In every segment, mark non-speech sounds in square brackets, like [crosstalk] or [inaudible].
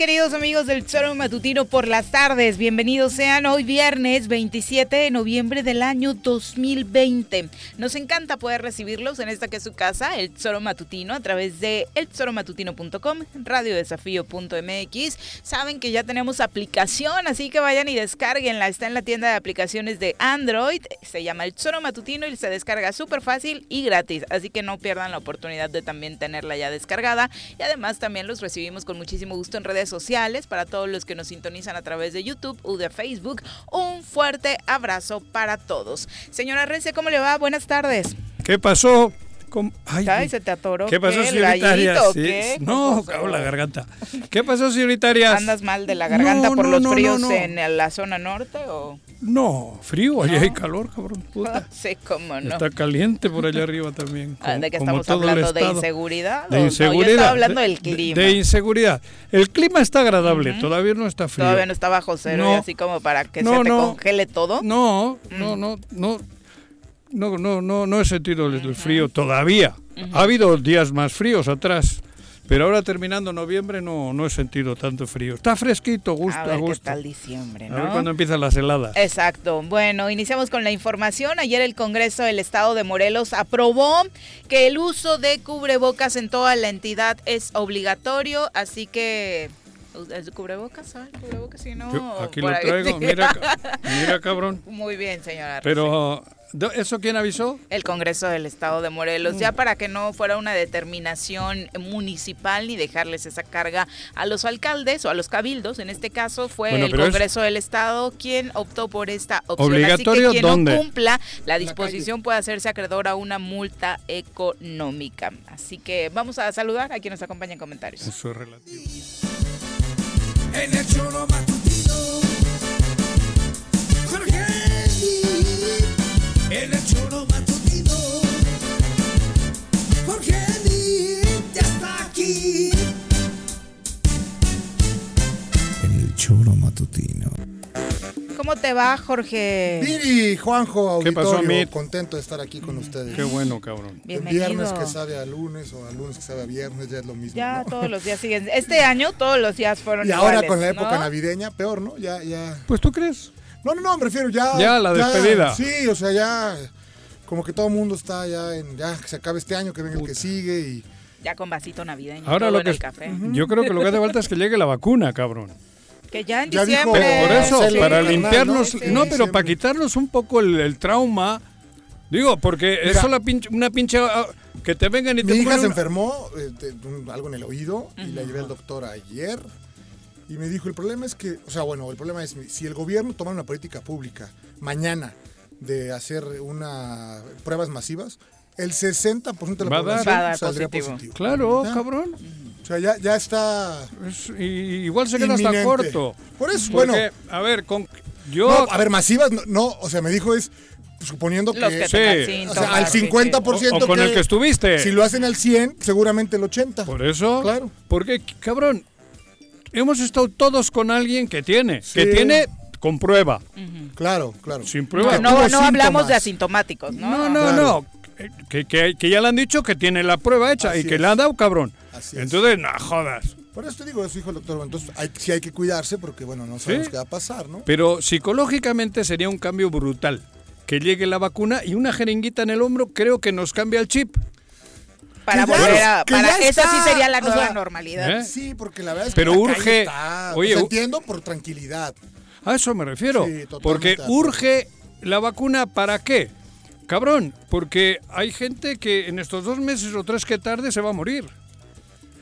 queridos amigos del Choro Matutino por las tardes? Bienvenidos sean hoy viernes 27 de noviembre del año 2020. Nos encanta poder recibirlos en esta que es su casa, el Choro Matutino, a través de elchoromatutino.com, radiodesafío.mx. Saben que ya tenemos aplicación, así que vayan y descarguenla. Está en la tienda de aplicaciones de Android. Se llama el Choro Matutino y se descarga súper fácil y gratis. Así que no pierdan la oportunidad de también tenerla ya descargada. Y además también los recibimos con muchísimo gusto en redes sociales, para todos los que nos sintonizan a través de YouTube o de Facebook. Un fuerte abrazo para todos. Señora Rece, ¿cómo le va? Buenas tardes. ¿Qué pasó? Ay, se te atoró. ¿Qué pasó, señorita No, cago la garganta. ¿Qué pasó, señorita ¿Andas mal de la garganta por los fríos en la zona norte o...? No, frío, allá hay calor, cabrón. Puta. [laughs] sí, cómo no. Está caliente por allá arriba también. Ah, ¿De qué estamos hablando? ¿De inseguridad? De inseguridad. yo estaba hablando del clima. De, inseguridad. El clima está agradable, todavía no está frío. Todavía no está bajo cero, así como para que se te congele todo. No, no, no, no no, no, no, no he sentido el, frío todavía. Ha habido días más fríos atrás, pero ahora terminando noviembre no, no he sentido tanto frío. Está fresquito, gusto, a, ver Qué diciembre, ¿no? A ver cuándo empiezan las heladas. Exacto. Bueno, iniciamos con la información. Ayer el Congreso del Estado de Morelos aprobó que el uso de cubrebocas en toda la entidad es obligatorio, así que ¿El cubrebocas? ¿sabes? cubrebocas? Si no, aquí lo traigo, mira, [laughs] mira cabrón. Muy bien, señora. Pero ¿Eso quién avisó? El Congreso del Estado de Morelos, ya para que no fuera una determinación municipal ni dejarles esa carga a los alcaldes o a los cabildos. En este caso fue el Congreso del Estado quien optó por esta opción. ¿Obligatorio Así que quien no cumpla la disposición puede hacerse acreedor a una multa económica. Así que vamos a saludar a quien nos acompaña en comentarios. Eso es relativo. En el en el choro matutino. Jorge ya está aquí. En el choro matutino. ¿Cómo te va, Jorge? Miri, Juanjo, auditorio, ¿Qué pasó, contento de estar aquí con ustedes. Qué bueno, cabrón. Bienvenido. viernes que sabe a lunes o a lunes que sabe a viernes, ya es lo mismo. Ya todos los días siguen. Este año todos los días fueron Y ahora con la época navideña, peor, ¿no? Ya, ya. Pues tú crees. No, no, no, prefiero ya. Ya, la despedida. sí, o sea, ya como que todo el mundo está ya en, ya que se acabe este año, que venga el que sigue y... Ya con vasito navideño, Ahora todo lo que el café. Yo creo que lo que hace falta es que llegue la vacuna, cabrón. Que ya en diciembre... por eso, para limpiarnos, no, pero para quitarnos un poco el, trauma, digo, porque eso la una pinche... Ah, que te vengan y te Mi hija se enfermó, eh, algo en el oído, y la llevé al doctor ayer, y me dijo, el problema es que, o sea, bueno, el problema es, si el gobierno toma una política pública mañana de hacer una pruebas masivas, el 60% de la población saldría positivo. Claro, cabrón. O sea, ya, ya está. igual se queda hasta corto. Por eso, bueno. A ver, con, yo. a ver, masivas, no, o sea, me dijo es suponiendo que, que Sí. O sea, al sí, sí. 50% O- o con que- el que estuviste. Si lo hacen al 100, seguramente el 80. Por eso. Claro. Porque, cabrón, hemos estado todos con alguien que tiene. Sí. Que tiene con prueba. Claro, claro. Sin prueba. No, no hablamos de asintomáticos, ¿no? No, no, Claro. no. Que, que- que ya le han dicho que tiene la prueba hecha y que es. le han dado, cabrón. Así es. Entonces, no jodas. Por eso te digo, eso dijo el doctor. Entonces, hay, sí hay que cuidarse porque, bueno, no sabemos Sí. qué va a pasar, ¿no? Pero psicológicamente sería un cambio brutal. Que llegue la vacuna y una jeringuita en el hombro creo que nos cambia el chip. Para Que ya- volver a. que Para, esa sí sería la o nueva sea, normalidad. ¿Eh? Sí, porque la verdad es Pero que calle urge- está- oye, entiendo por tranquilidad. A eso me refiero. Sí, porque urge la vacuna para qué? Cabrón, porque hay gente que en estos dos meses o tres que tarde se va a morir.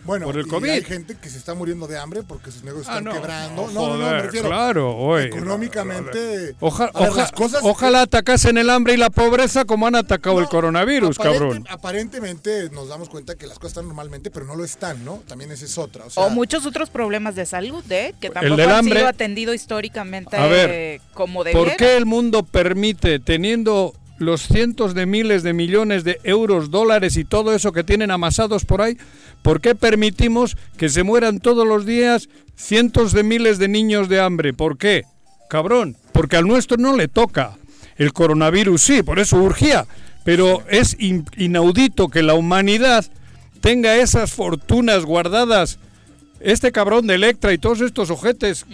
Bueno, Por el y COVID. hay gente que se está muriendo de hambre porque sus negocios Ah, están no. quebrando. No, No, no, no, me joder, refiero. claro, oye, Económicamente. Oja- a ver, oja- las cosas- ojalá atacasen el hambre y la pobreza como han atacado el coronavirus, aparente- cabrón. Aparentemente nos damos cuenta que las cosas están normalmente, pero no lo están, ¿no? También esa es otra. O, sea, O muchos otros problemas de salud, ¿eh? Que tampoco han hambre- sido atendido históricamente A ver, eh, como debiera. ¿Por qué el mundo permite, teniendo los cientos de miles de millones de euros, dólares y todo eso que tienen amasados por ahí, por qué permitimos que se mueran todos los días cientos de miles de niños de hambre? ¿Por qué? Cabrón, porque al nuestro no le toca. El coronavirus sí, por eso urgía. Pero es in- inaudito que la humanidad tenga esas fortunas guardadas. Este cabrón de Electra y todos estos ojetes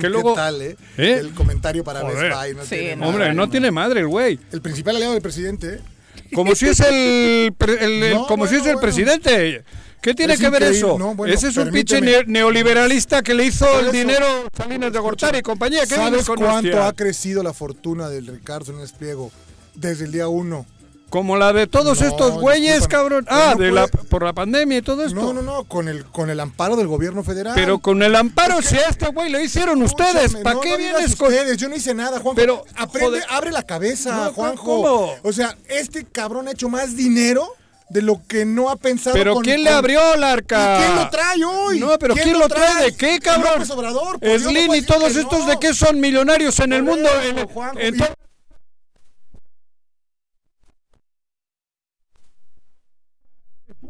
que luego... ¿Qué tal, eh? ¿Eh? El comentario para Joder. Best Buy no Sí, tiene no. Hombre, no tiene madre el güey. El principal aliado del presidente, ¿eh? [laughs] Como si es el, pre- el- el- No, como si es el bueno. presidente. ¿Qué tiene Es que ver eso? no, bueno, Ese es un pinche ne- neoliberalista que le hizo el dinero Salinas de Gortari y compañía. ¿Qué ¿Sabes con cuánto hostia? ha crecido la fortuna del Ricardo Salinas Pliego desde el día uno? Como la de todos No, estos güeyes, cabrón. Ah, no de la, por la pandemia y todo esto. No, no, no, con el, con el amparo del gobierno federal. Pero con el amparo, Es que- si a este güey lo hicieron ustedes, ¿para no, qué vienes con...? ustedes? Yo no hice nada, Juanjo. Pero, Aprende, joder. abre la cabeza, Juanjo. ¿cómo? O sea, este cabrón ha hecho más dinero de lo que no ha pensado ¿Pero con- quién le con- abrió la arca? ¿Y quién lo trae hoy? No, pero ¿quién, lo trae? ¿De qué, cabrón? López Obrador. no Slim y todos estos de qué son millonarios en el mundo. En- Juanjo, en y- to-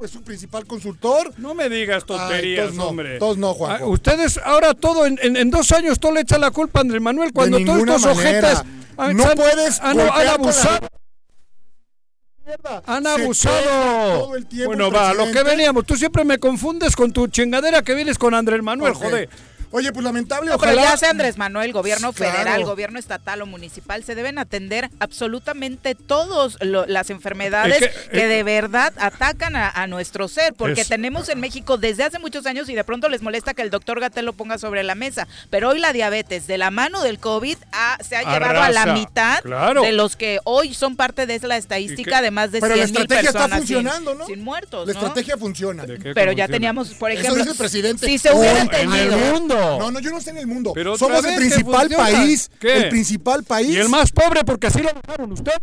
Es su principal consultor. No me digas tonterías, entonces no, hombre. entonces no, Juanjo. Ah, ustedes ahora todo, en, en- en dos años, todo le echan la culpa a Andrés Manuel cuando todos estos ojetes han, no han- puedes han, abusado. Han abusado. todo el tiempo bueno, va, lo que veníamos. Tú siempre me confundes con tu chingadera que vienes con Andrés Manuel, Ok. joder. Oye, pues lamentable, No, pero ojalá. ya sea Andrés Manuel, gobierno Claro. federal, gobierno estatal o municipal, se deben atender absolutamente todas las enfermedades Es que, que- eh, de verdad atacan a, a nuestro ser, porque Es- tenemos en México desde hace muchos años y de pronto les molesta que el doctor Gatel lo ponga sobre la mesa, pero hoy la diabetes de la mano del COVID ha- se ha llevado a la mitad Claro. de los que hoy son parte de la estadística de más de Pero 100 la mil estrategia está sin- funcionando, ¿no? sin muertos, La ¿no? estrategia funciona. ¿De qué Pero ya funciona? teníamos, por Eso ejemplo, dice el presidente. si se hubiera Hoy, en el tenido mundo. No, no, yo no sé en el mundo. Pero Somos el principal país. ¿Qué? El principal país. Y el más pobre, porque así lo dejaron ustedes.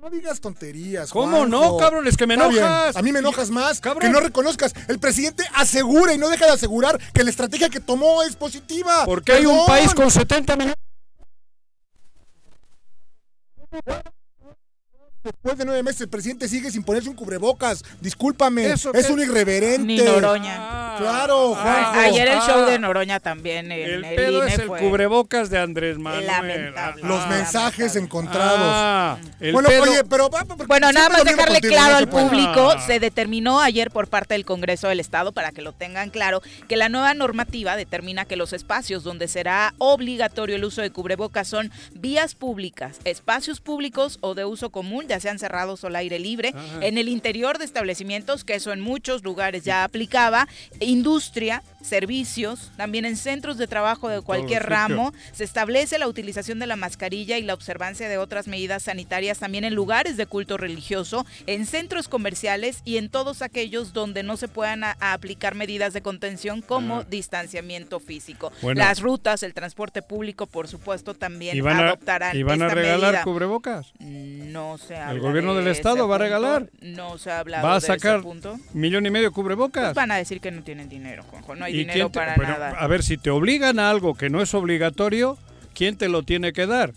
No digas tonterías. ¿Cómo Juanjo. no, cabrón? Es que me enojas. A mí me enojas más. Cabrón. Que no reconozcas. El presidente asegura y no deja de asegurar que la estrategia que tomó es positiva. Porque hay un país con 70 millones. Después de nueve meses, el presidente sigue sin ponerse un cubrebocas. Discúlpame. ¿Eso es un irreverente. Ni Noroña. Ah. Claro, Ah, Juanjo. Ayer el show Ah. de Noroña también en El el, pedo INE es el fue cubrebocas de Andrés Manuel. lamentable. Los Ah, mensajes lamentable. encontrados. Ah, el bueno, pedo- oye, pero. Bueno, nada más dejarle contigo, claro al público, Ah. se determinó ayer por parte del Congreso del Estado, para que lo tengan claro, que la nueva normativa determina que los espacios donde será obligatorio el uso de cubrebocas son vías públicas, espacios públicos o de uso común, ya sean cerrados o al aire libre, en el interior de establecimientos, que eso en muchos lugares ya aplicaba, industria, servicios, también en centros de trabajo de cualquier ramo, se establece la utilización de la mascarilla y la observancia de otras medidas sanitarias también en lugares de culto religioso, en centros comerciales y en todos aquellos donde no se puedan a- a aplicar medidas de contención como Ajá. distanciamiento físico. Bueno. Las rutas, el transporte público, por supuesto, también ¿Y van a, adoptarán y van a regalar medida. cubrebocas? No se habla gobierno de del Estado va a regalar? No se ha hablado ¿Va a de sacar ese punto. millón y medio de cubrebocas? Pues van a decir que no tienen dinero, Juanjo. No hay ¿Y dinero quién te- para pero, nada. A ver, si te obligan a algo que no es obligatorio, ¿quién te lo tiene que dar?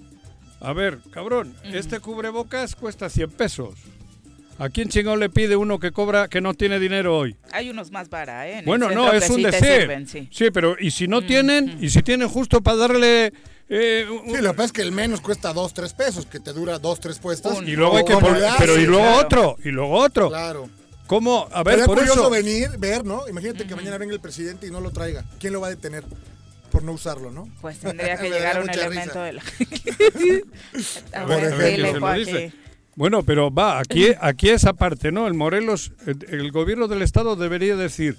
A ver, cabrón, este cubrebocas cuesta 100 pesos. ¿A quién chingón le pide uno que cobra que no tiene dinero hoy? Hay unos más para, ¿eh? En Bueno, no, es un sí decir. sirven, sí. Sí, pero ¿y si no tienen? ¿Y si tienen justo para darle... eh, un- Sí, lo que pasa es que el menos cuesta 2, 3 pesos, que te dura 2, 3 puestas. Un- y luego hay que ¿Cómo poner... le haces? Pero y luego Claro. otro, y luego otro. Claro. ¿Cómo? A ver, Sería por curioso eso... venir, ver, ¿no? Imagínate que mañana venga el presidente y no lo traiga. ¿Quién lo va a detener? Por no usarlo, ¿no? Pues tendría [laughs] que llegar un mucha elemento risa. de la... A [laughs] A ver, ver, a ver, dile, ¿quién se lo Joaquín. dice? Bueno, pero va, aquí, aquí esa parte, ¿no? El Morelos, el, el gobierno del Estado debería decir,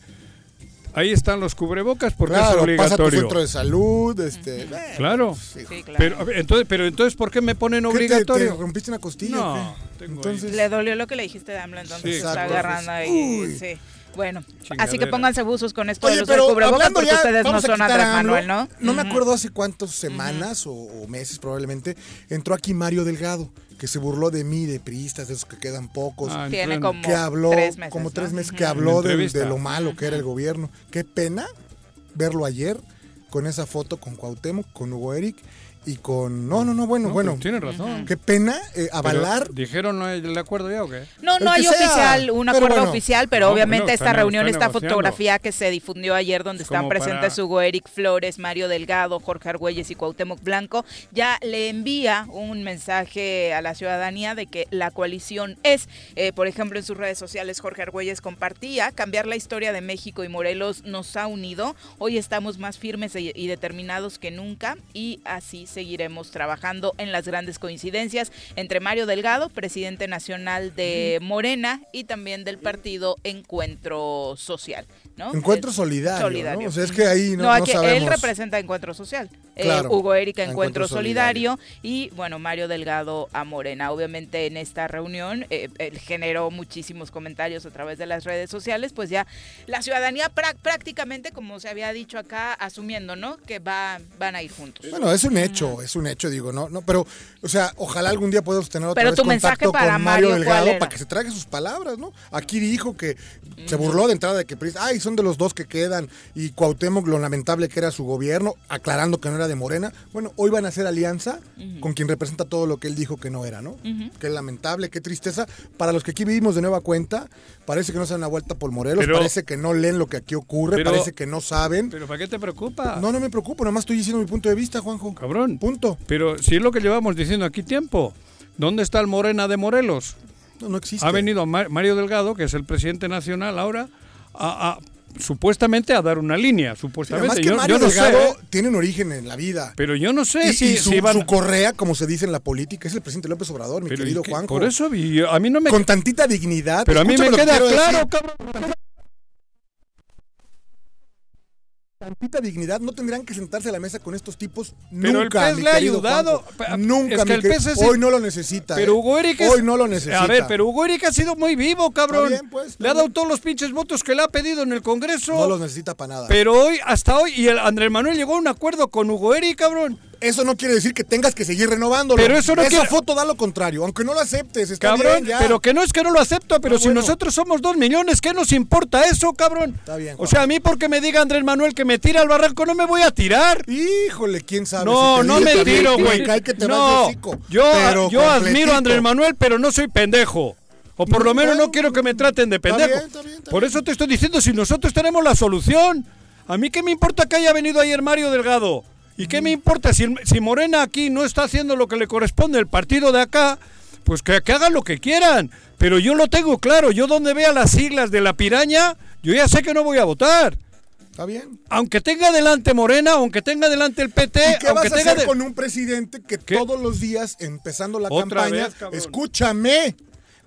ahí están los cubrebocas porque es Claro, pasa tu obligatorio. centro de salud, este... eh, Claro. sí. Sí, claro. Pero, ver, entonces, pero entonces, ¿por qué me ponen ¿Qué te- obligatorio? ¿Te, rompiste una costilla? No, tengo Entonces, Le dolió lo que le dijiste de AMLO, entonces Sí, está agarrando ahí. Uy. Sí. Bueno, Chingadera. así que pónganse buzos con esto Oye, de los pero cubrebocas hablando porque ya, ustedes no son Andrés. Manuel, ¿no? No me acuerdo hace cuántas semanas o, o meses probablemente entró aquí Mario Delgado, que se burló de mí, de priistas, de esos que quedan pocos. Ah, Tiene como que habló tres meses, como tres meses que habló de, de lo malo que era el gobierno. Qué pena verlo ayer con esa foto con Cuauhtémoc, con Hugo Eric y con no no no bueno No, bueno pues tienen razón. qué pena eh, Pero, avalar ¿Dijeron eh, el acuerdo ya o qué? No, no hay sea, oficial, un pero acuerdo bueno. oficial, pero No, obviamente bueno, esta están- reunión, están esta negociando. fotografía que se difundió ayer donde están presentes para- Hugo Eric Flores, Mario Delgado, Jorge Argüelles y Cuauhtémoc Blanco, ya le envía un mensaje a la ciudadanía de que la coalición es, eh, por ejemplo, en sus redes sociales Jorge Argüelles compartía, cambiar la historia de México y Morelos nos ha unido, hoy estamos más firmes y y determinados que nunca y así seguiremos trabajando en las grandes coincidencias entre Mario Delgado, presidente nacional de Morena y también del partido Encuentro Social, ¿no? encuentro solidario, solidario. ¿no? o sea es que ahí no, no, no aquí él sabemos representa Encuentro Social. Eh, Hugo Erika Encuentro, Encuentro Solidario. y bueno, Mario Delgado a Morena. Obviamente en esta reunión eh, él generó muchísimos comentarios a través de las redes sociales, pues ya la ciudadanía prá- prácticamente, como se había dicho acá, asumiendo, ¿no? Que va, van a ir juntos. Bueno, es un hecho, es un hecho, digo, no, no, pero, o sea, ojalá algún día podamos tener otra Pero vez tu mensaje contacto para con Mario Mario, ¿cuál Delgado para que se trague sus palabras, ¿no? Aquí dijo que se burló de entrada de que, ay, son de los dos que quedan y Cuauhtémoc lo lamentable que era su gobierno, aclarando que no era de Morena. Bueno, hoy van a hacer alianza con quien representa todo lo que él dijo que no era, ¿no? Qué lamentable, qué tristeza. Para los que aquí vivimos de nueva cuenta, parece que no se dan la vuelta por Morelos, Pero- parece que no leen lo que aquí ocurre, Pero- parece que no saben. ¿Pero para qué te preocupa? No, no me preocupo, nomás estoy diciendo mi punto de vista, Juanjo. Cabrón. Punto. Pero si es lo que llevamos diciendo aquí tiempo. ¿Dónde está el Morena de Morelos? No, no existe. Ha venido Ma- Mario Delgado, que es el presidente nacional ahora, a, a- supuestamente a dar una línea, supuestamente. que yo, no Delgado sé, tiene un origen en la vida. pero yo no sé y, si, y su, si van... su correa, como se dice en la política, es el presidente López Obrador, mi pero querido. Juanjo. Por eso a mí no me... Con tantita dignidad. pero a mí me que queda claro, decir. cabrón. Tantita dignidad. No tendrían que sentarse a la mesa con estos tipos Pero el nunca, mi le ha ayudado. Juanjo. Nunca, es que el es- Hoy no lo necesita. Pero ¿eh? Hugo Eric es- Hoy no lo necesita. A ver, pero Hugo Eric ha sido muy vivo, cabrón. Bien, pues, le ha dado todos los pinches votos que le ha pedido en el Congreso. No los necesita para nada. Pero hoy, hasta hoy, y el Andrés Manuel llegó a un acuerdo con Hugo Eric, cabrón. Eso no quiere decir que tengas que seguir renovándolo. Pero eso no Esa quiere- foto da lo contrario. Aunque no lo aceptes, está Cabrón, bien, ya. pero que no es que no lo acepto, pero Ah, si bueno. nosotros somos dos millones, ¿qué nos importa eso, cabrón? Está bien, O sea, a mí porque me diga Andrés Manuel que me tira al barranco, no me voy a tirar. Híjole, quién sabe. No, si no me tiro, güey. No, yo, yo admiro a Andrés Manuel, pero no soy pendejo. O por lo No, menos no quiero que me traten de está pendejo. bien, está bien, está por eso te estoy diciendo, si nosotros tenemos la solución, a mí qué me importa que haya venido ayer Mario Delgado. ¿Y qué me importa si, si Morena aquí no está haciendo lo que le corresponde el partido de acá? Pues que, que hagan lo que quieran. Pero yo lo tengo claro, yo donde vea las siglas de la piraña, yo ya sé que no voy a votar. Está bien. Aunque tenga delante Morena, aunque tenga delante el PT, ¿Y qué aunque vas a tenga hacer de- con un presidente que ¿Qué? todos los días, empezando la Otra campaña, vez, escúchame,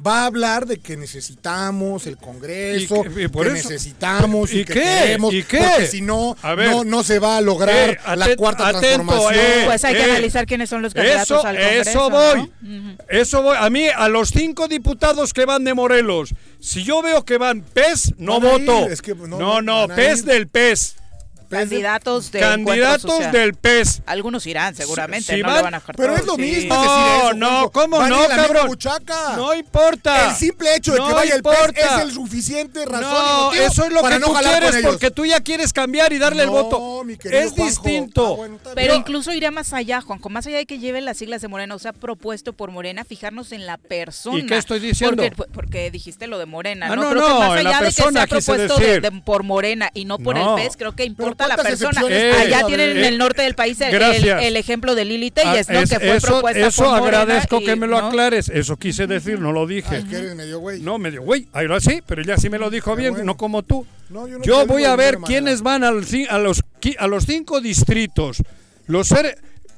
va a hablar de que necesitamos el Congreso, ¿Y qué? Y por que eso- necesitamos y, ¿Y que qué? queremos, ¿Y qué? porque si no, no, no se va a lograr Eh, la cuarta atento, transformación. eh. Pues hay que Eh, analizar quiénes son los candidatos Eso, al Congreso. eso voy. Eso voy. A mí, a los cinco diputados que van de Morelos, si yo veo que van PES, no voto. es que no, no, no, PES ir. del PES. PES Candidatos de Candidatos del PES. Algunos irán, seguramente, Si no van- le van a dejar Pero todos, es lo sí. mismo No, decir eso. no. ¿cómo Van no, cabrón? buchaca. No importa. El simple hecho de No que vaya el PES es el suficiente razón No, eso es lo que no tú quieres porque tú ya quieres cambiar y darle el No, voto. mi querido Es Juanjo. distinto. Ah, bueno, Pero incluso irá más allá, Juanjo, más allá de que lleven las siglas de Morena, o sea, propuesto por Morena, fijarnos en la persona. ¿Y qué estoy diciendo? Porque, porque dijiste lo de Morena, Ah, ¿no? no, creo no, que más en la allá de que sea propuesto por Morena y no por el PES, creo que importa la ¿cuántas persona. allá Eh, tienen en eh, el norte del país el, el ejemplo de Lili Telles, Ah, ¿no? es- que fue eso, propuesta eso por agradezco y- que me lo ¿no? aclares. Eso quise decir, no lo dije. Es que eres medio güey. No, medio güey. Ahora sí, pero ella sí me lo dijo bien, bueno. no como tú. No, yo no Yo salgo voy a ver quiénes van al a los, a los cinco distritos. Los ser-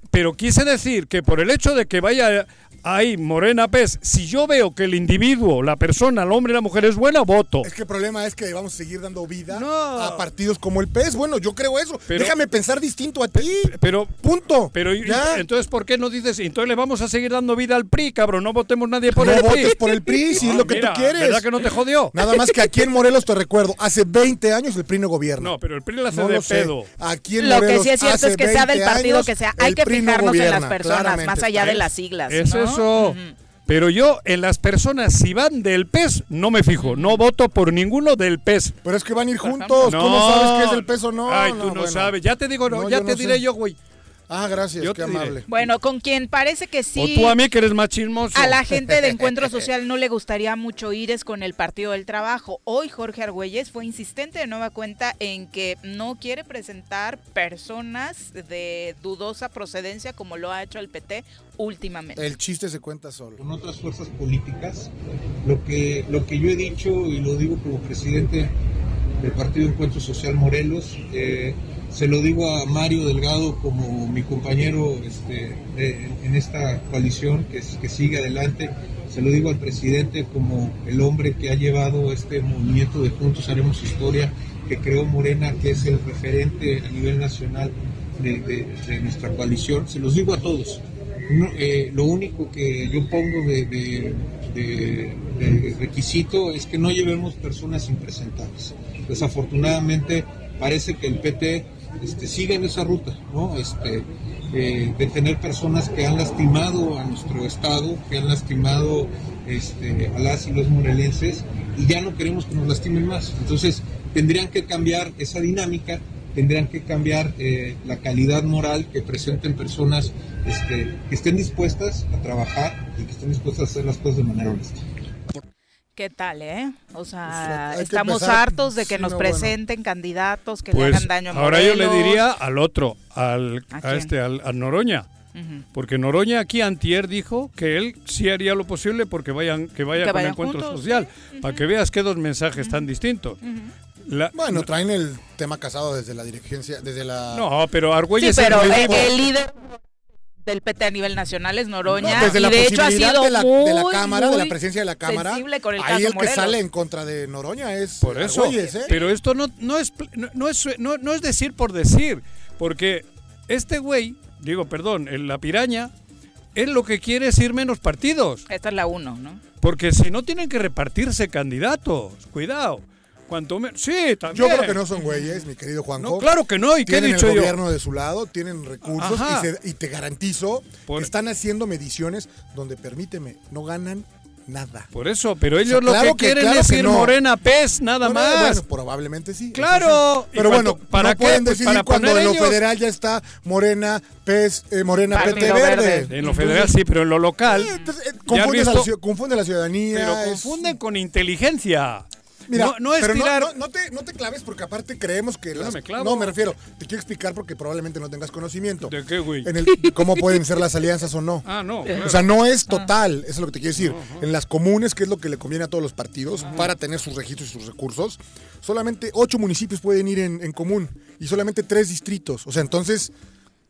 pero quise decir que por el hecho de que vaya ahí Morena Pez, si yo veo que el individuo, la persona, el hombre y la mujer es buena, voto. Es que el problema es que vamos a seguir dando vida No. a partidos como el PES. Bueno, yo creo eso. Pero- Déjame pensar distinto a ti. Pero Punto. pero ya. entonces ¿por qué no dices? Entonces le vamos a seguir dando vida al PRI, cabrón, no votemos nadie por no el PRI. votes por el PRI [laughs] si es Ah, lo que mira, tú quieres. ¿Verdad que no te jodió? Nada más que aquí en Morelos te recuerdo, hace 20 años el PRI no gobierna. No, pero el PRI la hace No de lo sé. pedo. Aquí en Lo que sí es cierto es que sea del 20 partido años, que sea, hay que no fijarnos en las personas, claramente. más allá de Es- las siglas. Es ¿no? Eso. Pero yo en las personas, si van del PES, no me fijo. No voto por ninguno del PES. Pero es que van a ir juntos. ¿Cómo sabes qué es el peso? No, Ay, no, tú no bueno. sabes. Ya te digo, no, No, ya te no diré sé. yo, güey. Ah, gracias, Yo qué diré. amable. Bueno, con quien parece que sí. O tú a mí que eres más chismoso. A la gente de Encuentro [laughs] Social no le gustaría mucho ir es con el Partido del Trabajo. Hoy Jorge Argüelles fue insistente de nueva cuenta en que no quiere presentar personas de dudosa procedencia como lo ha hecho el PT últimamente. El chiste se cuenta solo. con otras fuerzas políticas. Lo que, lo que yo he dicho y lo digo como presidente del Partido Encuentro Social Morelos, eh, se lo digo a Mario Delgado como mi compañero este, de- en esta coalición que, sigue adelante, se lo digo al presidente como el hombre que ha llevado este movimiento de Juntos Haremos Historia, que creó Morena, que es el referente a nivel nacional de, nuestra coalición, se los digo a todos. Eh, lo único que yo pongo de requisito es que no llevemos personas impresentables. Desafortunadamente parece que el PT este, sigue en esa ruta, ¿no? Este, eh, de tener personas que han lastimado a nuestro Estado, que han lastimado este, a las y los morelenses y ya no queremos que nos lastimen más. Entonces tendrían que cambiar esa dinámica tendrían que cambiar eh, la calidad moral que presenten personas este, que estén dispuestas a trabajar y que estén dispuestas a hacer las cosas de manera honesta. ¿Qué tal, eh? O sea, estamos empezar- hartos de que sí, nos bueno. presenten candidatos que le Pues hagan daño a ahora yo le diría al otro, al, ¿A este, al, a Noroña. Porque Noroña aquí antier dijo que él sí haría lo posible porque vayan que vaya Que con vayan encuentro juntos, social, para que veas que dos mensajes tan distintos. La- Bueno, traen el tema casado desde la dirigencia, desde la... no, pero Sí, Argüelles pero es el, rico. el líder del PT a nivel nacional es Noroña. No, desde y la de hecho ha posibilidad sido de la, muy, de la Cámara, de la presencia de la Cámara, sensible con el ahí caso el que sale en contra de Noroña es Por eso. Argüelles, ¿eh? Pero esto no, no, es, no, no es, no, no es decir por decir. Porque este güey, digo, perdón, la piraña, él lo que quiere es ir menos partidos. Esta es la uno, ¿no? Porque si no tienen que repartirse candidatos. Cuidado. Cuanto menos. Sí, también. Yo creo que no son güeyes, mi querido Juanjo. No, claro que no. ¿Y qué he tienen dicho el yo? gobierno de su lado, tienen recursos y, se- y te garantizo Por- que están haciendo mediciones donde, permíteme, no ganan nada. Por eso, pero ellos O sea, claro lo que que- quieren claro es que ir no. Morena Pez, nada más. Bueno, probablemente sí. Claro. sí. ¿Y Pero cuánto- bueno, para no qué? pueden Pues decidir para cuando en lo federal ya está Morena, PES, eh, Morena, Partido PT Verde. Verde. En lo federal sí, pero en lo local. Eh, entonces, eh, ¿Ya has confundes a la, visto? ciu- confunde a la ciudadanía. Pero es- confunden con inteligencia. Mira, no, no es pero tirar. no, no te, no te claves porque aparte creemos que no las- me clavo. no me refiero, te quiero explicar porque probablemente no tengas conocimiento. ¿De qué, güey? En el cómo pueden ser las alianzas o no. [laughs] Ah, no. claro. O sea, no es total, eso es lo que te quiero decir. En las comunes, que es lo que le conviene a todos los partidos para tener sus registros y sus recursos, solamente ocho municipios pueden ir en, en común y solamente tres distritos. O sea, entonces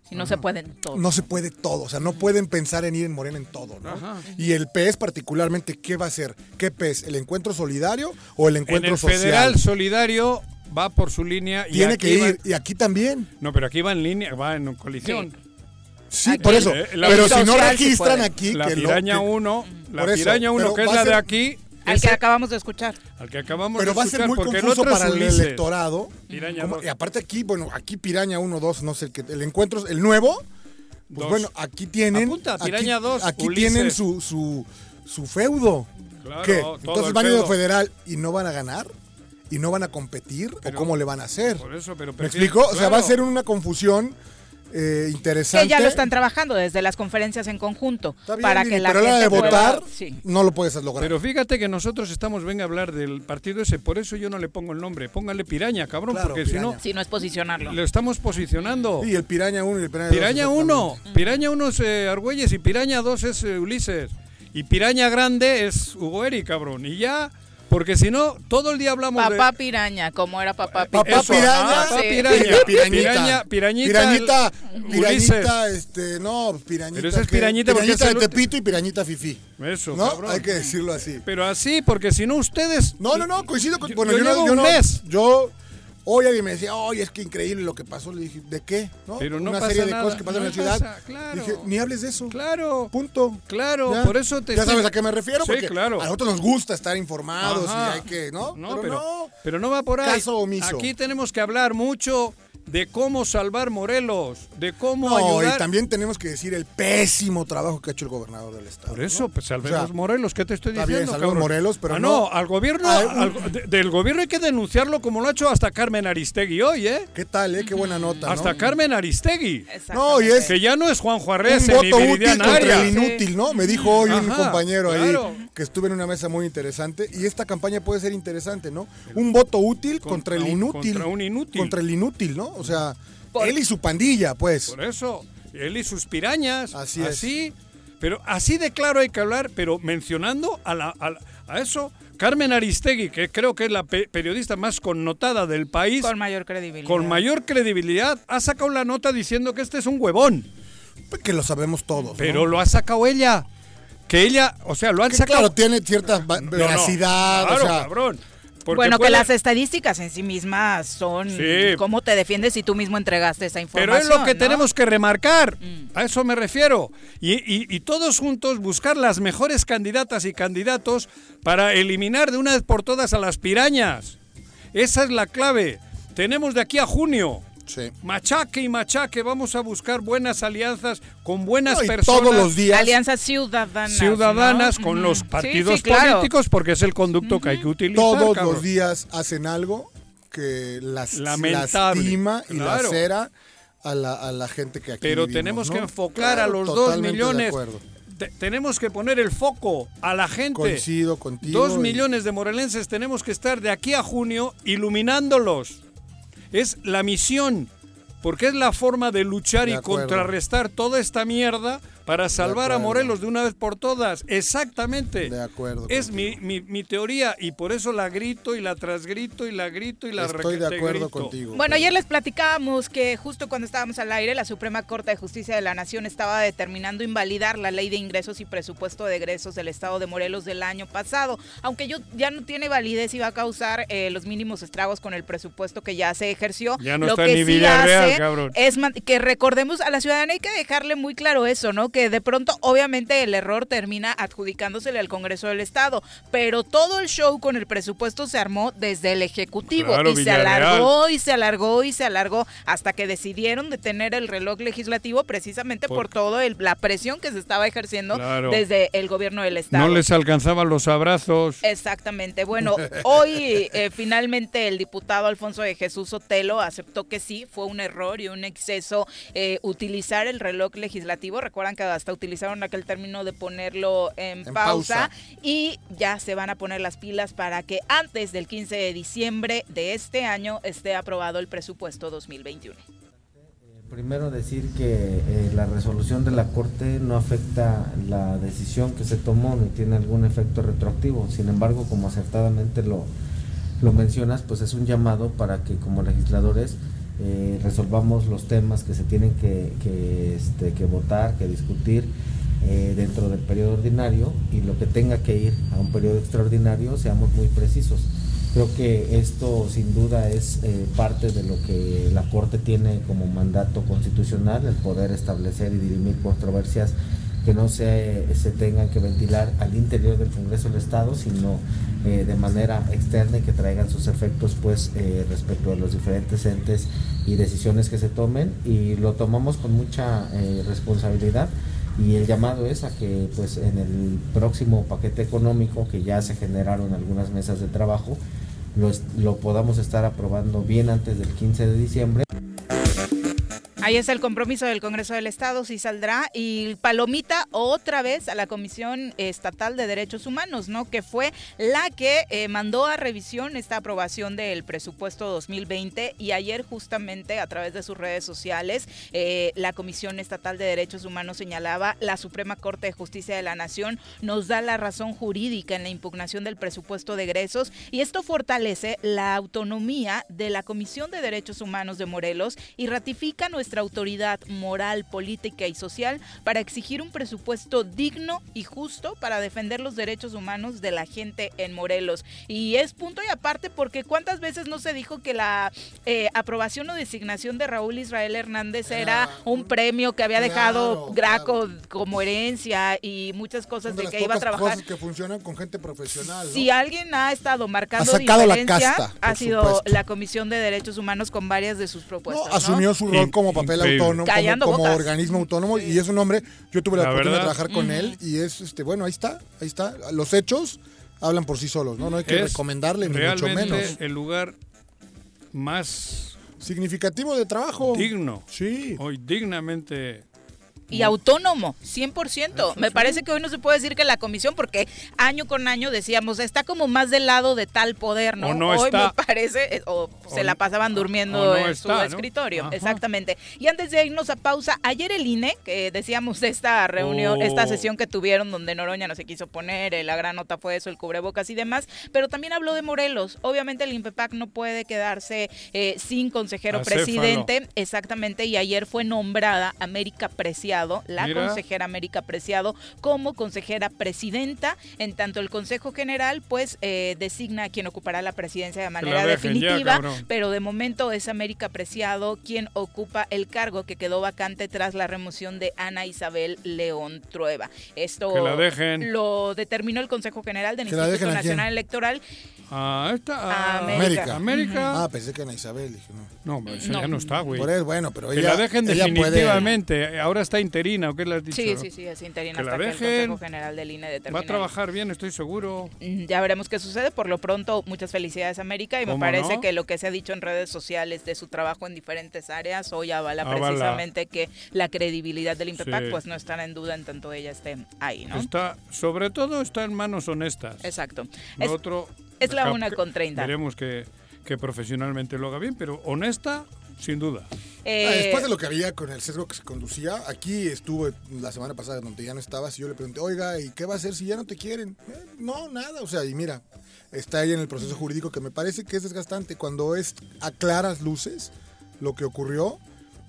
Si no se pueden todos. no se puede todo. O sea, no pueden pensar en ir en Morena en todo, ¿no? Y el PES particularmente, ¿qué va a ser? ¿Qué PES? ¿El encuentro solidario o el en encuentro el social? federal solidario va por su línea y Tiene aquí que va- ir. Y aquí también. No, pero aquí va en línea, va en coalición. Sí, por eso. Eh, Pero si no registran aquí, La que piraña que- 1, la piraña 1 pero que es la de aquí, Al Ese- que acabamos de escuchar. al que acabamos Pero de va a ser escuchar, muy confuso es para el Ulises. electorado. Piraña Como- y aparte aquí, bueno, aquí Piraña 1, 2, no sé, el, que, el encuentro, el nuevo, pues Dos. bueno, aquí tienen... Apunta, aquí- Piraña Aquí Ulises. tienen su, su, su feudo. Claro, ¿Qué? Entonces van a ir a federal y no van a ganar y no van a competir Pero- o cómo le van a hacer. Por eso, pero ¿Me prefiero- explico? O sea, va a claro. ser una confusión eh, interesante. Que ya lo están trabajando desde las conferencias en conjunto. Está bien, para Lili, que la pero la hora de gente pueda- votar Sí. no lo puedes lograr. Pero fíjate que nosotros estamos, venga a hablar del partido ese, por eso yo no le pongo el nombre. Póngale piraña, cabrón, Claro, porque Piraña. si no, Si no es posicionarlo. lo estamos posicionando. y el Piraña 1 y el Piraña 2. Piraña 1, Piraña 1 es eh, Argüelles y Piraña 2 es eh, Ulises. Y Piraña Grande es Hugo Eri, cabrón. Y ya, porque si no, todo el día hablamos Papá de... piraña, como era papá piraña. Papá Eso, Piraña. ah, papá Sí. Piraña. Pirañita. Piraña, pirañita. Pirañita, el- pirañita, este, no, pirañita. Pero ese es que- pirañita porque pirañita es el de Tepito y pirañita Fifi. Eso, ¿No? cabrón. Hay que decirlo así. Pero así, porque si no ustedes... No, no, no, coincido con. Yo- bueno, yo yo, llevo no, yo un no- mes. Yo. Hoy alguien me decía, oye, es que increíble lo que pasó. Le dije, ¿de qué? ¿No? Pero no Una pasa serie de nada, cosas que pasan no en la ciudad. claro. Dije, ni hables de eso. Claro, Punto. claro, Ya. por eso te Ya estoy- sabes a qué me refiero, Sí, porque claro. a nosotros nos gusta estar informados Ajá. y hay que, ¿no? No, pero, pero, no. pero no va por ahí. Caso omiso. Aquí tenemos que hablar mucho de cómo salvar Morelos, de cómo No, ayudar. y también tenemos que decir el pésimo trabajo que ha hecho el gobernador del estado. Por eso, ¿no? pues salvemos O sea, Morelos, ¿qué te estoy está diciendo? bien? Morelos, pero Ah, no- al gobierno, Hay un- al- de- del gobierno hay que denunciarlo como lo ha hecho hasta Carmen Aristegui hoy, ¿eh? ¿Qué tal, eh? Qué buena nota, ¿no? Hasta Carmen Aristegui. No, y es Que ya no es Juan un Juárez ni voto útil contra el inútil, ¿no? Me dijo hoy un compañero claro. ahí que estuve en una mesa muy interesante y esta campaña puede ser interesante, ¿no? Un voto útil contra, Contra el un- inútil. contra un inútil. Contra el inútil, ¿no? O sea, Por- él y su pandilla, pues. Por eso, él y sus pirañas. Así Así es. Pero así de claro hay que hablar, pero mencionando a, la, a, la- a eso, Carmen Aristegui, que creo que es la pe- periodista más connotada del país, Con mayor credibilidad. con mayor credibilidad, ha sacado la nota diciendo que este es un huevón. Que lo sabemos todos. ¿no? Pero lo ha sacado ella. Que ella, o sea, lo han Que sacado. claro, tiene cierta va- No, no, veracidad, claro, o sea. cabrón. Porque Bueno, que las estadísticas en sí mismas son Sí. cómo te defiendes si tú mismo entregaste esa Pero información. es lo que ¿no? tenemos que remarcar. Mm. A eso me refiero. Y, y- y todos juntos buscar las mejores candidatas y candidatos para eliminar de una vez por todas a las pirañas. Esa es la clave. Tenemos de aquí a junio. Sí. Machaque y machaque. Vamos a buscar buenas alianzas con buenas No, y personas. todos los días. Alianzas ciudadanas. ciudadanas ¿no? con los partidos sí, claro. políticos porque es el conducto que hay que utilizar. Todos cabrón. los días hacen algo que las, Lamentable, lastima y claro. lacera a la, a la gente que aquí Pero vivimos, tenemos ¿no? que enfocar a los dos millones. Te- tenemos que poner el foco a la gente. Coincido contigo. Dos y- millones de morelenses tenemos que estar de aquí a junio iluminándolos. Es la misión, porque es la forma de luchar De y contrarrestar toda esta mierda para salvar a. Morelos de una vez por todas. Exactamente. De acuerdo. Es mi, mi- mi teoría y por eso la grito y la transgrito y la grito y la Estoy de acuerdo grito. contigo. Bueno, ayer les platicábamos que justo cuando estábamos al aire, la Suprema Corte de Justicia de la Nación estaba determinando invalidar la ley de ingresos y presupuesto de egresos del Estado de Morelos del año pasado, aunque yo ya no tiene validez y va a causar eh, los mínimos estragos con el presupuesto que ya se ejerció. Ya no Lo está que ni sí Villarreal, hace cabrón. es que recordemos a la ciudadanía hay que dejarle muy claro eso, ¿no? Que de pronto, obviamente, el error termina adjudicándosele al Congreso del Estado, pero todo el show con el presupuesto se armó desde el Ejecutivo Claro, y se alargó y se alargó y se alargó hasta que decidieron detener el reloj legislativo precisamente por, Por- todo el- la presión que se estaba ejerciendo Claro. desde el gobierno del Estado. No les alcanzaban los abrazos. Exactamente. Bueno, [laughs] hoy eh, finalmente el diputado Alfonso de Jesús Sotelo aceptó que sí, fue un error y un exceso eh, utilizar el reloj legislativo. Recuerdan que hasta utilizaron aquel término de ponerlo en, En pausa, pausa. y ya se van a poner las pilas para que antes del 15 de diciembre de este año esté aprobado el presupuesto 2021. Primero decir que eh, la resolución de la Corte no afecta la decisión que se tomó ni tiene algún efecto retroactivo. Sin embargo, como acertadamente lo, lo mencionas, pues es un llamado para que como legisladores eh, resolvamos los temas que se tienen que, que, este, que votar, que discutir eh, dentro del periodo ordinario y lo que tenga que ir a un periodo extraordinario seamos muy precisos. Creo que esto sin duda es eh, parte de lo que la Corte tiene como mandato constitucional, el poder establecer y dirimir controversias que no se, se tengan que ventilar al interior del Congreso del Estado, sino eh, de manera externa y que traigan sus efectos pues eh, respecto a los diferentes entes y decisiones que se tomen y lo tomamos con mucha eh, responsabilidad y el llamado es a que pues en el próximo paquete económico que ya se generaron algunas mesas de trabajo lo, lo podamos estar aprobando bien antes del 15 de diciembre. Ahí es el compromiso del Congreso del Estado, sí saldrá. Y palomita otra vez a la Comisión Estatal de Derechos Humanos, ¿no? Que fue la que eh, mandó a revisión esta aprobación del presupuesto 2020 y ayer justamente a través de sus redes sociales eh, la Comisión Estatal de Derechos Humanos señalaba la Suprema Corte de Justicia de la Nación nos da la razón jurídica en la impugnación del presupuesto de egresos y esto fortalece la autonomía de la Comisión de Derechos Humanos de Morelos y ratifica nuestra autoridad moral, política y social para exigir un presupuesto digno y justo para defender los derechos humanos de la gente en Morelos. Y es punto y aparte porque cuántas veces no se dijo que la eh, aprobación o designación de Raúl Israel Hernández era un premio que había dejado Claro, Graco como herencia y muchas cosas de que iba a trabajar. cosas que funcionan con gente profesional. ¿no? Si alguien ha estado marcando Ha sacado la diferencia, casta, ha sido supuesto. la Comisión de Derechos Humanos con varias de sus propuestas. ¿no? asumió su rol como papel increíble. autónomo, como, Callando como bocas. organismo autónomo y es un hombre, yo tuve la, La oportunidad de trabajar con él y es, este bueno, ahí está, ahí está. Los hechos hablan por sí solos, ¿no? No hay que Es recomendarle ni mucho menos. el lugar más Significativo de trabajo. digno, Sí. hoy dignamente y autónomo, 100%. Me parece que hoy no se puede decir que la comisión, porque año con año decíamos, está como más del lado de tal poder, ¿no? O no hoy está. me parece, eh, o, se la pasaban durmiendo no en está, su escritorio. Exactamente. Y antes de irnos a pausa, ayer el INE, que decíamos de esta reunión, Oh. esta sesión que tuvieron donde Noroña no se quiso poner, eh, la gran nota fue eso, el cubrebocas y demás, pero también habló de Morelos. Obviamente el INPEPAC no puede quedarse eh, sin consejero Acéfalo. presidente. Exactamente, y ayer fue nombrada América Preciado, la Mira. consejera América Preciado, como consejera presidenta. En tanto, el Consejo General, pues, eh, designa a quien ocupará la presidencia de manera dejen definitiva, pero de momento es América Preciado quien ocupa el cargo que quedó vacante tras la remoción de Ana Isabel León Trueba. Esto Que la dejen. lo determinó el Consejo General del Que la Instituto. Nacional Electoral. a esta a América. América. Ah, pensé que Ana Isabel. Dije, no. No, esa No. ya no está, güey. Por eso, bueno, pero Que ella, la dejen ella puede- definitivamente. Ahora está interina, ¿o qué le has dicho? Sí, sí, sí, es interina Que la hasta que el dejen. Consejo General del INE determine. Va a trabajar bien, estoy seguro. Mm, Ya veremos qué sucede. Por lo pronto, muchas felicidades, América. Y me ¿Cómo parece no? que lo que se ha dicho en redes sociales de su trabajo en diferentes áreas hoy avala, Avala. precisamente que la credibilidad del INPEPAC Sí. pues no estará en duda en tanto ella esté ahí, ¿no? Está, sobre todo está en manos honestas. Exacto. Lo Es- otro, es la una con 30. Veremos que, que profesionalmente lo haga bien, pero honesta, sin duda. eh, Ah, Después de lo que había con el sesgo que se conducía, aquí estuve la semana pasada donde ya no estabas y yo le pregunté, oiga, ¿y qué va a hacer si ya no te quieren? "Eh, no, nada, o sea, y mira, está ahí en el proceso jurídico que me parece que es desgastante. Cuando es a claras luces lo que ocurrió,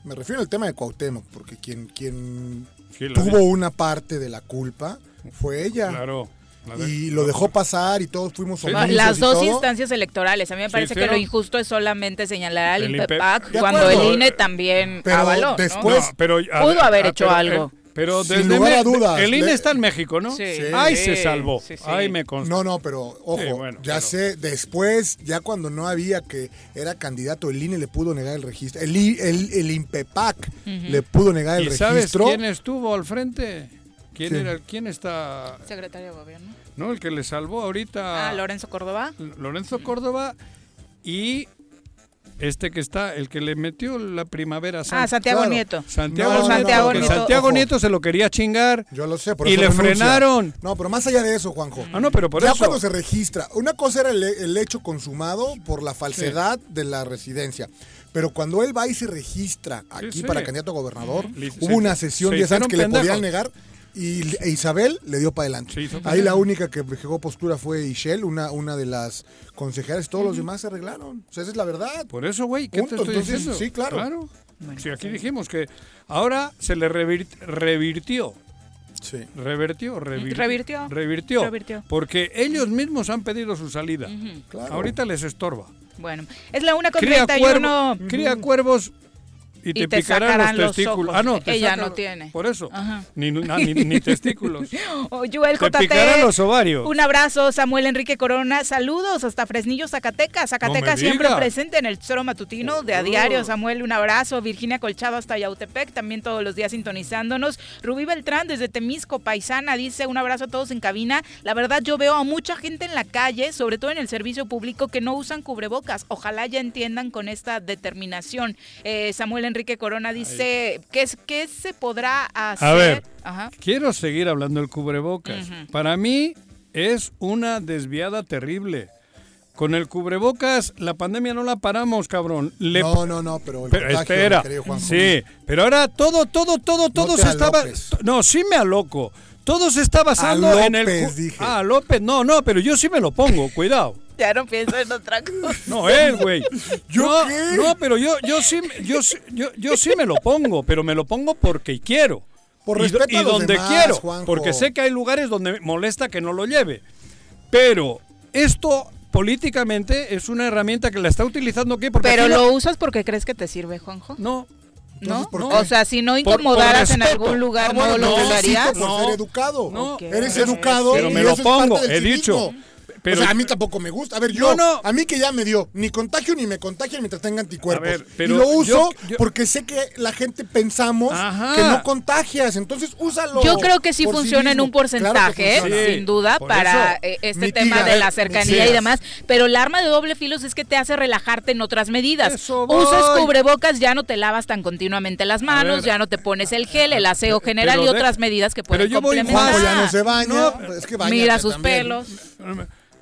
me refiero al tema de Cuauhtémoc, porque quien, quien Sí, tuvo una parte de la culpa fue ella. Claro. Y lo dejó pasar y todos fuimos Sí. las dos todo. instancias electorales. A mí me Sí, parece que lo injusto es solamente señalar al INPEPAC De cuando acuerdo. el INE también Pero después- No, pero, a Pudo haber hecho pero, algo. eh, pero Sin desde lugar a dudas, El INE está en México, ¿no? Sí. Ahí Sí, se salvó. sí, sí. Ahí me consta. No, no, pero ojo, Sí, bueno, ya pero- sé, después, ya cuando no había que era candidato, el INE le pudo negar el registro. El, I- el, el INPEPAC le pudo negar el ¿Y sabes registro. quién estuvo al frente? ¿Quién, era? ¿Quién está? Secretario de Gobierno. No, el que le salvó ahorita. Ah, Lorenzo Córdoba. Lorenzo Córdoba y este que está, el que le metió la primavera santa. Ah, Santiago Claro. Nieto. Santiago, No, no, Santiago Nieto. Santiago. Nieto se lo quería chingar. Yo lo sé, por Y eso le renuncia. frenaron. No, pero más allá de eso, Juanjo. Ah, no, pero por ya eso. cuando se registra, una cosa era el, el hecho consumado por la falsedad de la residencia. Pero cuando él va y se registra aquí sí. para candidato a gobernador, hubo una sesión se 10 años que le podían negar y e Isabel le dio para adelante. Ahí la única que dejó postura fue Ishel, una, una de las consejeras, todos los demás se arreglaron. O sea, esa es la verdad. Por eso, güey, ¿qué Punto, te estoy entonces, diciendo? sí, claro. Bueno, Sí, aquí sí. dijimos que ahora se le revir- revirtió. Sí. Revertió, revir- Revirtió. revirtió. Revirtió. Porque ellos mismos han pedido su salida. Claro. Ahorita les estorba. Bueno, es la una con Cría, 31. cuervo- cría cuervos y te, Y te picarán los los testículos. ojos. Ah, no, te Ella no tiene. Por eso. Ni, ni, ni [laughs] testículos. O Joel Te picarán los ovarios. Un abrazo, Samuel Enrique Corona. Saludos hasta Fresnillo, Zacatecas. Zacatecas siempre diga. presente en el Tesoro Matutino de a Oh. diario. Samuel, un abrazo. Virginia Colchado hasta Yautepec, también todos los días sintonizándonos. Rubí Beltrán desde Temisco, Paisana, dice un abrazo a todos en cabina. La verdad, yo veo a mucha gente en la calle, sobre todo en el servicio público, que no usan cubrebocas. Ojalá ya entiendan con esta determinación. Eh, Samuel Enrique Corona dice, ¿qué, es- ¿qué se podrá hacer? A ver, Ajá. quiero seguir hablando del cubrebocas. Para mí es una desviada terrible. Con el cubrebocas, la pandemia no la paramos, cabrón. Le- No, no, no, pero el Pero contagio, espera, sí, pero ahora todo, todo, todo, todo se estaba. alopes. No, sí me aloco. Todo se está basando A en el. López, dije. Ah, López, no, no, pero yo sí me lo pongo, cuidado. [laughs] Ya no pienso en otra cosa. No, él, güey. [laughs] ¿Yo no, qué? no, pero yo, yo sí, yo, yo, yo sí me lo pongo, pero me lo pongo porque quiero. Por y, respeto y a los donde demás, quiero, Juanjo. porque sé que hay lugares donde molesta que no lo lleve. Pero esto políticamente es una herramienta que la está utilizando aquí porque Pero lo usas porque crees que te sirve, Juanjo. no, ¿No? O sea, si no Por- por incomodaras en algún lugar, Ah, bueno, ¿no lo no, usarías? sí, por No. ser educado. No. Eres educado pero y me lo pongo, he dicho. civismo. Pero- o sea, a mí tampoco me gusta. A ver, yo, No, no. a mí que ya me dio, ni contagio ni me contagian mientras tenga anticuerpos. A ver, y pero lo uso yo- yo- porque sé que la gente pensamos Ajá. que no contagias, entonces úsalo. Yo creo que sí funciona en un porcentaje, Claro. Sí, sin duda, por para eso. eh, este Mitiga, tema de la eh, cercanía y demás. Pero el arma de doble filo es que te hace relajarte en otras medidas. Eso voy. Usas cubrebocas, ya no te lavas tan continuamente las manos, ver. ya no te pones el gel, el aseo Pero- general y pero otras medidas que pero pueden yo voy complementar. Juanjo ya no se baña. No, es que Mira sus también. pelos.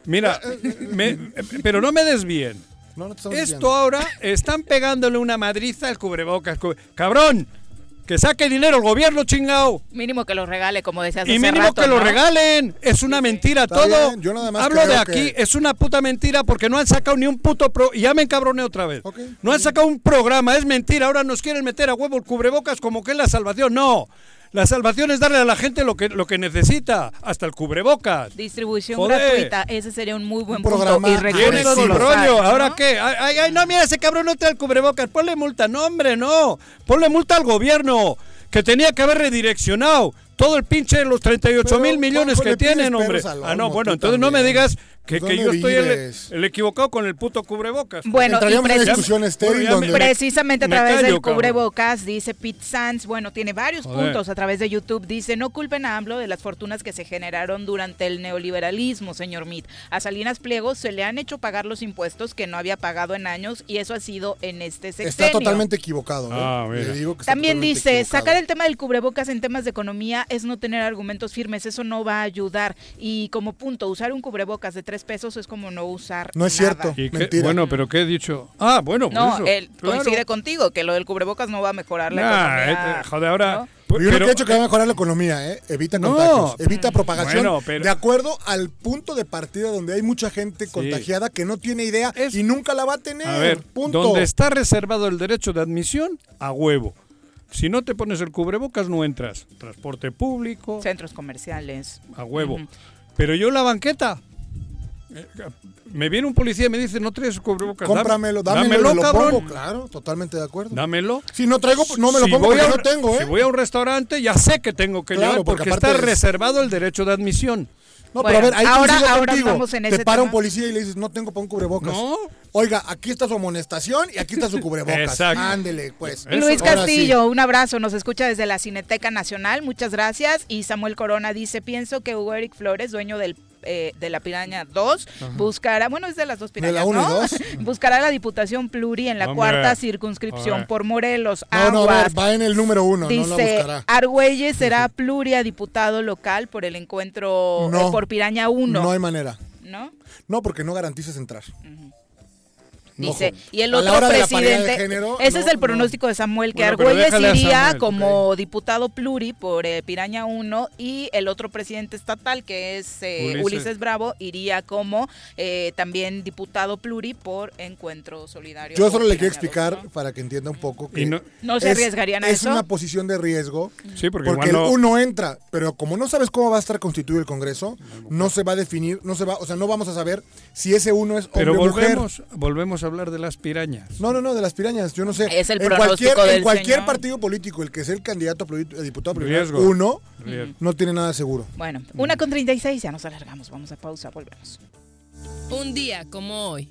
Mira, me- pero no me desvíen. No, Esto diciendo. ahora están pegándole una madriza al cubrebocas. cu- ¡Cabrón! Que saque dinero el gobierno, chingao. Mínimo que lo regale, como decías Y hace mínimo rato, que lo regalen. Es una mentira Está todo. yo nada más Hablo de aquí, que- es una puta mentira porque no han sacado ni un puto pro. Y ya me encabroné otra vez. No han sacado un programa, es mentira. Ahora nos quieren meter a huevo el cubrebocas como que es la salvación. No. La salvación es darle a la gente lo que, lo que necesita, hasta el cubrebocas. Distribución Joder. gratuita, ese sería un muy buen programa Y recursos con rollo. ¿no? ¿Ahora qué? Ay, ay, no, mira, ese cabrón no trae el cubrebocas. Ponle multa. No, hombre, no. Ponle multa al gobierno, que tenía que haber redireccionado todo el pinche, los 38 Pero, mil millones que tienen, hombre. Ah, no, bueno, entonces no me digas que, ¿Pues que yo estoy el, equivocado con el puto cubrebocas. Bueno, una discusión estéril Bueno, donde... Precisamente a través callo, del cabrón. cubrebocas, dice Pete Sands, bueno, tiene varios Joder. puntos a través de YouTube, dice, no culpen a AMLO de las fortunas que se generaron durante el neoliberalismo, señor Meade. A Salinas Pliego se le han hecho pagar los impuestos que no había pagado en años y eso ha sido en este sexenio. Está totalmente equivocado. ¿eh? Ah, mira. Le digo que está También dice, equivocado. sacar el tema del cubrebocas en temas de economía es no tener argumentos firmes, eso no va a ayudar. Y como punto, usar un cubrebocas de tres pesos es como no usar No es nada. cierto. ¿Y qué- Mentira. bueno, pero ¿qué he dicho? Ah, bueno, por No, eso. él Claro. coincide contigo, que lo del cubrebocas no va a mejorar la Nah, economía. eh, joder, ahora... ¿no? pues, Yo creo que he hecho que va a mejorar la economía, ¿eh? Evita No. contagios, evita propagación. Bueno, pero- De acuerdo al punto de partida donde hay mucha gente contagiada que no tiene idea Es- y nunca la va a tener. A ver, punto. donde está reservado el derecho de admisión, a huevo. Si no te pones el cubrebocas, no entras. Transporte público, Centros comerciales. a huevo. Ujú. Pero yo la banqueta, eh, me viene un policía y me dice, no traes cubrebocas. Cómpramelo, dámelo, dámelo, lo cabrón. pongo. Claro, totalmente de acuerdo. Dámelo. Si no traigo, pues no me lo Si pongo porque a no tengo, ¿eh? Si voy a un restaurante, ya sé que tengo que Claro, llevar porque está es- reservado el derecho de admisión. No, Bueno, pero a ver, ahí ahora- ahora vamos en Te ese para un policía y le dices, no tengo para un cubrebocas. No. Oiga, aquí está su amonestación y aquí está su cubrebocas. Exacto. Ándele, pues. Eso. Luis Castillo, un abrazo, nos escucha desde la Cineteca Nacional, muchas gracias. Y Samuel Corona dice, pienso que Hugo Eric Flores, dueño del eh, de la Piraña 2, buscará, bueno, es de las dos De pirañas, la ¿no? dos. buscará la diputación pluri en la Hombre. cuarta circunscripción Hombre. por Morelos. No, no, a Aguas. ver, va en el número uno, no la Dice, buscará. Argüelles será pluria diputado local por el encuentro No. eh, por Piraña 1, No hay manera. ¿no? No, porque no garantizas entrar. Dice, Ojo. y el otro presidente, género, ese no, es el no. pronóstico de Samuel, que Bueno, Argüelles iría Samuel, como diputado pluri por eh, Piraña 1 y el otro presidente estatal, que es eh, Ulises. Ulises. Bravo, iría como eh, también diputado pluri por Encuentro Solidario. Yo solo le quiero explicar 2, para que entienda un poco que no- ¿No se arriesgarían a es eso? una posición de riesgo Sí, porque, porque, igual uno entra, pero como no sabes cómo va a estar constituido el Congreso, no se va a definir, no se va, o sea, no vamos a saber si ese uno es hombre Pero o mujer. volvemos a hablar de las pirañas. No, no, no, de las pirañas, yo no sé. Es el en cualquier, del en cualquier señor. partido político, el que sea el candidato a a diputado Riesgo. uno, Riesgo. no tiene nada seguro. Bueno, una con 36, ya nos alargamos. Vamos a pausa, volvemos. Un día como hoy.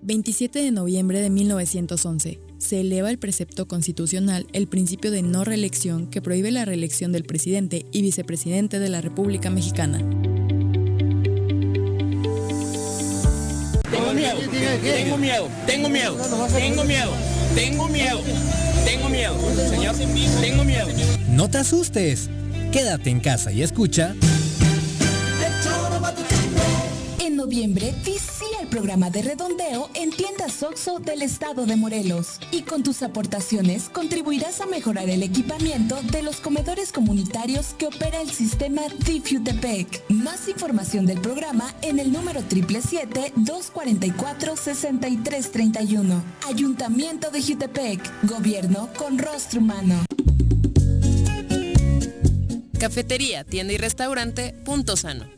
27 de noviembre de 1911, se eleva el precepto constitucional el principio de no reelección que prohíbe la reelección del presidente y vicepresidente de la República Mexicana. Miedo, tengo miedo, tengo miedo, tengo miedo, tengo miedo, tengo miedo, señor, tengo miedo. No te asustes. Quédate en casa y escucha En noviembre visita programa de redondeo en tiendas OXO del estado de Morelos y con tus aportaciones contribuirás a mejorar el equipamiento de los comedores comunitarios que opera el sistema DIF-UTEPEC. Más información del programa en el número 777-244-6331. Ayuntamiento de Jutepec. Gobierno con rostro humano. Cafetería, tienda y restaurante Punto Sano.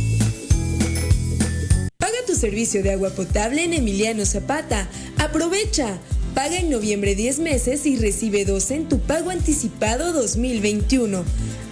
Servicio de agua potable en Emiliano Zapata. Aprovecha. Paga en noviembre 10 meses y recibe 12 en tu pago anticipado 2021.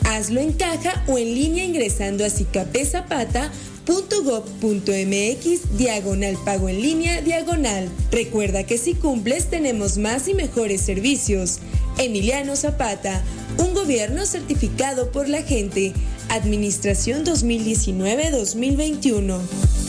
Hazlo en caja o en línea ingresando a cicapezapata.gov.mx diagonal pago en línea diagonal. Recuerda que si cumples tenemos más y mejores servicios. Emiliano Zapata, un gobierno certificado por la gente. Administración 2019-2021.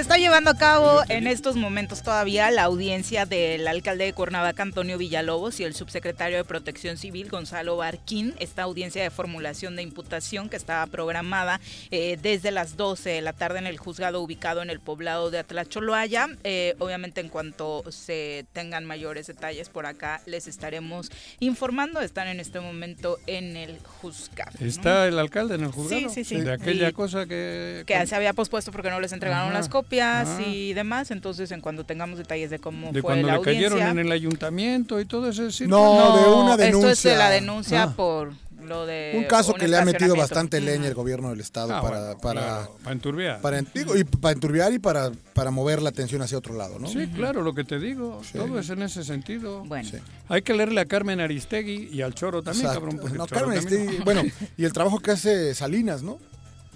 Se está llevando a cabo en estos momentos todavía la audiencia del alcalde de Cuernavaca, Antonio Villalobos, y el subsecretario de Protección Civil, Gonzalo Barquín. Esta audiencia de formulación de imputación que estaba programada eh, desde las 12 de la tarde en el juzgado ubicado en el poblado de Atlacholoaya. Eh, obviamente, en cuanto se tengan mayores detalles por acá, les estaremos informando. Están en este momento en el juzgado. ¿no? ¿Está el alcalde en el juzgado? Sí, sí, sí. De aquella Y- cosa que... que se había pospuesto porque no les entregaron Ajá, las copias ah. y demás. Entonces, en cuando tengamos detalles de cómo De fue cuando la le audiencia. cayeron en el ayuntamiento y todo ese circo. No, de una Esto es denuncia. de la denuncia Ah. por lo de Un caso que le ha metido bastante leña el gobierno del estado Ah, para, bueno, para, claro, para enturbiar. para, digo, y para enturbiar y para, para mover la atención hacia otro lado, ¿no? Sí, claro, lo que te digo. Todo es en ese sentido. Bueno. Hay que leerle a Carmen Aristegui y al Choro también, Exacto. cabrón. No, Choro Carmen también- Aristegui, bueno, [laughs] y el trabajo que hace Salinas, ¿no?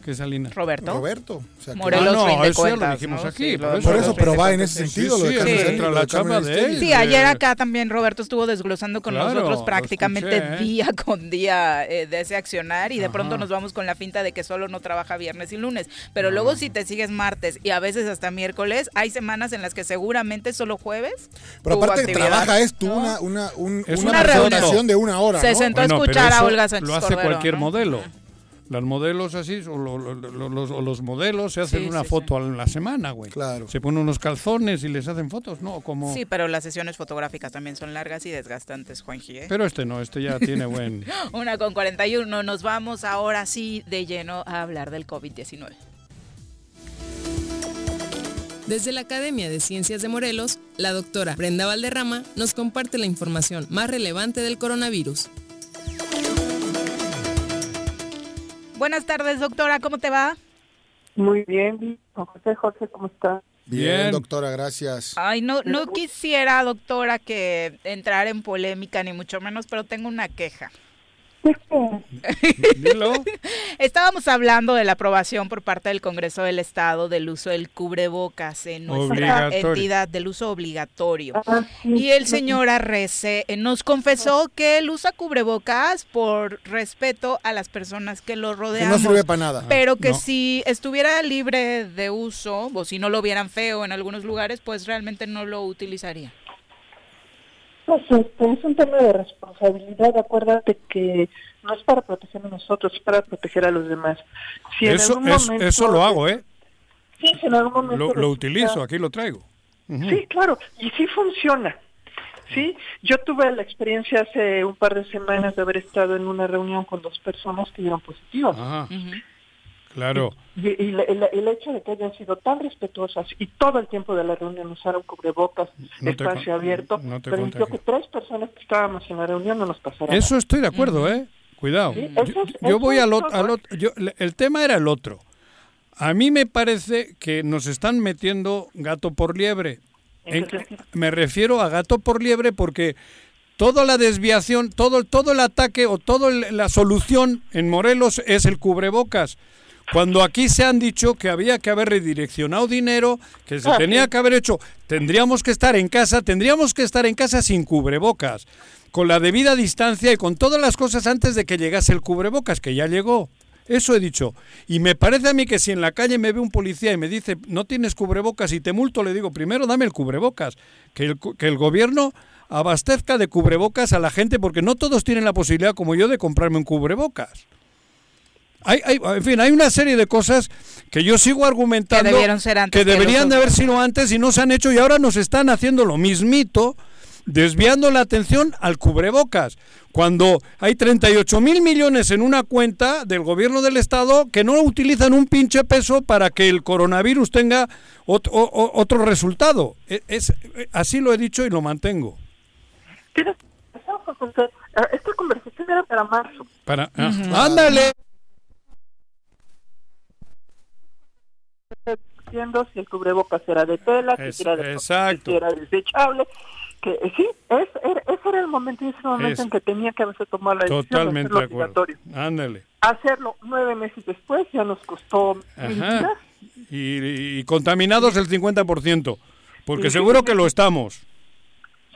¿Qué Salinas? Roberto. Roberto. o sea, que- Morelos Ah, no, eso lo cuentas, dijimos ¿no? aquí, Sí, por eso. Por eso, pero va en ese Sí, sentido lo de sí, entra la de él. Ayer acá también Roberto estuvo desglosando con Claro, nosotros prácticamente escuché, ¿eh? día con día eh, de ese accionar y de Ajá. pronto nos vamos con la finta de que solo no trabaja viernes y lunes. Pero luego si te sigues martes y a veces hasta miércoles, hay semanas en las que seguramente solo jueves. Pero aparte actividad. trabaja esto, una, una, un- Es una, una presentación de una hora, Se ¿no? sentó a escuchar a Olga Sánchez Lo hace cualquier ¿no? modelo. Los modelos así, o, lo- lo- lo- los, o los modelos se hacen Sí, una sí, foto a la semana, güey. Claro. Se ponen unos calzones y les hacen fotos, ¿no? Como... Sí, pero las sesiones fotográficas también son largas y desgastantes, Juanji. ¿eh? Pero este no, este ya [laughs] tiene buen... Una con 41. Nos vamos ahora sí de lleno a hablar del COVID-19. Desde la Academia de Ciencias de Morelos, la doctora Brenda Valderrama nos comparte la información más relevante del coronavirus. Buenas tardes, doctora, ¿cómo te va? Muy bien, José, José, ¿cómo está? Bien, Bien. doctora, gracias. Ay, no, no quisiera, doctora, que entrar en polémica, ni mucho menos, pero tengo una queja. Dilo. Estábamos hablando de la aprobación por parte del Congreso del Estado del uso del cubrebocas en nuestra entidad, del uso obligatorio. Ah, sí. Y el señor Arrece eh, nos confesó que él usa cubrebocas por respeto a las personas que lo rodeamos. no sirve para nada. Pero que No. si estuviera libre de uso, o si no lo vieran feo en algunos lugares, pues realmente no lo utilizaría. Pues este, es un tema de responsabilidad. Acuérdate que no es para proteger a nosotros, es para proteger a los demás. Si en Eso, algún es- momento- eso lo hago, ¿eh? Sí, si en algún momento Lo, lo resulta- utilizo, aquí lo traigo. Ujú. Sí, claro, y sí funciona. Sí, yo tuve la experiencia hace un par de semanas de haber estado en una reunión con dos personas que dieron positivas. Ajá, claro. Y, y el, el hecho de que hayan sido tan respetuosas y todo el tiempo de la reunión usaron cubrebocas, No espacio con- abierto, no permitió que tres personas que estábamos en la reunión no nos pasaran. Eso estoy de acuerdo, ¿eh? Cuidado. Sí, Yo, eso voy al, otro. yo- el tema era el otro. A mí me parece que nos están metiendo gato por liebre. Me refiero a gato por liebre porque toda la desviación, todo, todo el ataque o toda la solución en Morelos es el cubrebocas. Cuando aquí se han dicho que había que haber redireccionado dinero, que se tenía que haber hecho, tendríamos que estar en casa, tendríamos que estar en casa sin cubrebocas, con la debida distancia y con todas las cosas antes de que llegase el cubrebocas, que ya llegó. Eso he dicho. Y me parece a mí que si en la calle me ve un policía y me dice, no tienes cubrebocas y te multo, le digo, primero dame el cubrebocas. Que el, que el gobierno abastezca de cubrebocas a la gente, porque no todos tienen la posibilidad, como yo, de comprarme un cubrebocas. Hay, hay- en fin, hay una serie de cosas que yo sigo argumentando Que debieron ser antes que que deberían de haber sido antes y no se han hecho y ahora nos están haciendo lo mismito, desviando la atención al cubrebocas, cuando hay 38 mil millones en una cuenta del gobierno del Estado que no utilizan un pinche peso para que el coronavirus tenga ot- o- o- otro resultado. E- Es, así lo he dicho y lo mantengo. Tienes Esta conversación era para marzo. Para, ah, ándale. Viendo si el cubrebocas era de tela, si era de exacto. si era desechable. Que sí, es, era- ese era el momento ese momento Es- en que tenía que haberse tomado la decisión Totalmente de hacerlo obligatorio. Ándale. Hacerlo nueve meses después ya nos costó Ajá. Y, y contaminados el 50%, porque Sí, seguro sí, que lo estamos.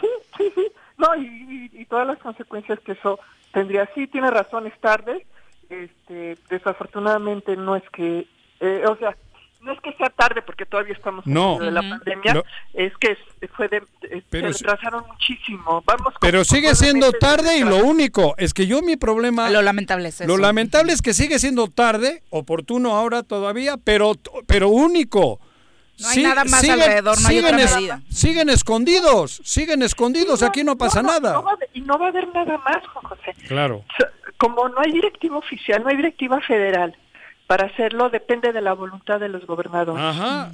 Sí, sí, sí. No, y, y- y todas las consecuencias que eso tendría. Sí, tiene razón, es tarde. Este, desafortunadamente no es que, eh, o sea, no es que sea tarde porque todavía estamos en No. medio de la pandemia, Lo- es que es- fue de, eh, Pero se retrasaron muchísimo. Vamos con- Pero con sigue siendo tarde y lo único es que yo mi problema... Lo lamentable es eso. Lo lamentable es que sigue siendo tarde, oportuno ahora todavía, pero, pero único. No hay nada más alrededor, no hay otra es- medida. siguen escondidos, siguen escondidos, aquí no pasa no, nada. no va y no va a haber nada más, Juan José. Claro. Como no hay directiva oficial, no hay directiva federal para hacerlo, depende de la voluntad de los gobernadores. Ajá.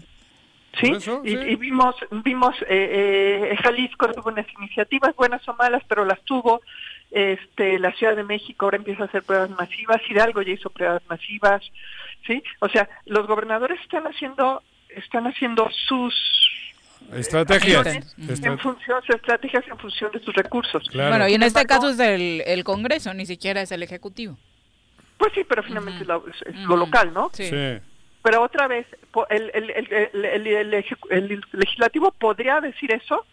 ¿sí? Eso, y, sí. y vimos, vimos eh, eh, Jalisco tuvo unas iniciativas buenas o malas, pero las tuvo. Este, la Ciudad de México ahora empieza a hacer pruebas masivas, Hidalgo ya hizo pruebas masivas, ¿sí? O sea, los gobernadores están haciendo, están haciendo sus Estrategias. acciones Estra- en función, sus estrategias en función de sus recursos. Claro. Bueno, y en este caso es el, el Congreso, ni siquiera es el Ejecutivo. Pues sí, pero finalmente es lo- es, local, ¿no? Sí. Sí. Pero otra vez, po- el, el, el, el- el- el ejecu- el legislativo podría decir eso,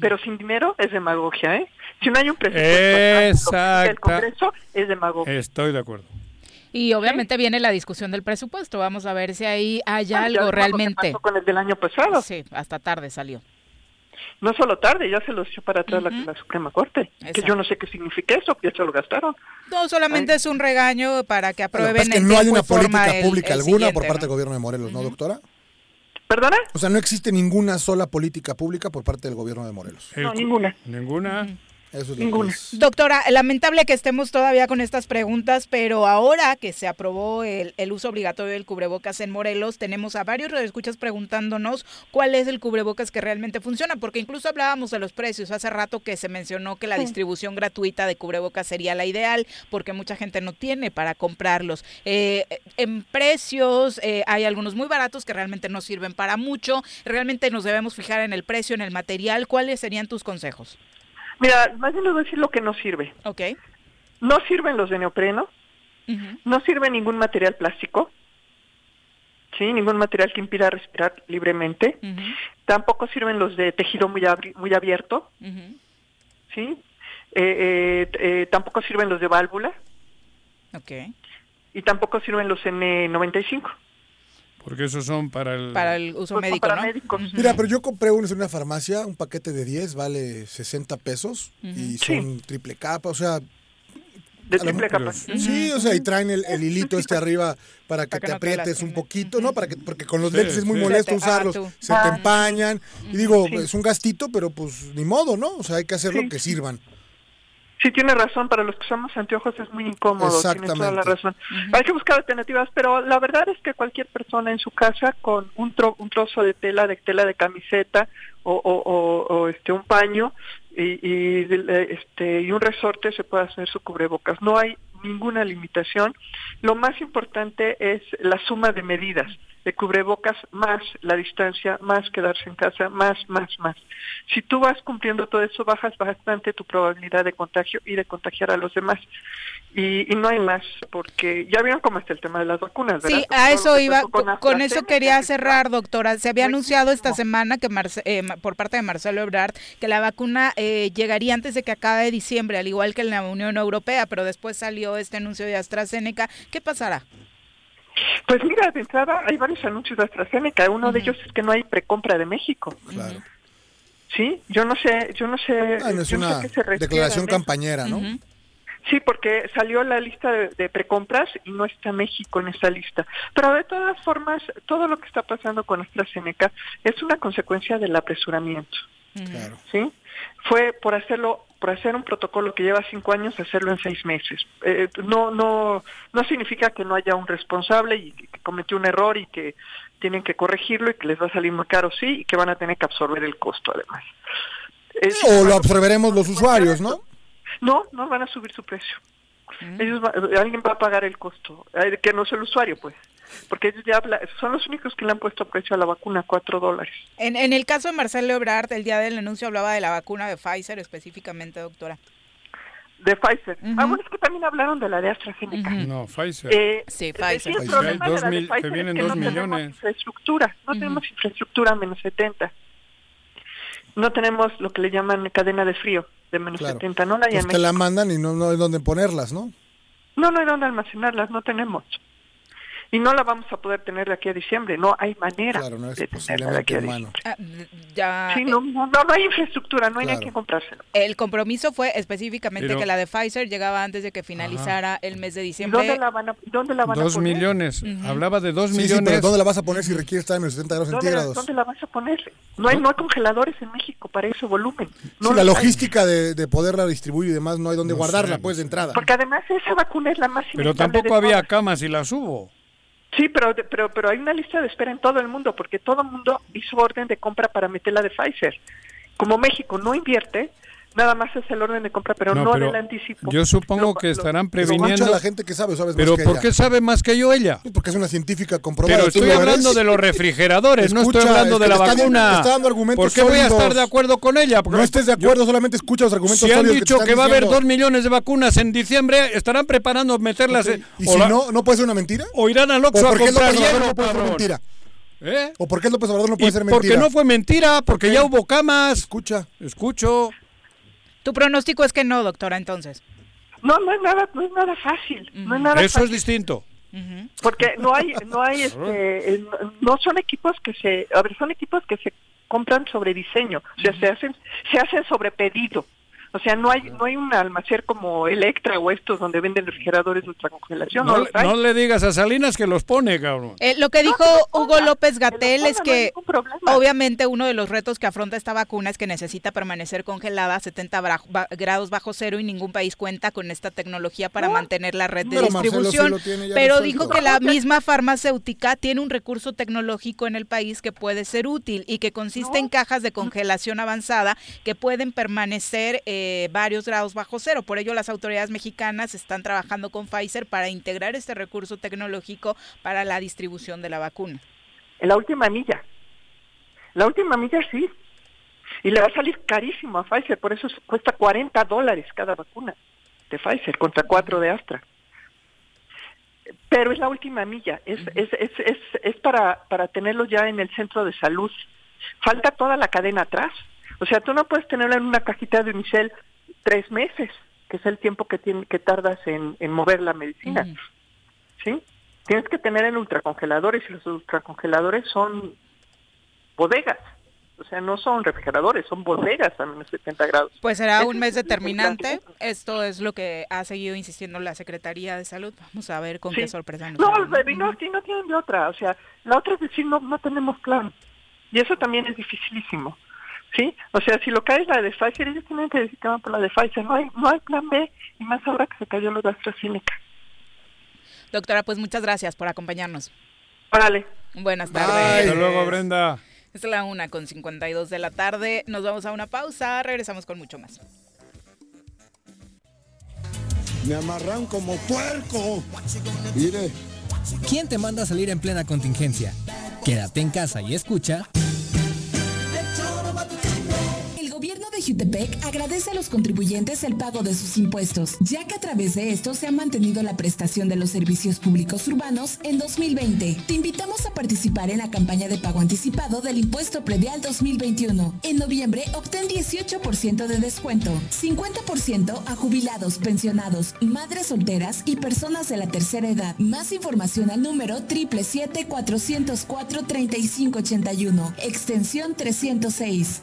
pero sin dinero es demagogia, ¿eh? Si no hay un presupuesto del. Congreso, es demagogia. Estoy de acuerdo. Y obviamente viene la discusión del presupuesto. Vamos a ver si ahí hay Ah, algo realmente. pasó con el del año pasado. Sí, hasta tarde salió. No solo tarde, ya se los echó para atrás la, la Suprema Corte. Que yo no sé qué significa eso, ya se lo gastaron. No, solamente es un regaño para que que aprueben pasa es que no hay una política pública el alguna por parte ¿no? del gobierno de Morelos, ¿no, doctora? ¿Perdona? O sea, no existe ninguna sola política pública por parte del gobierno de Morelos. El No, ninguna. Ninguna. Eso es lo que Ninguna. es. Doctora, lamentable que estemos todavía con estas preguntas, pero ahora que se aprobó el, el uso obligatorio del cubrebocas en Morelos, tenemos a varios radioescuchas preguntándonos cuál es el cubrebocas que realmente funciona, porque incluso hablábamos de los precios. Hace rato que se mencionó que la Sí. distribución gratuita de cubrebocas sería la ideal, porque mucha gente no tiene para comprarlos. Eh, en precios eh, hay algunos muy baratos que realmente no sirven para mucho. Realmente nos debemos fijar en el precio, en el material. ¿Cuáles serían tus consejos? Mira, más bien les voy a decir lo que no sirve. Ok. No sirven los de neopreno, no sirve ningún material plástico, sí, ningún material que impida respirar libremente. Tampoco sirven los de tejido muy, abri- muy abierto, sí. Eh, eh, eh, tampoco sirven los de válvula Ok. y tampoco sirven los N95. Porque esos son para el... Para el uso Pues médico, para ¿no? médicos. Mira, pero yo compré uno en una farmacia, un paquete de 10 vale 60 pesos y Sí. son triple capa, o sea... De lo triple capa. Sí, o sea, y traen el, el hilito este [laughs] arriba para que Para que te no aprietes un poquito, ¿no? Para que, porque con los Sí, lentes es muy sí. molesto Se te- ah, usarlos, se te Ah. empañan. Y digo, Sí. es un gastito, pero pues ni modo, ¿no? O sea, hay que hacerlo Sí. que sirvan. Sí, tiene razón, para los que usamos anteojos es muy incómodo, tiene toda la razón. Hay que buscar alternativas, pero la verdad es que cualquier persona en su casa con un, tro- un trozo de tela, de tela de camiseta o, o- o- o, este un paño y, y, de- este, y un resorte se puede hacer su cubrebocas. No hay ninguna limitación. Lo más importante es la suma de medidas de cubrebocas más la distancia, más quedarse en casa, más, más, más. Si tú vas cumpliendo todo eso, bajas bastante tu probabilidad de contagio y de contagiar a los demás. Y, y no hay más, porque ya vieron cómo está el tema de las vacunas, ¿verdad? Sí, a eso iba, con eso quería que- cerrar, doctora. Se había anunciado esta semana que Marce- eh, por parte de Marcelo Ebrard que la vacuna eh, llegaría antes de que acabe diciembre, al igual que en la Unión Europea, pero después salió este anuncio de AstraZeneca. ¿Qué pasará? Pues mira, de entrada hay varios anuncios de AstraZeneca. Uno de ellos es que no hay precompra de México. Claro. Sí, yo no sé, yo no sé. Ah, no es yo no sé una qué se declaración campañera, ¿no? Sí, porque salió la lista de, de precompras y no está México en esa lista. Pero de todas formas, todo lo que está pasando con AstraZeneca es una consecuencia del apresuramiento. Claro. ¿sí? Fue por hacerlo, por hacer un protocolo que lleva cinco años, hacerlo en seis meses. Eh, no, no, no significa que no haya un responsable y que cometió un error y que tienen que corregirlo y que les va a salir muy caro, sí, y que van a tener que absorber el costo además. Es- O lo absorberemos los usuarios, ¿no? no, no van a subir su precio. Ellos va- alguien va a pagar el costo, eh, que no es el usuario, pues, porque ellos ya habla- son los únicos que le han puesto precio a la vacuna, cuatro dólares. En, en el caso de Marcelo Ebrard, el día del anuncio hablaba de la vacuna de Pfizer específicamente, doctora. De Pfizer. Ujú. Ah, bueno, es que también hablaron de la de AstraZeneca. Ujú. No, Pfizer. Eh, Sí, eh, Pfizer. sí, el Pfizer. problema dos de la de mil- que Pfizer es vienen que dos no tenemos millones. infraestructura, no tenemos infraestructura menos 70. No tenemos lo que le llaman cadena de frío de menos Claro. 70, no la Pues te la mandan y no, no hay dónde ponerlas, ¿no? No, no hay dónde almacenarlas, no tenemos. Y no la vamos a poder tener de aquí a diciembre, no hay manera Claro, no es de tenerla de aquí a diciembre. Ah, ya, Sí, no, no, no, no hay infraestructura, no hay Claro. ni que comprárselo. El compromiso fue específicamente Pero- que la de Pfizer llegaba antes de que finalizara el mes de ¿Y diciembre. dónde la van a, dónde la van a Dos poner? millones. Hablaba de dos Sí, sí, millones. pero ¿dónde la vas a poner si requiere estar en los 70 grados ¿Dónde la, centígrados? dónde la vas a poner? No hay, no hay congeladores en México para ese volumen. No Sí, la hay. logística de, de poderla distribuir y demás, no hay dónde No guardarla, sé, pues, de entrada. Porque además esa vacuna es la más Pero tampoco había camas y las hubo. Sí, pero, pero, pero hay una lista de espera en todo el mundo, porque todo el mundo hizo orden de compra para meterla de Pfizer. Como México no invierte, nada más es el orden de compra, pero no, No, pero del anticipo. Yo supongo Lo- que lo- estarán Pero escucha previniendo. la gente que sabe, sabes Pero más que ¿por ella. qué sabe más que yo ella? Sí, Porque es una científica comprobada. Pero ¿tú estoy eres? hablando de los refrigeradores, no estoy hablando es de la está vacuna. te está dando argumentos ¿Por qué voy a estar de acuerdo con ella? Porque No estés de acuerdo, solamente escucha los argumentos si han que dicho están que, va a haber dos millones de vacunas en diciembre, estarán preparando meterlas. en- ¿Y si la- no, no puede ser una mentira? o irán al ¿O Oxxo a por qué comprar López Obrador hielo, no puede ser cabrón. mentira? ¿Eh? ¿O por qué López Obrador no puede ser mentira? porque no fue mentira, porque ya hubo camas. Escucha. Escucho. Tu pronóstico es que no, doctora, entonces. No, no es nada, no es nada fácil. No es nada Eso es fácil. distinto. Porque no hay, no hay, [laughs] este, no- no son equipos que se, a ver, son equipos que se compran sobre diseño, o sea, se hacen, se hacen sobre pedido. O sea, no hay no hay un almacén como Electra o estos donde venden refrigeradores de ultracongelación. No, No, le- no digas a Salinas que los pone, cabrón. Eh, lo que dijo Hugo López Gatel es que obviamente uno de los retos que afronta esta vacuna es que necesita permanecer congelada a 70 bra- ba- grados bajo cero y ningún país cuenta con esta tecnología para mantener la red de Pero Marcelo sí distribución. pero dijo que la misma farmacéutica tiene un recurso tecnológico en el país que puede ser útil y que consiste en cajas de congelación avanzada que pueden permanecer eh, varios grados bajo cero. Por ello, las autoridades mexicanas están trabajando con Pfizer para integrar este recurso tecnológico para la distribución de la vacuna. En la última milla. La última milla sí. Y le va a salir carísimo a Pfizer, por eso cuesta 40 dólares cada vacuna de Pfizer contra 4 de Astra. Pero es la última milla, es, es, es, es, es para, para tenerlo ya en el centro de salud. Falta toda la cadena atrás. O sea, tú no puedes tenerlo en una cajita de unicel tres meses, que es el tiempo que, tiene, que tardas en, en mover la medicina. ¿Sí? Tienes que tener en ultracongeladores y los ultracongeladores son bodegas. O sea, no son refrigeradores, son bodegas a menos 70 grados. Pues será un es mes determinante. Esto es lo que ha seguido insistiendo la Secretaría de Salud. Vamos a ver con Sí. qué sorpresa nos No, los bebinos sí no tienen de otra. O sea, la otra es decir, no, no tenemos plan. Y eso también es dificilísimo. ¿Sí? O sea, si lo cae la de Pfizer, ellos tienen que decir que van por la de Pfizer. No hay, no hay plan B. Y más ahora que se cayó lo de AstraZeneca. Doctora, pues muchas gracias por acompañarnos. Órale. Buenas Hasta tardes. luego, Brenda. Es la una con 52 de la tarde. Nos vamos a una pausa. Regresamos con mucho más. Me amarran como puerco. Mire. ¿Quién te manda a salir en plena contingencia? Quédate en casa y escucha. Gobierno de Jutepec agradece a los contribuyentes el pago de sus impuestos, ya que a través de esto se ha mantenido la prestación de los servicios públicos urbanos en 2020. Te invitamos a participar en la campaña de pago anticipado del impuesto predial 2021. En noviembre obtén 18% de descuento, 50% a jubilados, pensionados, madres solteras y personas de la tercera edad. Más información al número 777-404-3581, extensión 306.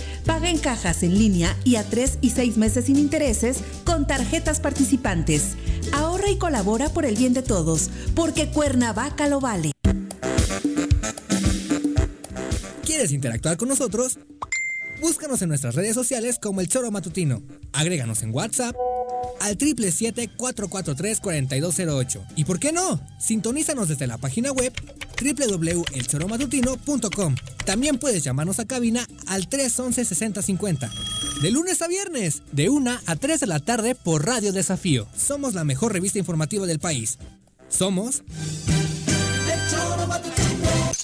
Paga en cajas en línea y a 3 y 6 meses sin intereses con tarjetas participantes. Ahorra y colabora por el bien de todos, porque Cuernavaca lo vale. ¿Quieres interactuar con nosotros? Búscanos en nuestras redes sociales como El Choro Matutino. Agréganos en WhatsApp al 777-443-4208. ¿Y por qué no? Sintonízanos desde la página web www.elchoromatutino.com. También puedes llamarnos a cabina al 311-6050. De lunes a viernes, de 1 a 3 de la tarde por Radio Desafío. Somos la mejor revista informativa del país. Somos... El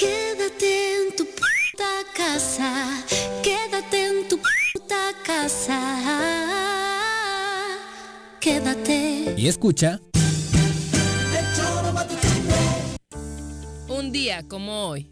Quédate en tu puta casa, quédate en tu puta casa. Quédate. Y escucha... Un día como hoy.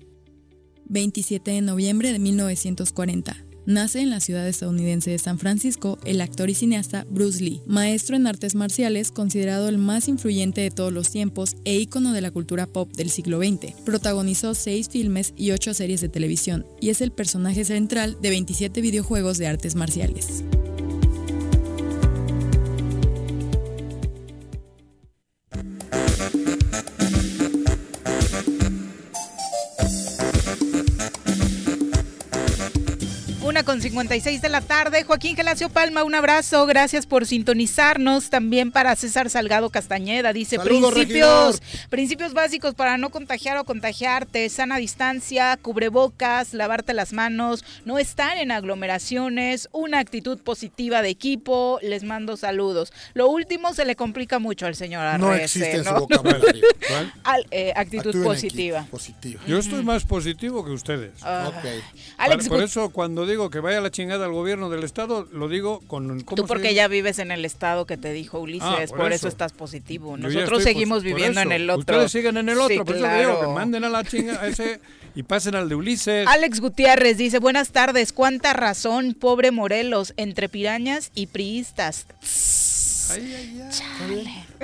27 de noviembre de 1940. Nace en la ciudad estadounidense de San Francisco el actor y cineasta Bruce Lee, maestro en artes marciales, considerado el más influyente de todos los tiempos e ícono de la cultura pop del siglo XX. Protagonizó seis filmes y ocho series de televisión y es el personaje central de 27 videojuegos de artes marciales. Con 56 de la tarde. Joaquín Gelacio Palma, un abrazo. Gracias por sintonizarnos. También para César Salgado Castañeda. Dice Saludos, principios, principios básicos para no contagiar o contagiarte. Sana distancia, cubrebocas, lavarte las manos, no estar en aglomeraciones, una actitud positiva de equipo. Les mando saludos. Lo último se le complica mucho al señor Arrece. No existe en su [laughs] vocabulario. ¿Cuál? Al- eh, actitud Actúen positiva. Yo estoy más positivo que ustedes. Alex por eso cuando digo que vaya la chingada al gobierno del estado, lo digo con ¿cómo Tú porque ya vives en el estado que te dijo Ulises, Ah, por, por eso. eso. estás positivo. Nosotros seguimos por viviendo en el otro. Ustedes siguen en el otro, Sí, por eso digo que claro. manden a la chinga a ese y pasen al de Ulises. Alex Gutiérrez dice, buenas tardes, cuánta razón, pobre Morelos, entre pirañas y priistas.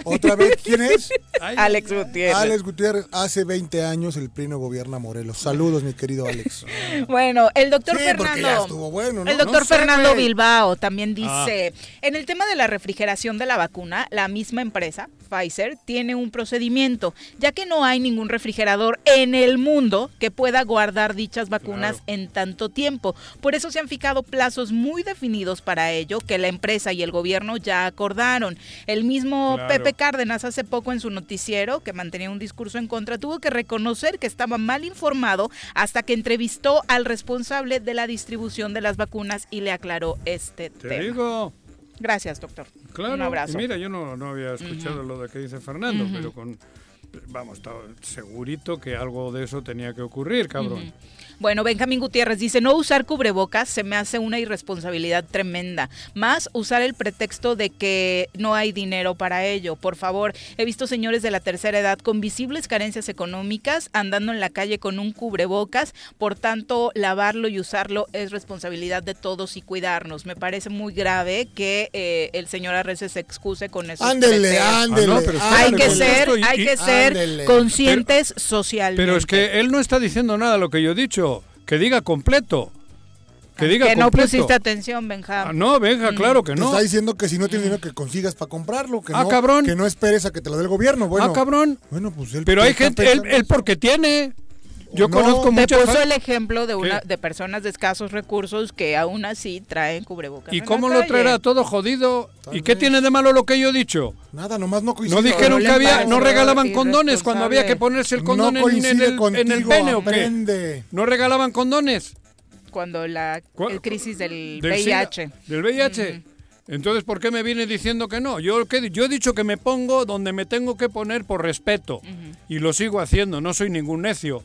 ¿Otra vez quién es? [laughs] Alex Gutiérrez. Alex Gutiérrez. Hace 20 años el PRI no gobierna Morelos. Saludos, mi querido Alex. [laughs] Bueno, el doctor Sí, Fernando. ya estuvo bueno, ¿no? El doctor No sé, Fernando güey. Bilbao también dice, Ah. en el tema de la refrigeración de la vacuna, la misma empresa, Pfizer, tiene un procedimiento, ya que no hay ningún refrigerador en el mundo que pueda guardar dichas vacunas en tanto tiempo. Por eso se han fijado plazos muy definidos para ello que la empresa y el gobierno ya acordaron. El mismo Claro. Pepe Cárdenas hace poco en su noticiero, que mantenía un discurso en contra, tuvo que reconocer que estaba mal informado hasta que entrevistó al responsable de la distribución de las vacunas y le aclaró este Te tema. digo. Gracias, doctor. Claro, Un abrazo. y mira, yo no, no había escuchado lo de que dice Fernando, pero con vamos, segurito que algo de eso tenía que ocurrir, cabrón. Bueno, Benjamín Gutiérrez dice, no usar cubrebocas se me hace una irresponsabilidad tremenda. Más usar el pretexto de que no hay dinero para ello. Por favor, he visto señores de la tercera edad con visibles carencias económicas andando en la calle con un cubrebocas. Por tanto, lavarlo y usarlo es responsabilidad de todos y cuidarnos. Me parece muy grave que eh, el señor Arrece se excuse con eso. Ándele, ándele, Ah, no, pero hay que ser, y- hay que ser Ándele. conscientes socialmente. Pero es que él no está diciendo nada de lo que yo he dicho. Que diga completo. Que diga que no completo. pusiste atención, Benjamín. Ah, no, venga, claro que Te no. está diciendo que si no tienes dinero que consigas para comprarlo, que Ah, no, cabrón. que no esperes a que te lo dé el gobierno. Bueno, ah, cabrón. Bueno, pues él Pero hay gente, él, él porque tiene. Yo No, conozco Te muchas puso el ejemplo de una ¿Qué? de personas de escasos recursos que aún así traen cubrebocas. ¿Y cómo lo traerá todo jodido? ¿Y qué tiene de malo lo que yo he dicho? Nada, nomás no coincide. No dijeron le que había, no regalaban condones cuando había que ponerse el No condón en- el, en el contigo, pene o qué. aprende. No regalaban condones Cuando la el crisis del, del VIH. SIDA, del VIH. Entonces, ¿por qué me viene diciendo que no? Yo, ¿qué? yo he dicho que me pongo donde me tengo que poner por respeto. Y lo sigo haciendo, no soy ningún necio.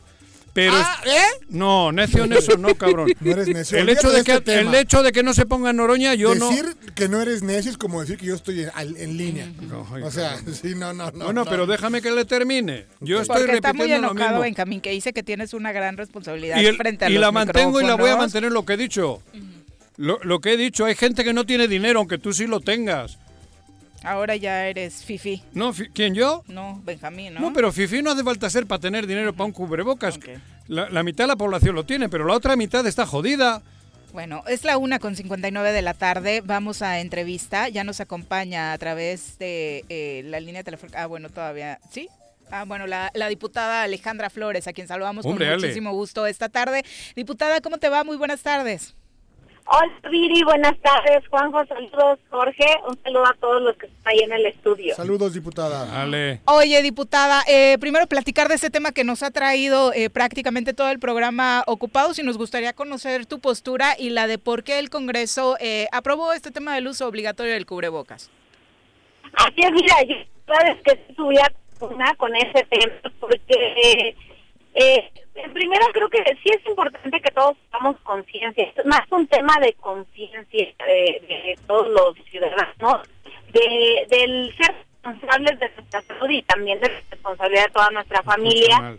Pero es- No, necio en eso no, cabrón. ¿eh? No eres necio. El hecho de, que, este el hecho de que no se ponga Noroña, yo no... Decir que no eres necio es como decir que yo estoy en, en línea. o sea, [laughs] sí, no, no, no. Bueno, no. pero déjame que le termine. Yo estoy Porque está muy repitiendo lo enojado mismo. Benjamín, que dice que tienes una gran responsabilidad y, el- frente a y los la mantengo y la voy a mantener lo que he dicho. Lo, lo que he dicho, hay gente que no tiene dinero, aunque tú sí lo tengas. Ahora ya eres Fifi. No, ¿quién yo? No, Benjamín, ¿no? No, pero Fifi no hace falta ser para tener dinero para un cubrebocas. La, la mitad de la población lo tiene, pero la otra mitad está jodida. Bueno, es la una con 59 de la tarde. Vamos a entrevista. Ya nos acompaña a través de eh, la línea telefónica. Ah, bueno, todavía. ¿Sí? Ah, bueno, la, la diputada Alejandra Flores, a quien saludamos Hombre, con Ale. muchísimo gusto esta tarde. Diputada, ¿cómo te va? Muy buenas tardes. Hola Viri, buenas tardes. Juanjo, saludos. Jorge, un saludo a todos los que están ahí en el estudio. Saludos, diputada. Ale. Oye, diputada, eh, primero platicar de este tema que nos ha traído eh, prácticamente todo el programa ocupado. Si nos gustaría conocer tu postura y la de por qué el Congreso eh, aprobó este tema del uso obligatorio del cubrebocas. Así es, mira, yo sabes que a una con ese tema porque eh, primero creo que sí es importante que todos tengamos conciencia, es más un tema de conciencia de, todos los ciudadanos, de, del ser responsables de nuestra salud y también de la responsabilidad de toda nuestra familia.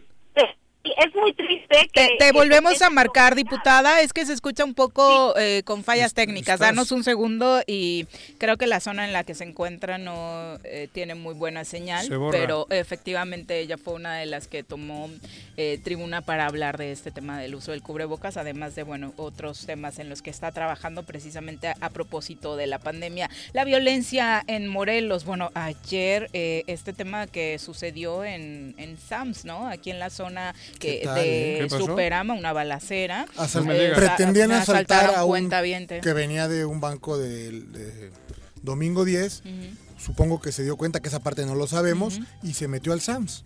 Es muy triste que... Te, volvemos a marcar, diputada. Es que se escucha un poco eh, con fallas técnicas. estás- Danos un segundo y creo que la zona en la que se encuentra no eh, tiene muy buena señal. Se borra. Pero efectivamente ella fue una de las que tomó eh, tribuna para hablar de este tema del uso del cubrebocas, además de, bueno, otros temas en los que está trabajando precisamente a, a propósito de la pandemia. La violencia en Morelos. Bueno, ayer eh, este tema que sucedió en, en SAMS, ¿no? Aquí en la zona que ¿Qué tal, eh? de. Superama, una balacera. Asal- digas. pretendían asaltar a un que venía de un banco del- de, Domingo 10. Supongo que se dio cuenta que esa parte no lo sabemos y se metió al SAMS.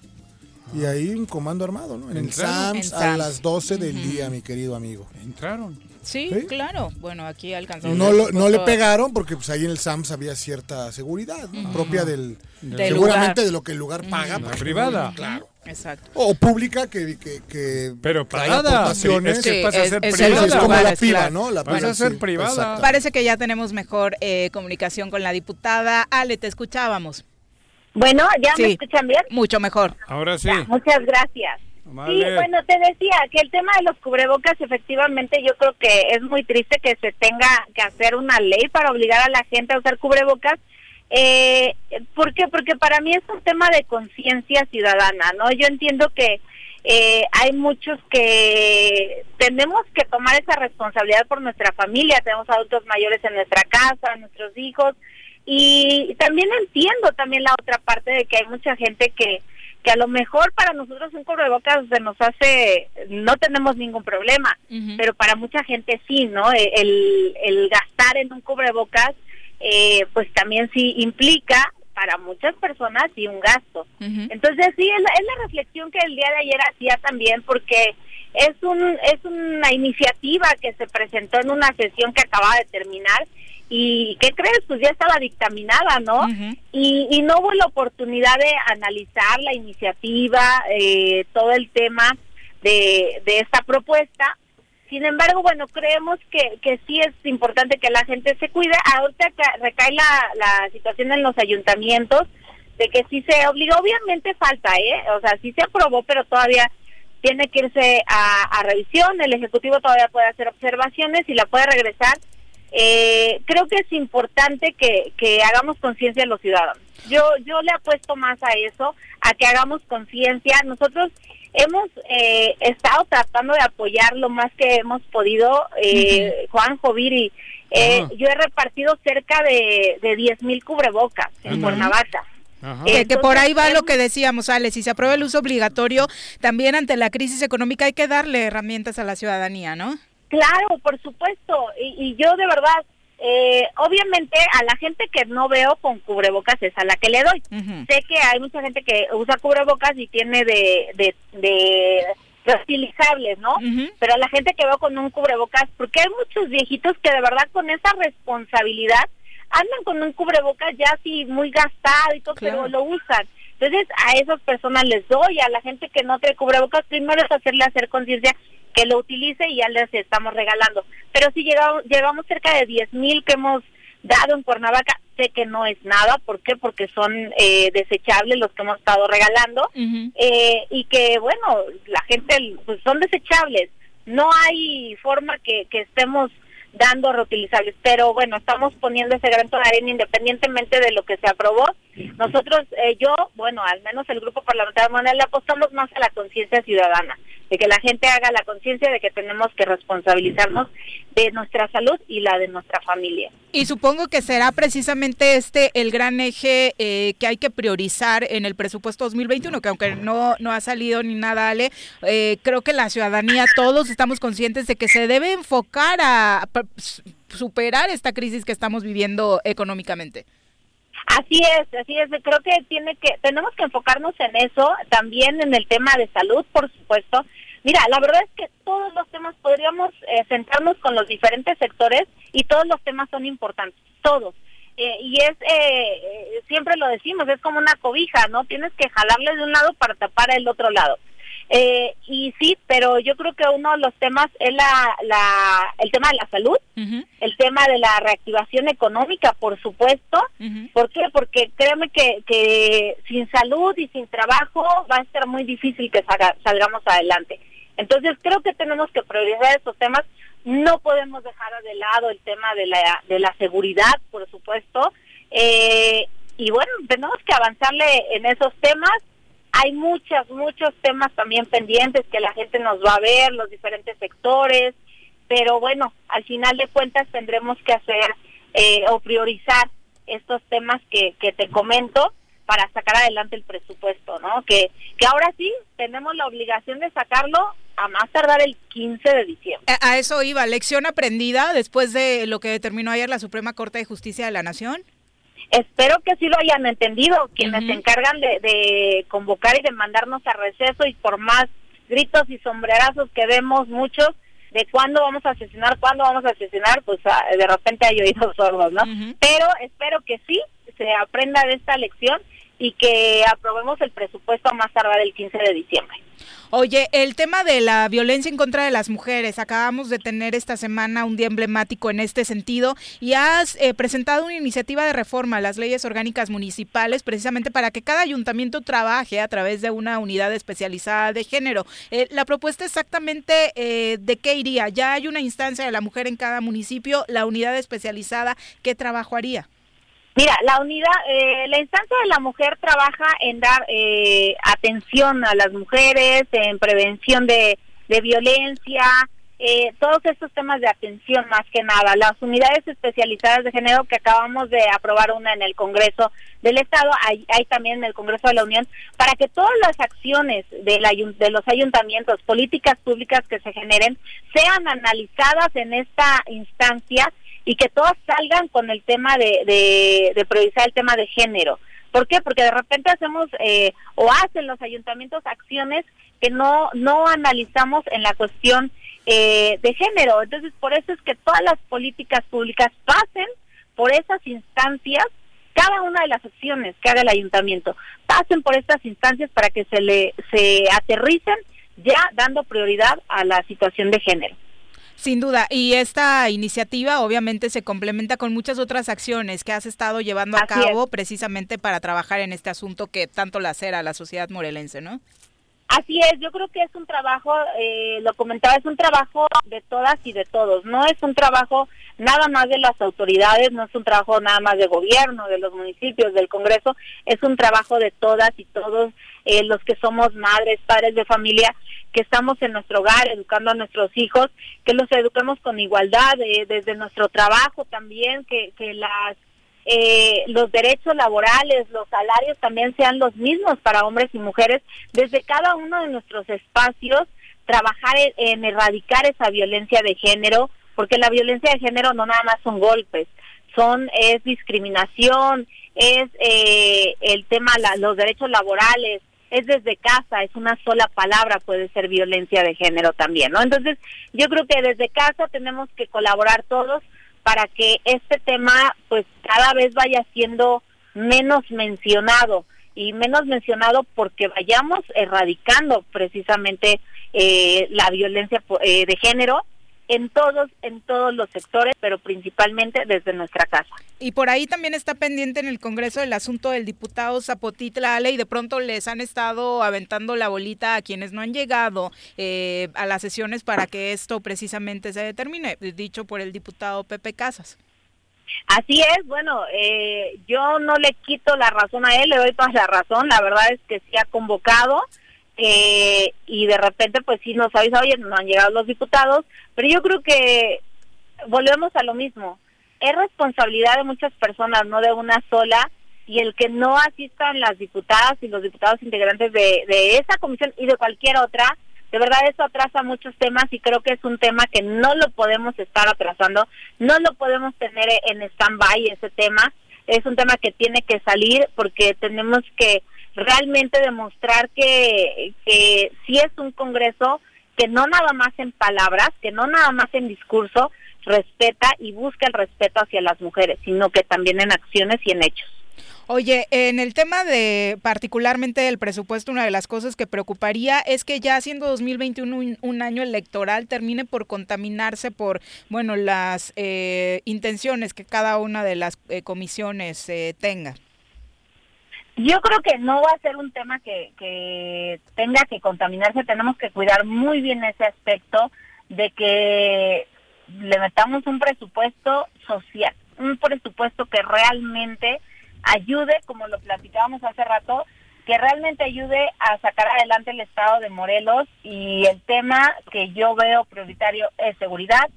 Y ahí un comando armado, ¿no? En el. SAMS En a SAMS. las 12 del día, mi querido amigo. Entraron. Sí, ¿Sí? claro. Bueno, aquí alcanzamos. No, lo- no le pegaron porque pues ahí en el SAMS había cierta seguridad ¿no? propia del, Del seguramente lugar. de lo que el lugar paga. La privada. Claro. Exacto. O pública que, que, que Pero pagada. aportaciones. Es que Sí, pasa a es- ser es Sí, el sí, privada. es como la piba, claro. ¿no? La Pasa a ser sí, privada. exacto. Parece que ya tenemos mejor eh, comunicación con la diputada. Ale, te escuchábamos. Bueno, ¿ya me Sí. escuchan bien? Mucho mejor. Ahora sí. Ya, muchas gracias. Vale. Sí, bueno, te decía que el tema de los cubrebocas, efectivamente, yo creo que es muy triste que se tenga que hacer una ley para obligar a la gente a usar cubrebocas. Eh, ¿Por qué? Porque para mí es un tema de conciencia ciudadana, ¿no? Yo entiendo que eh, hay muchos que tenemos que tomar esa responsabilidad por nuestra familia, tenemos adultos mayores en nuestra casa, nuestros hijos, y también entiendo también la otra parte de que hay mucha gente que que a lo mejor para nosotros un cubrebocas se nos hace, no tenemos ningún problema, pero para mucha gente sí, ¿no? E, El, el gastar en un cubrebocas, eh, pues también sí implica para muchas personas sí un gasto. Entonces sí, es la, es la reflexión que el día de ayer hacía también, porque es, un, es una iniciativa que se presentó en una sesión que acaba de terminar y ¿qué crees? Pues ya estaba dictaminada, ¿no? y, y no hubo la oportunidad de analizar la iniciativa, eh, todo el tema de, de esta propuesta. Sin embargo, bueno, creemos que, que sí es importante que la gente se cuide. Ahorita ca- recae la, la situación en los ayuntamientos de que sí se obliga, obviamente falta, ¿eh? O sea, sí se aprobó, pero todavía tiene que irse a, a revisión, el Ejecutivo todavía puede hacer observaciones y la puede regresar. Eh, creo que es importante que, que hagamos conciencia a los ciudadanos. Yo, yo le apuesto más a eso, a que hagamos conciencia. Nosotros hemos eh, estado tratando de apoyar lo más que hemos podido, eh, Juan Joviri. Eh. Yo he repartido cerca de, de 10 mil cubrebocas en. Cuernavaca. Que, que por ahí va lo que decíamos, Ale, si se aprueba el uso obligatorio, también ante la crisis económica hay que darle herramientas a la ciudadanía, ¿no? Claro, por supuesto. Y, y yo de verdad, eh, obviamente a la gente que no veo con cubrebocas es a la que le doy. Sé que hay mucha gente que usa cubrebocas y tiene de, de, de reutilizables, ¿no? Pero a la gente que veo con un cubrebocas, porque hay muchos viejitos que de verdad con esa responsabilidad andan con un cubrebocas ya así muy gastado y todo, pero lo usan. Entonces a esas personas les doy, a la gente que no trae cubrebocas, primero es hacerle hacer conciencia que lo utilice y ya les estamos regalando. Pero si llegamos, llegamos cerca de 10 mil que hemos dado en Cuernavaca, sé que no es nada, ¿por qué? Porque son eh, desechables los que hemos estado regalando eh, y que, bueno, la gente, pues son desechables. No hay forma que, que estemos dando reutilizables, pero bueno, estamos poniendo ese granito de arena independientemente de lo que se aprobó. Nosotros, eh, yo, bueno, al menos el grupo parlamentario Manuel, le apostamos más a la conciencia ciudadana, de que la gente haga la conciencia de que tenemos que responsabilizarnos de nuestra salud y la de nuestra familia. Y supongo que será precisamente este el gran eje eh, que hay que priorizar en el presupuesto 2021, que aunque no, no ha salido ni nada, Ale, eh, creo que la ciudadanía, todos estamos conscientes de que se debe enfocar a superar esta crisis que estamos viviendo económicamente. Así es, así es. Creo que tiene que tenemos que enfocarnos en eso, también en el tema de salud, por supuesto. Mira, la verdad es que todos los temas podríamos eh, centrarnos con los diferentes sectores y todos los temas son importantes, todos. Eh, y es, eh, eh, siempre lo decimos, es como una cobija, ¿no? Tienes que jalarle de un lado para tapar el otro lado. Eh, y sí, pero yo creo que uno de los temas es la, la el tema de la salud, el tema de la reactivación económica, por supuesto. ¿Por qué? Porque créeme que, que sin salud y sin trabajo va a ser muy difícil que salgamos adelante. Entonces creo que tenemos que priorizar estos temas. No podemos dejar de lado el tema de la, de la seguridad, por supuesto. Eh, y bueno, tenemos que avanzarle en esos temas hay muchos, muchos temas también pendientes que la gente nos va a ver, los diferentes sectores, pero bueno, al final de cuentas tendremos que hacer eh, o priorizar estos temas que, que te comento para sacar adelante el presupuesto, ¿no? Que, que ahora sí tenemos la obligación de sacarlo a más tardar el 15 de diciembre. A, eso iba, lección aprendida después de lo que determinó ayer la Suprema Corte de Justicia de la Nación. Espero que sí lo hayan entendido, quienes se encargan de, convocar y de mandarnos a receso y por más gritos y sombrerazos que vemos muchos de cuándo vamos a asesinar, cuándo vamos a asesinar, pues ah, de repente hay oídos sordos, ¿no? Pero espero que sí se aprenda de esta lección y que aprobemos el presupuesto a más tardar el 15 de diciembre. Oye, el tema de la violencia en contra de las mujeres, acabamos de tener esta semana un día emblemático en este sentido y has eh, presentado una iniciativa de reforma a las leyes orgánicas municipales precisamente para que cada ayuntamiento trabaje a través de una unidad especializada de género. Eh, la propuesta exactamente eh, de qué iría. Ya hay una instancia de la mujer en cada municipio, la unidad especializada, ¿qué trabajo haría? Mira, la unidad, eh, la instancia de la mujer trabaja en dar eh, atención a las mujeres, en prevención de, violencia, eh, todos estos temas de atención más que nada. Las unidades especializadas de género que acabamos de aprobar una en el Congreso del Estado, hay, hay también en el Congreso de la Unión, para que todas las acciones de, la, de los ayuntamientos, políticas públicas que se generen, sean analizadas en esta instancia y que todos salgan con el tema de, de, priorizar el tema de género. ¿Por qué? Porque de repente hacemos eh, o hacen los ayuntamientos acciones que no, no analizamos en la cuestión eh, de género. Entonces, por eso es que todas las políticas públicas pasen por esas instancias, cada una de las acciones que haga el ayuntamiento, pasen por estas instancias para que se le se aterricen ya dando prioridad a la situación de género. Sin duda, y esta iniciativa obviamente se complementa con muchas otras acciones que has estado llevando a cabo precisamente para trabajar en este asunto que tanto lacera a la sociedad morelense, ¿no? Así es, yo creo que es un trabajo, eh, lo comentaba, es un trabajo de todas y de todos, no es un trabajo nada más de las autoridades, no es un trabajo nada más de gobierno, de los municipios, del Congreso, es un trabajo de todas y todos eh, los que somos madres, padres de familia, que estamos en nuestro hogar educando a nuestros hijos, que los eduquemos con igualdad, eh, desde nuestro trabajo también, que, que las eh, los derechos laborales, los salarios también sean los mismos para hombres y mujeres, desde cada uno de nuestros espacios, trabajar en, erradicar esa violencia de género, porque la violencia de género no nada más son golpes, son es discriminación, es eh, el tema los derechos laborales, es desde casa, es una sola palabra, puede ser violencia de género también, ¿no? Entonces, yo creo que desde casa tenemos que colaborar todos para que este tema pues cada vez vaya siendo menos mencionado y menos mencionado porque vayamos erradicando precisamente eh, la violencia eh, de género en todos en todos los sectores, pero principalmente desde nuestra casa. Y por ahí también está pendiente en el Congreso el asunto del diputado Zapotitla Ale y de pronto les han estado aventando la bolita a quienes no han llegado eh, a las sesiones para que esto precisamente se determine, dicho por el diputado Pepe Casas. Así es, bueno, eh, yo no le quito la razón a él, le doy toda la razón, la verdad es que sí ha convocado, eh, y de repente pues sí nos avisa, oye, no han llegado los diputados, pero yo creo que volvemos a lo mismo, es responsabilidad de muchas personas, no de una sola, y el que no asistan las diputadas y los diputados integrantes de, de esa comisión y de cualquier otra, de verdad eso atrasa muchos temas y creo que es un tema que no lo podemos estar atrasando, no lo podemos tener en stand-by ese tema, es un tema que tiene que salir porque tenemos que realmente demostrar que, que sí es un Congreso que no nada más en palabras, que no nada más en discurso respeta y busca el respeto hacia las mujeres, sino que también en acciones y en hechos. Oye, en el tema de particularmente del presupuesto, una de las cosas que preocuparía es que ya siendo 2021 un, un año electoral termine por contaminarse por, bueno, las eh, intenciones que cada una de las eh, comisiones eh, tenga. Yo creo que no va a ser un tema que, que tenga que contaminarse, tenemos que cuidar muy bien ese aspecto de que le metamos un presupuesto social, un presupuesto que realmente ayude, como lo platicábamos hace rato, que realmente ayude a sacar adelante el estado de Morelos y el tema que yo veo prioritario es seguridad,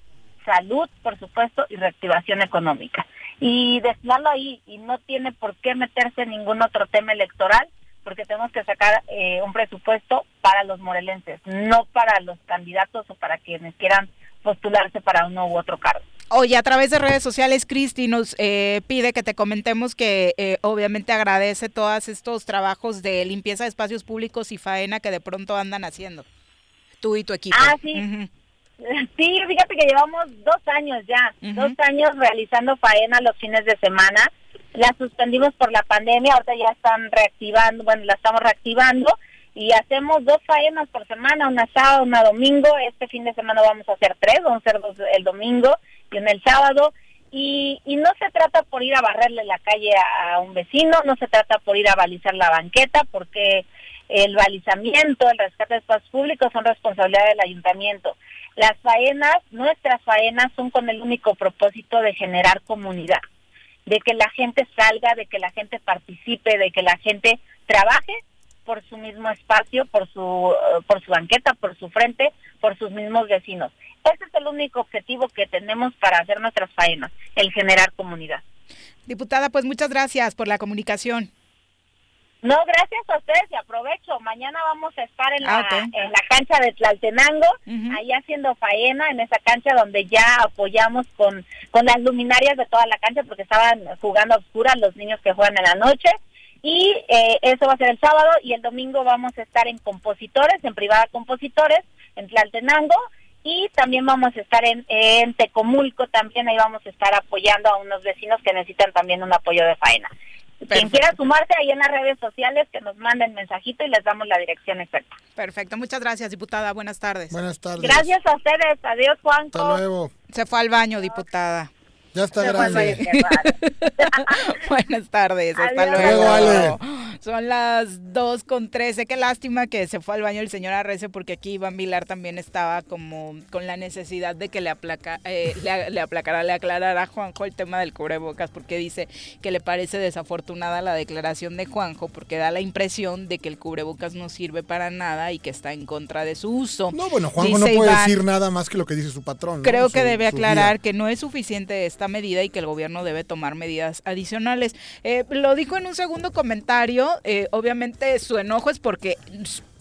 salud, por supuesto, y reactivación económica. Y destinarlo ahí, y no tiene por qué meterse en ningún otro tema electoral, porque tenemos que sacar eh, un presupuesto para los morelenses, no para los candidatos o para quienes quieran postularse para uno u otro cargo. Oye, a través de redes sociales, Cristi nos eh, pide que te comentemos que eh, obviamente agradece todos estos trabajos de limpieza de espacios públicos y faena que de pronto andan haciendo, tú y tu equipo. Ah, sí. Sí, fíjate que llevamos dos años ya, dos años realizando faena los fines de semana. La suspendimos por la pandemia, ahorita ya están reactivando, bueno, la estamos reactivando y hacemos dos faenas por semana, una sábado, una domingo. Este fin de semana vamos a hacer tres, vamos a hacer dos el domingo y en el sábado. Y, y no se trata por ir a barrerle la calle a, a un vecino, no se trata por ir a balizar la banqueta, porque el balizamiento, el rescate de espacios públicos son responsabilidad del ayuntamiento. Las faenas, nuestras faenas, son con el único propósito de generar comunidad, de que la gente salga, de que la gente participe, de que la gente trabaje por su mismo espacio, por su, eh, por su banqueta, por su frente, por sus mismos vecinos. Ese es el único objetivo que tenemos para hacer nuestras faenas, el generar comunidad. Diputada, pues muchas gracias por la comunicación. No, gracias a ustedes y aprovecho. Mañana vamos a estar en la, Ah, en la cancha de Tlaltenango, ahí haciendo faena, en esa cancha donde ya apoyamos con, con las luminarias de toda la cancha porque estaban jugando a oscuras los niños que juegan en la noche. Y eh, eso va a ser el sábado y el domingo vamos a estar en Compositores, en Privada Compositores, en Tlaltenango. Y también vamos a estar en, en Tecomulco, también ahí vamos a estar apoyando a unos vecinos que necesitan también un apoyo de faena. Quien quiera sumarse ahí en las redes sociales, que nos manden mensajito y les damos la dirección exacta. Perfecto, muchas gracias, diputada. Buenas tardes. Buenas tardes. Gracias a ustedes. Adiós, Juanco. Hasta luego. Se fue al baño, diputada. Ya está grande. [laughs] Buenas tardes, hasta Adiós. luego. Son las 2 con 13. Qué lástima que se fue al baño el señor Arrece porque aquí Iván Vilar también estaba como con la necesidad de que le, aplaca, eh, le, le aplacara, le aclarara a Juanjo el tema del cubrebocas porque dice que le parece desafortunada la declaración de Juanjo porque da la impresión de que el cubrebocas no sirve para nada y que está en contra de su uso. No, bueno, Juanjo no puede Iván, decir nada más que lo que dice su patrón. ¿no? Creo que debe aclarar que no es suficiente esta medida y que el gobierno debe tomar medidas adicionales. Eh, lo dijo en un segundo comentario, eh, obviamente su enojo es porque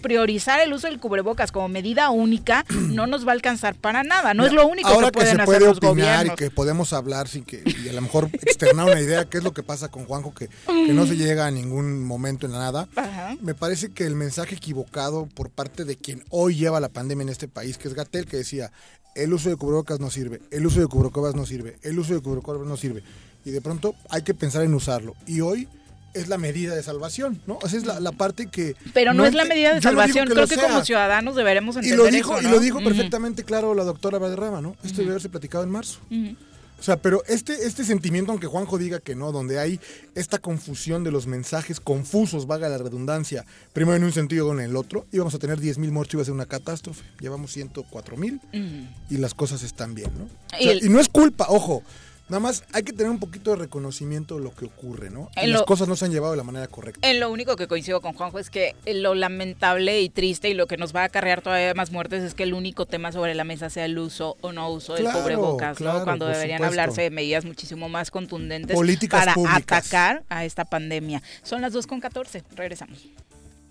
priorizar el uso del cubrebocas como medida única [clears throat] no nos va a alcanzar para nada, no es lo único Ahora que pueden se hacer puede los opinar gobiernos. y que podemos hablar sin que y a lo mejor externar una idea qué es lo que pasa con Juanjo que, que no se llega a ningún momento en la nada. Ajá. Me parece que el mensaje equivocado por parte de quien hoy lleva la pandemia en este país, que es Gatel, que decía, el uso de cubrebocas no sirve, el uso de cubrebocas no sirve, el uso de cubrebocas no sirve. Y de pronto hay que pensar en usarlo. Y hoy es la medida de salvación, ¿no? Esa es la, la parte que... Pero no, es la medida de no salvación, que creo que sea. como ciudadanos deberemos Y entender lo dijo, eso, y lo dijo perfectamente claro la doctora Valderrama, ¿no? Esto debe haberse platicado en marzo. Ujú. O sea, pero este, este sentimiento, aunque Juanjo diga que no, donde hay esta confusión de los mensajes confusos, vaga la redundancia, primero en un sentido o en el otro, íbamos a tener 10 mil muertos, iba a ser una catástrofe. Llevamos 104 mil Ujú. y las cosas están bien, ¿no? O Y sea, el- y no es culpa, ojo. Nada más hay que tener un poquito de reconocimiento de lo que ocurre, ¿no? Y En las lo- cosas no se han llevado de la manera correcta. En lo único que coincido con Juanjo es que lo lamentable y triste y lo que nos va a acarrear todavía más muertes es que el único tema sobre la mesa sea el uso o no uso del Claro, cubrebocas, ¿no? claro, Cuando por deberían supuesto. hablarse de medidas muchísimo más contundentes Políticas para públicas. atacar a esta pandemia. Son las 2.14, regresamos.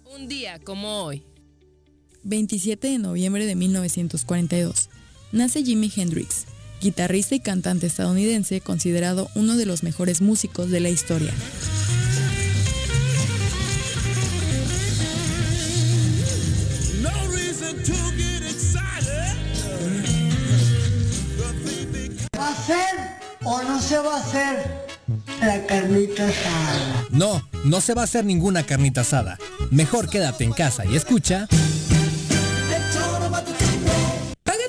Un día como hoy. 27 de noviembre de 1942. Nace Jimi Hendrix, guitarrista y cantante estadounidense considerado uno de los mejores músicos de la historia. ¿Va a ser o no se va a hacer la carnita asada. No, no se va a hacer ninguna carnita asada. Mejor quédate en casa y escucha.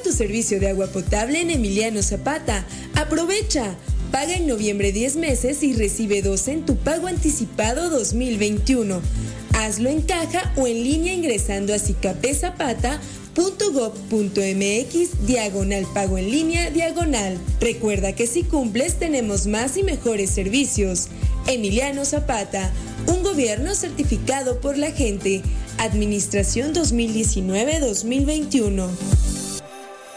Tu servicio de agua potable en Emiliano Zapata. Aprovecha. Paga en noviembre 10 meses y recibe 12 en tu pago anticipado 2021. Hazlo en caja o en línea ingresando a cicapezapata.gov.mx diagonal pago en línea diagonal. Recuerda que si cumples tenemos más y mejores servicios. Emiliano Zapata, un gobierno certificado por la gente. Administración 2019-2021.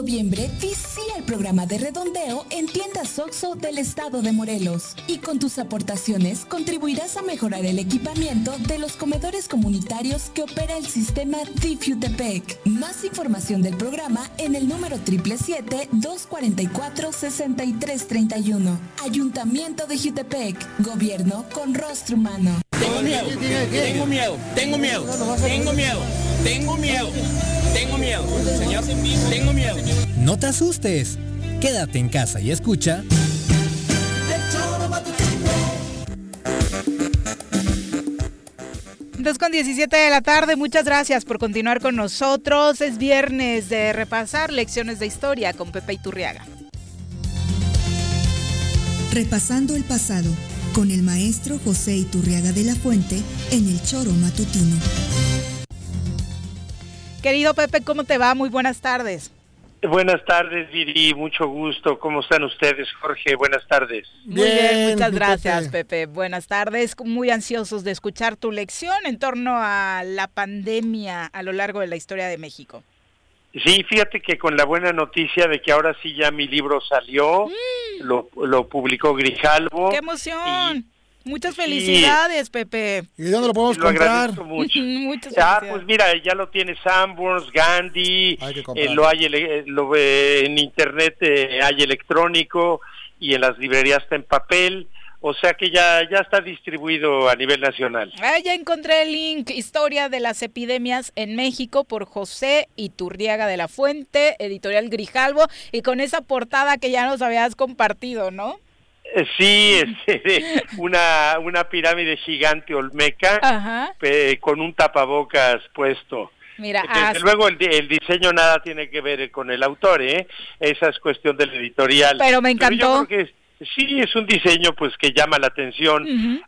Noviembre, visita el programa de redondeo en tiendas OXO del estado de Morelos. Y con tus aportaciones contribuirás a mejorar el equipamiento de los comedores comunitarios que opera el sistema DIF-UTEPEC. Más información del programa en el número 777-244-6331. Ayuntamiento de Jutepec. Gobierno con rostro humano. Tengo miedo, tengo miedo, tengo miedo, tengo miedo, tengo miedo, tengo miedo, señor, tengo miedo. No te asustes. Quédate en casa y escucha. Dos con 17 de la tarde, muchas gracias por continuar con nosotros. Es viernes de repasar lecciones de historia con Pepe Iturriaga. Repasando el pasado con el maestro José Iturriaga de la Fuente en el Choro Matutino. Querido Pepe, ¿cómo te va? Muy buenas tardes. Buenas tardes, Viri, mucho gusto. ¿Cómo están ustedes, Jorge? Buenas tardes. Muy bien, muchas gracias, Pepe. Buenas tardes. Muy ansiosos de escuchar tu lección en torno a la pandemia a lo largo de la historia de México. Sí, fíjate que con la buena noticia de que ahora sí ya mi libro salió, lo, lo publicó Grijalvo. ¡Qué emoción! Muchas felicidades, Pepe. ¿Y dónde lo podemos Lo comprar? mucho. [laughs] Muchas Ah, felicidades. pues mira, ya lo tiene Sanborns, Gandhi, Hay que eh, lo hay ele- lo, eh, en internet, eh, hay electrónico y en las librerías está en papel, o sea que ya ya está distribuido a nivel nacional. Ah, ya encontré el link, Historia de las epidemias en México por José Iturriaga de la Fuente, editorial Grijalvo, y con esa portada que ya nos habías compartido, ¿no? Sí, este, una una pirámide gigante olmeca Ajá. eh, con un tapabocas puesto. Mira, Desde luego el, di- el diseño nada tiene que ver con el autor, ¿eh? Esa es cuestión del editorial. Pero me yo encantó. creo que es- sí, es un diseño pues que llama la atención.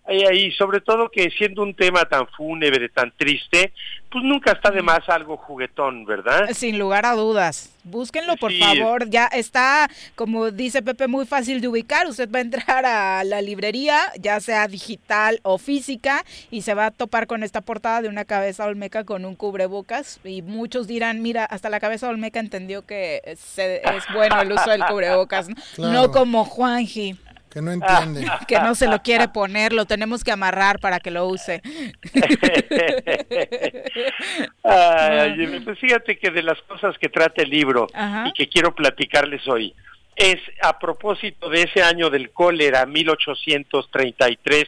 Eh, y sobre todo que siendo un tema tan fúnebre, tan triste, pues nunca está de más algo juguetón, ¿verdad? Sin lugar a dudas. Búsquenlo, por Sí. favor. Ya está, como dice Pepe, muy fácil de ubicar. Usted va a entrar a la librería, ya sea digital o física, y se va a topar con esta portada de una cabeza olmeca con un cubrebocas. Y muchos dirán, mira, hasta la cabeza olmeca entendió que se- es bueno el uso del cubrebocas. ¿no? [laughs] Claro. No como Juanji. Que no entiende. Que no se lo quiere poner, lo tenemos que amarrar para que lo use. [laughs] Ay, pues fíjate que de las cosas que trata el libro Ajá. y que quiero platicarles hoy es a propósito de ese año del cólera 1833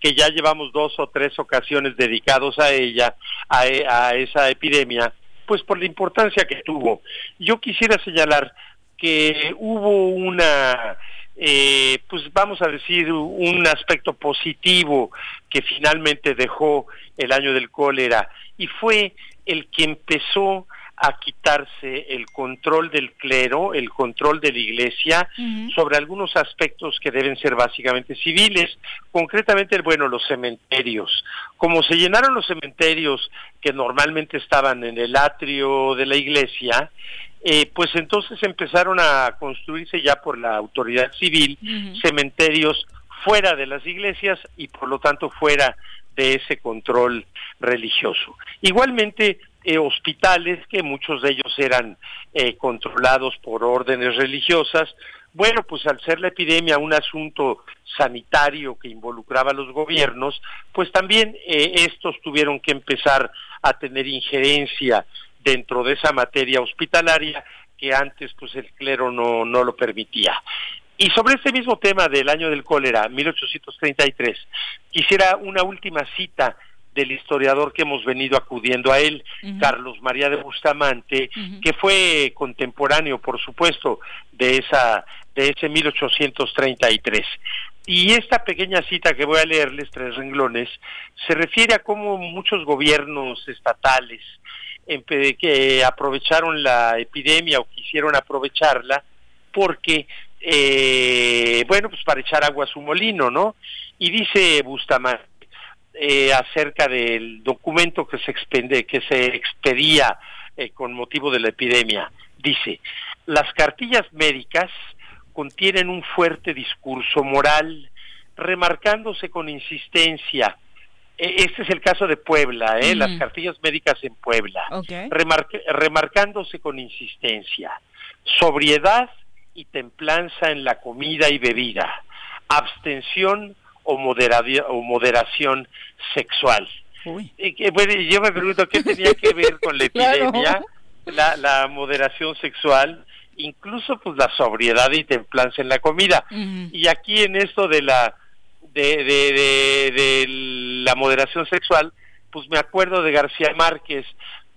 que ya llevamos dos o tres ocasiones dedicados a ella a, e- a esa epidemia pues por la importancia que tuvo yo quisiera señalar que hubo una eh, pues vamos a decir, un aspecto positivo que finalmente dejó el año del cólera y fue el que empezó a quitarse el control del clero, el control de la iglesia sobre algunos aspectos que deben ser básicamente civiles, concretamente, bueno, los cementerios. Como se llenaron los cementerios que normalmente estaban en el atrio de la iglesia, eh, pues entonces empezaron a construirse ya por la autoridad civil cementerios fuera de las iglesias y por lo tanto fuera de ese control religioso. Igualmente, eh, hospitales, que muchos de ellos eran eh, controlados por órdenes religiosas, bueno, pues al ser la epidemia un asunto sanitario que involucraba a los gobiernos, pues también eh, estos tuvieron que empezar a tener injerencia dentro de esa materia hospitalaria que antes pues el clero no, no lo permitía. Y sobre este mismo tema del año del cólera, 1833, quisiera una última cita del historiador que hemos venido acudiendo a él, Carlos María de Bustamante, que fue contemporáneo, por supuesto, de esa de ese 1833. Y esta pequeña cita que voy a leerles, tres renglones, se refiere a cómo muchos gobiernos estatales que aprovecharon la epidemia o quisieron aprovecharla porque eh, bueno, pues para echar agua a su molino, ¿no? Y dice Bustamante eh, acerca del documento que se expende, que se expedía eh, con motivo de la epidemia, dice, las cartillas médicas contienen un fuerte discurso moral, remarcándose con insistencia este es el caso de Puebla, ¿eh? las cartillas médicas en Puebla, remarcándose con insistencia, sobriedad y templanza en la comida y bebida, abstención o, o moderación sexual. Y bueno, yo me pregunto qué tenía que ver con la [laughs] epidemia, la, la, moderación sexual, incluso pues la sobriedad y templanza en la comida. Y aquí en esto de la de, de, de, de la moderación sexual, pues me acuerdo de García Márquez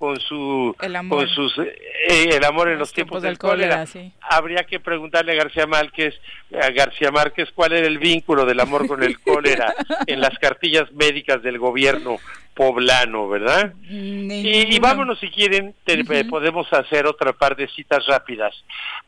con su el amor. con sus eh, el amor en los, tiempos, del cólera, habría que preguntarle a García Márquez a García Márquez cuál era el vínculo del amor con el [laughs] cólera en las cartillas médicas del gobierno poblano, ¿verdad? Y, y, vámonos si quieren, podemos hacer otra par de citas rápidas.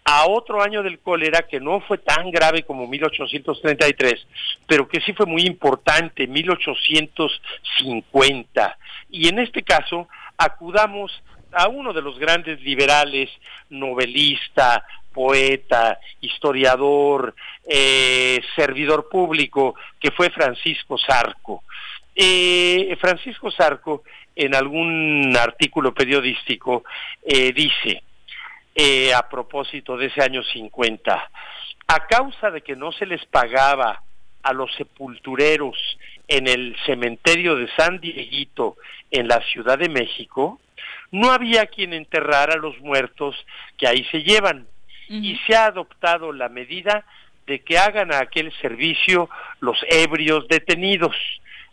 A otro año del cólera que no fue tan grave como 1833, pero que sí fue muy importante, 1850. Y en este caso acudamos a uno de los grandes liberales, novelista, poeta, historiador, eh, servidor público, que fue Francisco Sarco. Eh, Francisco Sarco, en algún artículo periodístico, eh, dice, a propósito de ese año 50, a causa de que no se les pagaba a los sepultureros en el cementerio de San Dieguito en la Ciudad de México, no había quien enterrara a los muertos que ahí se llevan. Y se ha adoptado la medida de que hagan a aquel servicio los ebrios detenidos,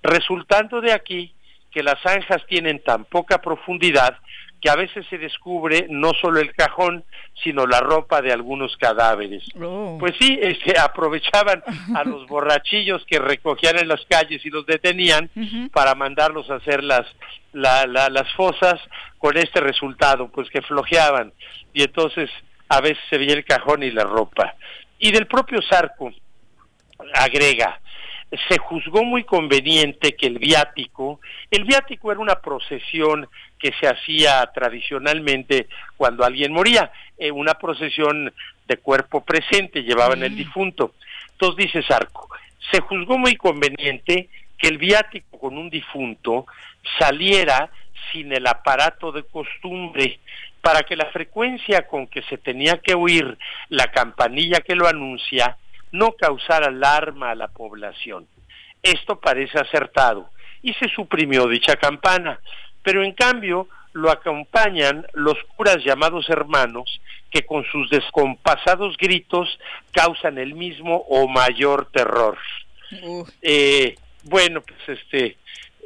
resultando de aquí que las zanjas tienen tan poca profundidad que a veces se descubre no solo el cajón, sino la ropa de algunos cadáveres. Oh. Pues sí, este, aprovechaban a los [laughs] borrachillos que recogían en las calles y los detenían para mandarlos a hacer las, las fosas con este resultado, pues que flojeaban y entonces a veces se veía el cajón y la ropa. Y del propio Sarco agrega, se juzgó muy conveniente que el viático, el viático era una procesión que se hacía tradicionalmente cuando alguien moría, eh, una procesión de cuerpo presente, llevaban el difunto. Entonces dice Sarco, se juzgó muy conveniente que el viático con un difunto saliera sin el aparato de costumbre, para que la frecuencia con que se tenía que oír la campanilla que lo anuncia no causara alarma a la población. Esto parece acertado y se suprimió dicha campana, pero en cambio lo acompañan los curas llamados hermanos que con sus descompasados gritos causan el mismo o mayor terror. Eh, bueno, pues este,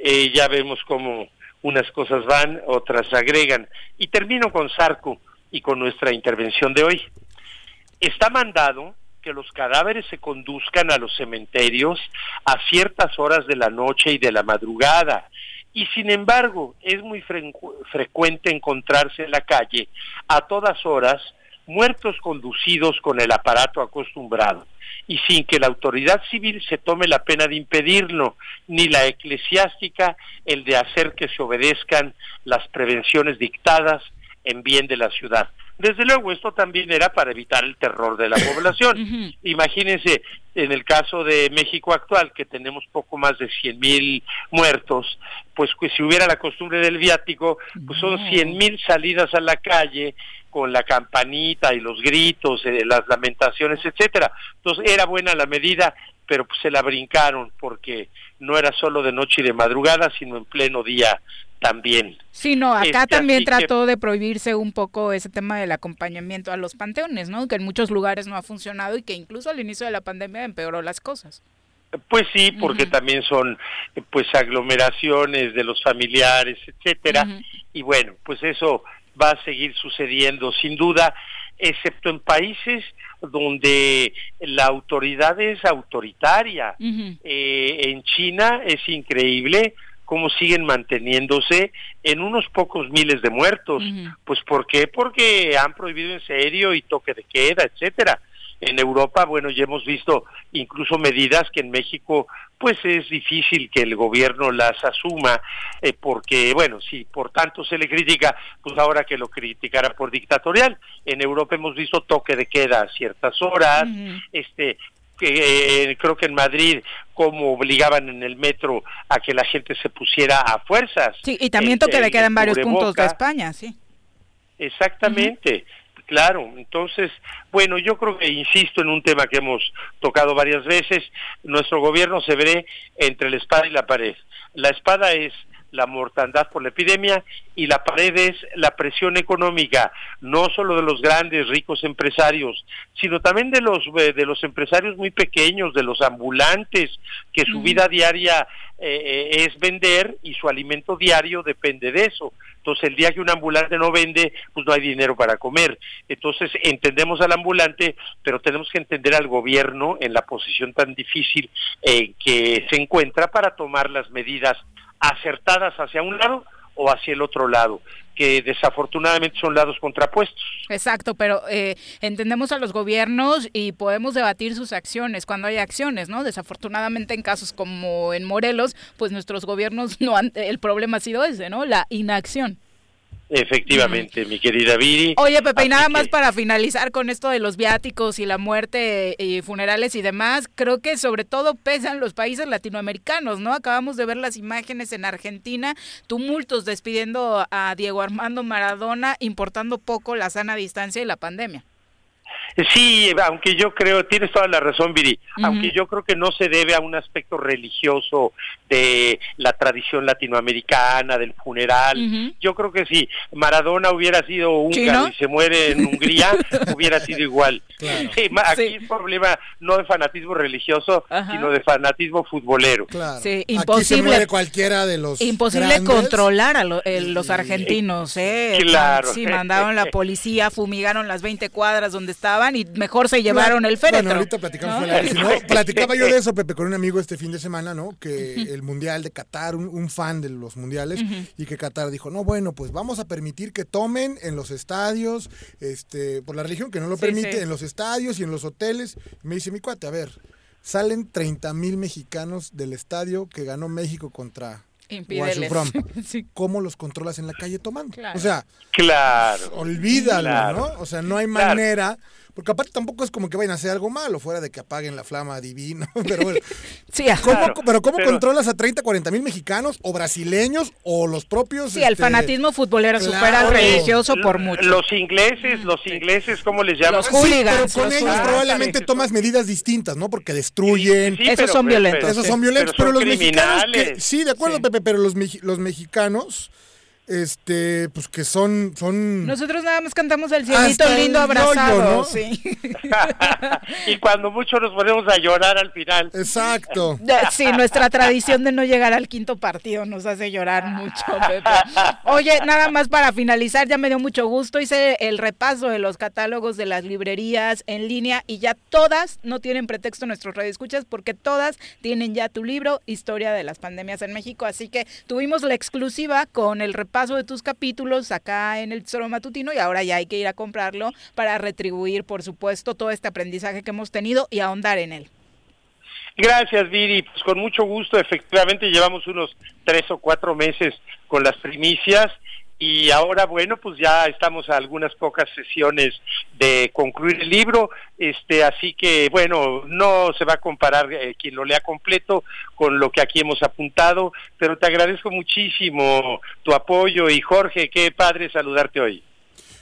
eh, ya vemos cómo unas cosas van, otras agregan. Y termino con Sarco y con nuestra intervención de hoy. Está mandado que los cadáveres se conduzcan a los cementerios a ciertas horas de la noche y de la madrugada. Y sin embargo, es muy frecu- frecuente encontrarse en la calle a todas horas muertos conducidos con el aparato acostumbrado y sin que la autoridad civil se tome la pena de impedirlo, ni la eclesiástica el de hacer que se obedezcan las prevenciones dictadas en bien de la ciudad. Desde luego, esto también era para evitar el terror de la [coughs] población. Imagínense, en el caso de México actual, que tenemos poco más de 100 mil muertos, pues si hubiera la costumbre del viático, pues son 100 mil salidas a la calle con la campanita y los gritos, eh, las lamentaciones, etcétera. Entonces era buena la medida, pero pues se la brincaron porque no era solo de noche y de madrugada, sino en pleno día también. Sí, no, acá Este, también que- trató de prohibirse un poco ese tema del acompañamiento a los panteones, ¿no? Que en muchos lugares no ha funcionado y que incluso al inicio de la pandemia empeoró las cosas. Pues sí, porque también son pues aglomeraciones de los familiares, etcétera. Y bueno, pues eso va a seguir sucediendo sin duda, excepto en países donde la autoridad es autoritaria. Eh, en China es increíble cómo siguen manteniéndose en unos pocos miles de muertos. Pues ¿por qué? Porque han prohibido en serio y toque de queda, etcétera. En Europa, bueno, ya hemos visto incluso medidas que en México pues es difícil que el gobierno las asuma eh, porque bueno, si por tanto se le critica, pues ahora que lo criticara por dictatorial. En Europa hemos visto toque de queda a ciertas horas, este eh, creo que en Madrid como obligaban en el metro a que la gente se pusiera a fuerzas. Sí, y también toque de queda en varios puntos de. España, sí. Exactamente, claro. Entonces, bueno, yo creo que insisto en un tema que hemos tocado varias veces, nuestro gobierno se ve entre la espada y la pared. La espada es la mortandad por la epidemia y la pared es la presión económica, no solo de los grandes ricos empresarios, sino también de los eh, de los empresarios muy pequeños, de los ambulantes, que su vida diaria eh, eh, es vender y su alimento diario depende de eso. Entonces, el día que un ambulante no vende, pues no hay dinero para comer. Entonces, entendemos al ambulante, pero tenemos que entender al gobierno en la posición tan difícil eh, que se encuentra para tomar las medidas acertadas hacia un lado o hacia el otro lado, que desafortunadamente son lados contrapuestos. Exacto, pero eh, entendemos a los gobiernos y podemos debatir sus acciones cuando hay acciones, ¿no? Desafortunadamente en casos como en Morelos, pues nuestros gobiernos [laughs] no han, el problema ha sido ese, ¿no? La inacción. Efectivamente, mi querida Viri. Oye, Pepe, y nada que- más para finalizar con esto de los viáticos y la muerte y funerales y demás, creo que sobre todo pesan los países latinoamericanos, ¿no? Acabamos de ver las imágenes en Argentina, tumultos despidiendo a Diego Armando Maradona, importando poco la sana distancia y la pandemia. Sí, aunque yo creo, tienes toda la razón, Viri, aunque yo creo que no se debe a un aspecto religioso de la tradición latinoamericana, del funeral. Yo creo que si Maradona hubiera sido húngaro ¿Chino? y se muere en [laughs] Hungría, hubiera sido igual. Sí, aquí el problema no de fanatismo religioso, sino de fanatismo futbolero. Claro. Sí, Aquí se imposible. muere cualquiera de los Imposible grandes. controlar a lo- eh, los argentinos, ¿eh? Claro. Sí, mandaron la policía, fumigaron las 20 cuadras donde estaban y mejor se llevaron Claro. el féretro. Bueno, ahorita platicamos ¿no? fuera si [laughs] no, platicaba yo de eso, Pepe, con un amigo este fin de semana, ¿no? Que el Mundial de Qatar, un, un fan de los mundiales, y que Qatar dijo, no, bueno, pues vamos a permitir que tomen en los estadios, este, por la religión que no lo Sí, permite, sí. en los estadios y en los hoteles. Y me dice, mi cuate, a ver, salen 30 mil mexicanos del estadio que ganó México contra Infieles. Washington. [laughs] ¿Cómo los controlas en la calle tomando? Claro. O sea, Claro. olvídalo, Claro. ¿no? O sea, no hay Claro. manera, porque aparte tampoco es como que vayan a hacer algo malo, fuera de que apaguen la flama divina, [laughs] pero bueno. Sí, ¿Cómo, Claro, pero ¿cómo pero- controlas a 30, 40 mil mexicanos o brasileños o los propios? Sí, el este, fanatismo futbolero claro. supera al religioso por mucho. Los ingleses, los ingleses, ¿cómo les llaman? Los Sí, pero hooligans, con los ellos hooligans. probablemente tomas medidas distintas, ¿no? Porque destruyen. Sí, Esos pero- son violentos, Esos son violentos, Pero los mexicanos. que- sí, de acuerdo, Pepe, pero los, los mexicanos este, pues que son, son Nosotros nada más cantamos el cielito Hasta lindo abrazado. ¿no? sí. [laughs] y cuando mucho nos ponemos a llorar al final. Exacto. Sí, nuestra tradición de no llegar al quinto partido nos hace llorar mucho, Pepe. Oye, nada más para finalizar, ya me dio mucho gusto. Hice el repaso de los catálogos de las librerías en línea y ya todas no tienen pretexto nuestros radioescuchas porque todas tienen ya tu libro Historia de las pandemias en México. Así que tuvimos la exclusiva con el repaso de tus capítulos acá en el Tesoro Matutino y ahora ya hay que ir a comprarlo para retribuir, por supuesto, todo este aprendizaje que hemos tenido y ahondar en él. Gracias, Viri. Pues con mucho gusto. Efectivamente, llevamos unos tres o cuatro meses con las primicias y ahora, bueno, pues ya estamos a algunas pocas sesiones de concluir el libro. Este, así que, bueno, no se va a comparar eh, quien lo lea completo con lo que aquí hemos apuntado, pero te agradezco muchísimo tu apoyo y Jorge, qué padre saludarte hoy.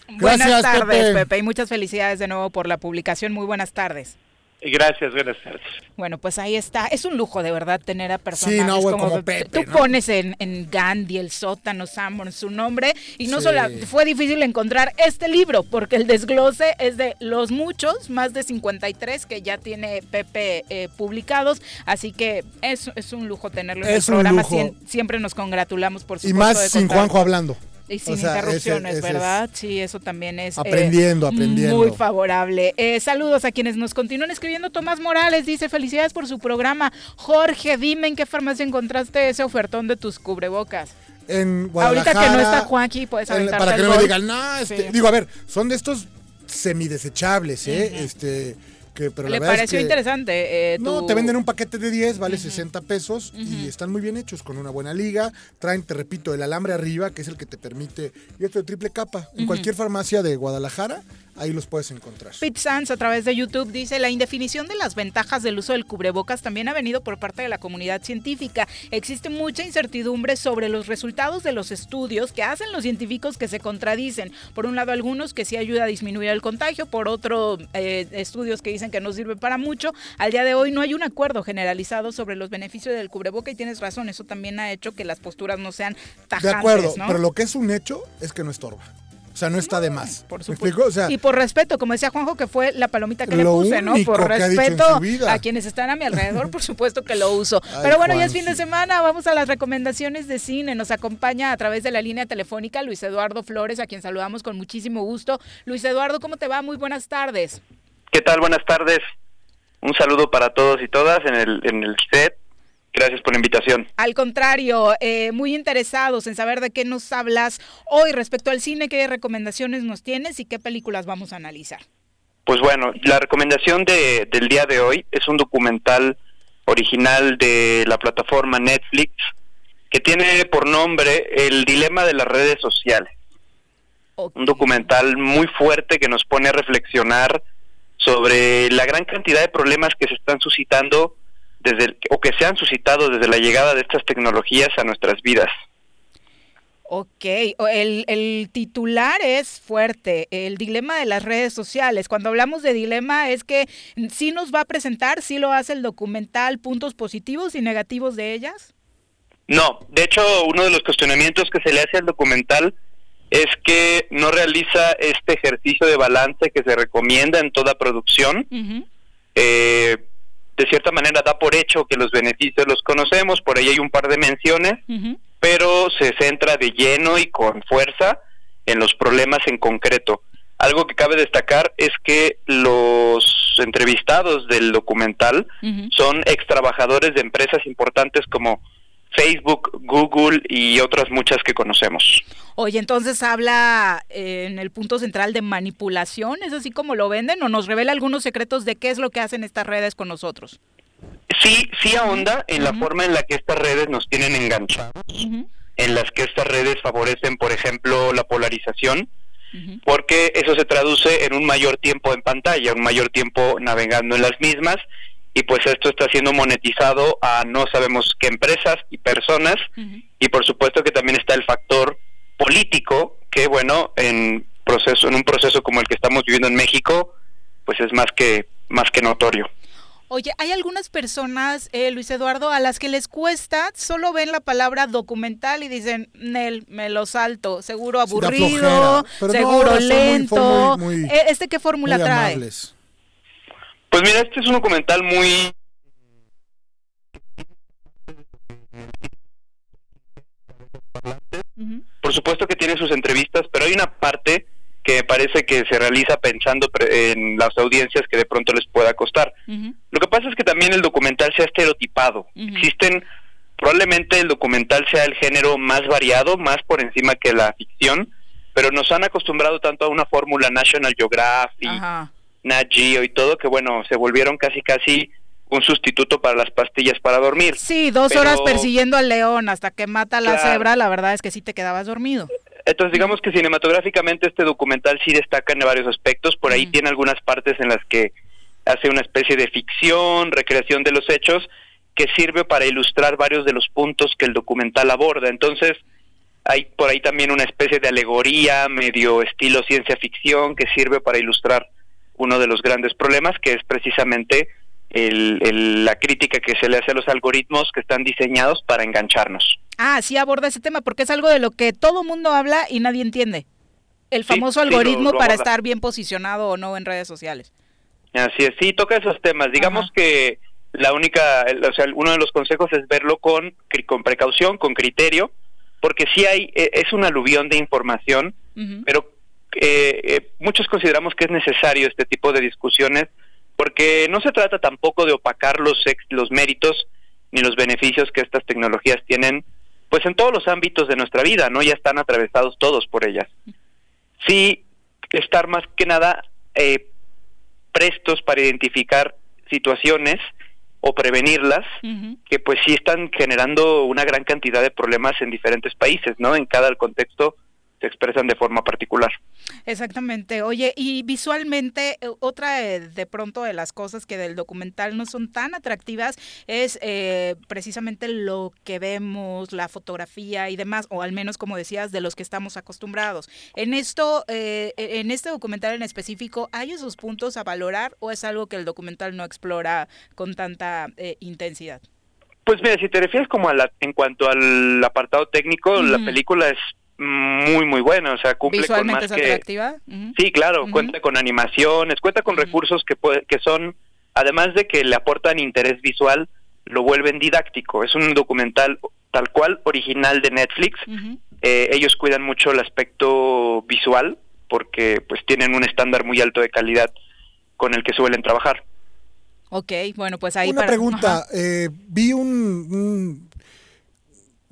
Buenas Gracias, tardes, Pepe. Pepe. y muchas felicidades de nuevo por la publicación. Muy buenas tardes. Gracias, buenas tardes. Bueno, pues ahí está. Es un lujo de verdad tener a personajes no, güey, como, como Pepe, tú ¿no? pones en, en Gandhi, el sótano, Samon, su nombre y no Sí. solo fue difícil encontrar este libro porque el desglose es de los muchos, más de 53 que ya tiene Pepe eh, publicados, así que es, es un lujo tenerlo en Es el un programa. siempre nos congratulamos por y supuesto más de sin contar- Juanjo hablando. Y sin O sea, interrupciones, ese- ese es- ¿verdad? Sí, eso también es eh, Aprendiendo, aprendiendo. Muy favorable. Eh, saludos a quienes nos continúan escribiendo. Tomás Morales dice, felicidades por su programa. Jorge, dime en qué farmacia encontraste ese ofertón de tus cubrebocas. En Ahorita que no Guadalajara, está Juanqui, puedes en- Para que no me digan, no, este, Sí. digo, a ver, son de estos semidesechables, ¿eh? Este, que, pero la Le es pareció que- interesante. eh, No, tu- te venden un paquete de 10, vale 60 pesos y están muy bien hechos, con una buena liga. Traen, te repito, el alambre arriba, que es el que te permite, y otro de triple capa. En cualquier farmacia de Guadalajara, ahí los puedes encontrar. Pete Sanz a través de YouTube dice la indefinición de las ventajas del uso del cubrebocas también ha venido por parte de la comunidad científica. Existe mucha incertidumbre sobre los resultados de los estudios que hacen los científicos que se contradicen. Por un lado algunos que sí ayuda a disminuir el contagio, por otro eh, estudios que dicen que no sirve para mucho. Al día de hoy no hay un acuerdo generalizado sobre los beneficios del cubreboca y tienes razón, eso también ha hecho que las posturas no sean tajantes. De acuerdo, ¿no? pero lo que es un hecho es que no estorba. O sea, no está de más. Por ¿Me supuesto. explico? O sea, y por respeto, como decía Juanjo, que fue la palomita que le puse, ¿no? Por respeto a quienes están a mi alrededor, por supuesto que lo uso. [laughs] Ay, Pero bueno, ya es fin de semana, vamos a las recomendaciones de cine. Nos acompaña a través de la línea telefónica Luis Eduardo Flores, a quien saludamos con muchísimo gusto. Luis Eduardo, ¿cómo te va? Muy buenas tardes. ¿Qué tal? Buenas tardes. Un saludo para todos y todas en el, en el set. Gracias por la invitación. Al contrario, eh, muy interesados en saber de qué nos hablas hoy respecto al cine, qué recomendaciones nos tienes y qué películas vamos a analizar. Pues bueno, la recomendación de, del día de hoy es un documental original de la plataforma Netflix que tiene por nombre El dilema de las redes sociales. Un documental muy fuerte que nos pone a reflexionar sobre la gran cantidad de problemas que se están suscitando desde el- o que se han suscitado desde la llegada de estas tecnologías a nuestras vidas. Ok, el, el titular es fuerte, el dilema de las redes sociales. Cuando hablamos de dilema es que sí nos va a presentar, sí lo hace el documental, puntos positivos y negativos de ellas. No, de hecho, uno de los cuestionamientos que se le hace al documental es que no realiza este ejercicio de balance que se recomienda en toda producción. Eh, de cierta manera da por hecho que los beneficios los conocemos, por ahí hay un par de menciones, pero se centra de lleno y con fuerza en los problemas en concreto. Algo que cabe destacar es que los entrevistados del documental son ex trabajadores de empresas importantes como Facebook, Google y otras muchas que conocemos. Oye, entonces habla eh, en el punto central de manipulación, ¿es así como lo venden o nos revela algunos secretos de qué es lo que hacen estas redes con nosotros? Sí, sí ahonda en la forma en la que estas redes nos tienen enganchados, en las que estas redes favorecen, por ejemplo, la polarización, porque eso se traduce en un mayor tiempo en pantalla, un mayor tiempo navegando en las mismas, y pues esto está siendo monetizado a no sabemos qué empresas y personas, y por supuesto que también está el factor político, que bueno, en proceso, en un proceso como el que estamos viviendo en México, pues es más que más que notorio. Oye, hay algunas personas, eh, Luis Eduardo, a las que les cuesta, solo ven la palabra documental y dicen, Nel, me lo salto, seguro aburrido, flojera. Pero no, seguro muy- lento. son muy- muy- Eh, ¿Este qué fórmula trae? amables. Pues mira, este es un documental muy... Por supuesto que tiene sus entrevistas, pero hay una parte que me parece que se realiza pensando en las audiencias que de pronto les pueda costar. Lo que pasa es que también el documental se ha estereotipado. Existen, probablemente el documental sea el género más variado, más por encima que la ficción, pero nos han acostumbrado tanto a una fórmula National Geographic. Nat Geo y todo, que bueno, se volvieron casi casi un sustituto para las pastillas para dormir. Sí, dos Pero- horas persiguiendo al león hasta que mata a la Claro. cebra, la verdad es que sí te quedabas dormido. Entonces, digamos que cinematográficamente este documental sí destaca en varios aspectos. Por ahí tiene algunas partes en las que hace una especie de ficción, recreación de los hechos, que sirve para ilustrar varios de los puntos que el documental aborda. Entonces, hay por ahí también una especie de alegoría, medio estilo ciencia ficción, que sirve para ilustrar uno de los grandes problemas, que es precisamente el- el- la crítica que se le hace a los algoritmos que están diseñados para engancharnos. Ah, sí aborda ese tema porque es algo de lo que todo mundo habla y nadie entiende. El famoso sí, algoritmo lo para estar bien posicionado o no en redes sociales. Así es, sí, toca esos temas. Digamos que la única, el- o sea, uno de los consejos es verlo con, con precaución, con criterio, porque sí hay, eh, es un aluvión de información, pero eh, eh, muchos consideramos que es necesario este tipo de discusiones, porque no se trata tampoco de opacar los, ex- los méritos ni los beneficios que estas tecnologías tienen, pues en todos los ámbitos de nuestra vida, ¿no? Ya están atravesados todos por ellas. Sí, estar más que nada eh, prestos para identificar situaciones o prevenirlas que pues sí están generando una gran cantidad de problemas en diferentes países, ¿no? En cada contexto se expresan de forma particular. Exactamente. Oye, y visualmente, eh, otra de pronto de las cosas que del documental no son tan atractivas es eh, precisamente lo que vemos, la fotografía y demás, o al menos, como decías, de los que estamos acostumbrados. En esto, eh, en este documental en específico, ¿hay esos puntos a valorar o es algo que el documental no explora con tanta eh, intensidad? Pues mira, si te refieres como a la, en cuanto al apartado técnico, la película es muy muy buena, o sea, cumple con ¿Visualmente más es que atractiva? Ujú. Sí, claro, cuenta con animaciones, cuenta con recursos que, puede- que son, además de que le aportan interés visual, lo vuelven didáctico. Es un documental tal cual original de Netflix. Eh, ellos cuidan mucho el aspecto visual porque pues tienen un estándar muy alto de calidad con el que suelen trabajar. Ok, bueno, pues ahí Una para- pregunta, eh, vi un, un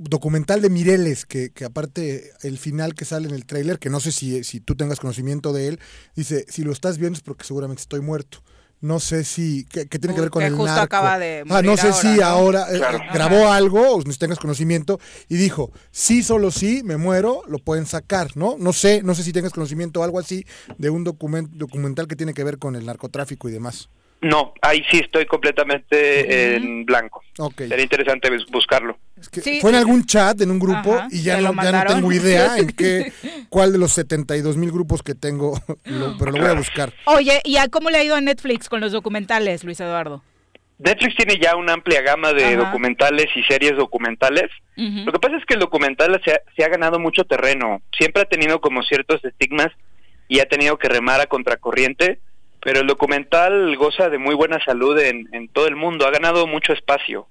documental de Mireles, que, que aparte el final que sale en el tráiler, que no sé si, si tú tengas conocimiento de él, dice, si lo estás viendo es porque seguramente estoy muerto. No sé si, ¿qué, qué tiene que ver con Que el justo narco? acaba de ah, no sé ahora, si ¿no? ahora eh, Claro. eh, grabó algo, o si tengas conocimiento, y dijo, sí, solo sí, me muero, lo pueden sacar, ¿no? No sé, no sé si tengas conocimiento o algo así de un document, documental que tiene que ver con el narcotráfico y demás. No, ahí sí estoy completamente en blanco. Sería interesante bus- buscarlo. Que Fue en algún chat, en un grupo, Ajá, y ya ¿te no, lo ya no mandaron? tengo idea en qué, [laughs] cuál de los 72 mil grupos que tengo, [laughs] lo- pero lo voy a buscar. Oye, ¿y a cómo le ha ido a Netflix con los documentales, Luis Eduardo? Netflix tiene ya una amplia gama de Ajá. documentales y series documentales. Lo que pasa es que el documental se ha, se ha ganado mucho terreno. Siempre ha tenido como ciertos estigmas y ha tenido que remar a contracorriente, pero el documental goza de muy buena salud en, en todo el mundo. Ha ganado mucho espacio.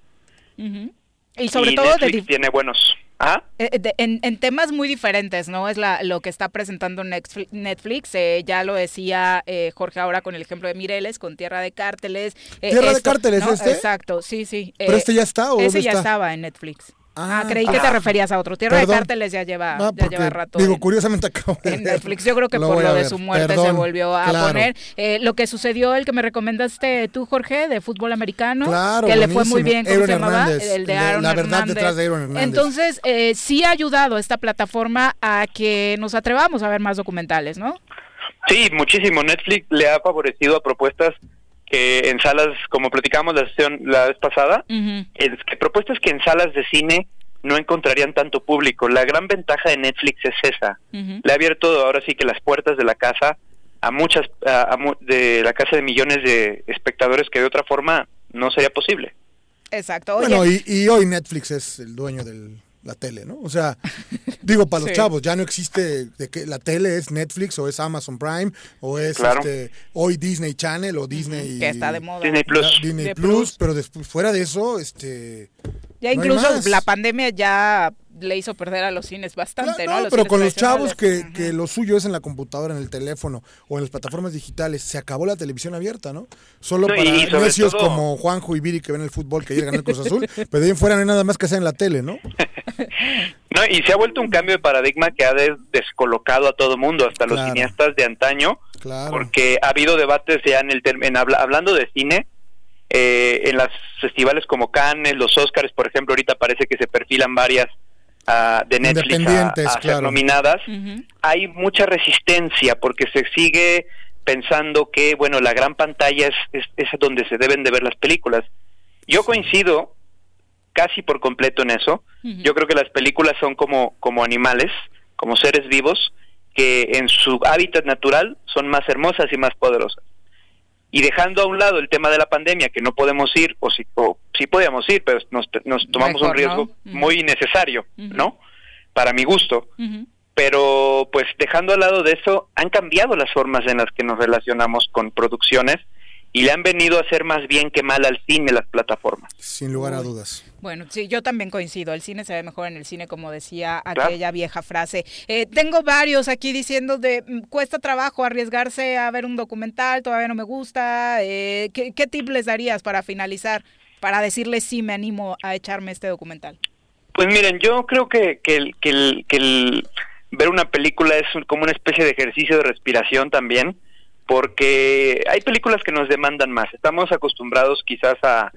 Y sobre y todo de Netflix dif- tiene buenos. ¿Ah? eh, de- en, en temas muy diferentes, ¿no? Es la, lo que está presentando Netfli- Netflix. eh, ya lo decía eh, Jorge ahora con el ejemplo de Mireles, con Tierra de Cárteles. eh, ¿Tierra de Cárteles ¿no? este? Exacto, sí, sí. ¿Pero este ya está o Ese ya está? estaba en Netflix. Ah, Ah, creí que te referías a otro. Tierra Perdón. de Cárteles ya lleva, Ah, ya lleva rato. Digo, en- curiosamente acabo de en. Netflix. Yo creo que Lo por lo de su muerte se volvió a claro. poner. Eh, lo que sucedió, el que me recomendaste tú, Jorge, de fútbol americano, Claro, que le fue muy bien, ¿cómo Aaron se llamaba? Hernández, El de el de Aaron La verdad Hernández. detrás de Aaron Hernández. Entonces, eh, sí ha ayudado esta plataforma a que nos atrevamos a ver más documentales, ¿no? Sí, muchísimo. Netflix le ha favorecido a propuestas que en salas, como platicamos la sesión la vez pasada, es que propuestas que en salas de cine no encontrarían tanto público. La gran ventaja de Netflix es esa. Le ha abierto ahora sí que las puertas de la casa a muchas, a- a mu- de la casa de millones de espectadores que de otra forma no sería posible. Exacto. Oye, Bueno, y, y hoy Netflix es el dueño de la tele, ¿no? O sea, [laughs] digo, para los Sí. chavos, ya no existe de que la tele es Netflix o es Amazon Prime o es Claro. este, hoy Disney Channel o Disney... que está de moda. Disney Plus. Disney De Plus, Plus. pero después, fuera de eso, este... ya no hay incluso más. la pandemia ya le hizo perder a los cines bastante, ¿no? No, Los pero con los chavos que, que lo suyo es en la computadora, en el teléfono o en las plataformas digitales, se acabó la televisión abierta, ¿no? Solo No, para necios todo- como Juanjo y Viri que ven el fútbol, que llegan al Cruz Azul, pero de ahí en fuera no hay nada más que hacer en la tele, ¿no? [laughs] No, y se ha vuelto un cambio de paradigma que ha des- descolocado a todo mundo, hasta los Claro. cineastas de antaño, Claro. porque ha habido debates ya en el en habla- hablando de cine, eh, en los festivales como Cannes, los Oscars, por ejemplo, ahorita parece que se perfilan varias ah, de Netflix a, ser nominadas. Hay mucha resistencia porque se sigue pensando que, bueno, la gran pantalla es, es, es donde se deben de ver las películas. Yo coincido casi por completo en eso. Yo creo que las películas son como, como animales, como seres vivos, que en su hábitat natural son más hermosas y más poderosas. Y dejando a un lado el tema de la pandemia, que no podemos ir, o sí, o sí podíamos ir, pero nos, nos tomamos Mejor, un riesgo ¿no? muy innecesario. ¿no? Para mi gusto. Pero pues dejando al lado de eso, han cambiado las formas en las que nos relacionamos con producciones y le han venido a hacer más bien que mal al cine las plataformas. Sin lugar a dudas. Bueno, sí, yo también coincido. El cine se ve mejor en el cine, como decía Claro. aquella vieja frase. Eh, tengo varios aquí diciendo de mm, cuesta trabajo arriesgarse a ver un documental, todavía no me gusta. Eh, ¿qué, ¿Qué tip les darías para finalizar? Para decirles sí me animo a echarme este documental. Pues miren, yo creo que, que, el, que, el, que el ver una película es como una especie de ejercicio de respiración también, porque hay películas que nos demandan más. Estamos acostumbrados quizás a,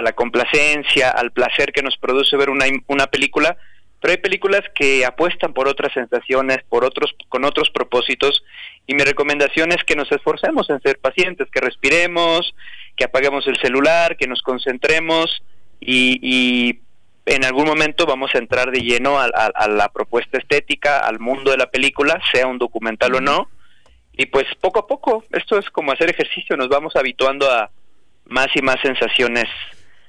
la complacencia, al placer que nos produce ver una, una película, pero hay películas que apuestan por otras sensaciones, por otros, con otros propósitos, y mi recomendación es que nos esforcemos en ser pacientes, que respiremos, que apaguemos el celular, que nos concentremos y, y en algún momento vamos a entrar de lleno a la propuesta estética, al mundo de la película, sea un documental o no. Y pues poco a poco, esto es como hacer ejercicio, nos vamos habituando a más y más sensaciones.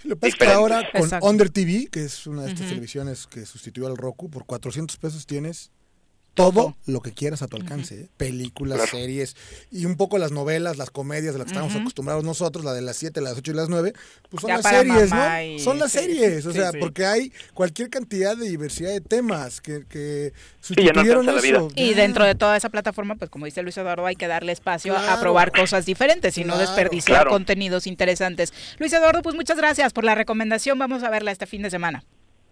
Lo que pasa es que diferentes. ahora con Exacto. Under TV, que es una de estas televisiones que sustituyó al Roku, por 400 pesos tienes todo lo que quieras a tu alcance. ¿eh? Películas, Claro. series y un poco las novelas, las comedias de las que estamos acostumbrados nosotros, la de las 7, las 8 y las 9, pues son Ya las series, ¿no? y- Son las sí, series, o sí, sea, sí. porque hay cualquier cantidad de diversidad de temas que, que no sustituyeron alcanza la eso. Y Ya. dentro de toda esa plataforma, pues como dice Luis Eduardo, hay que darle espacio a probar cosas diferentes y no desperdiciar Claro. contenidos interesantes. Luis Eduardo, pues muchas gracias por la recomendación. Vamos a verla este fin de semana.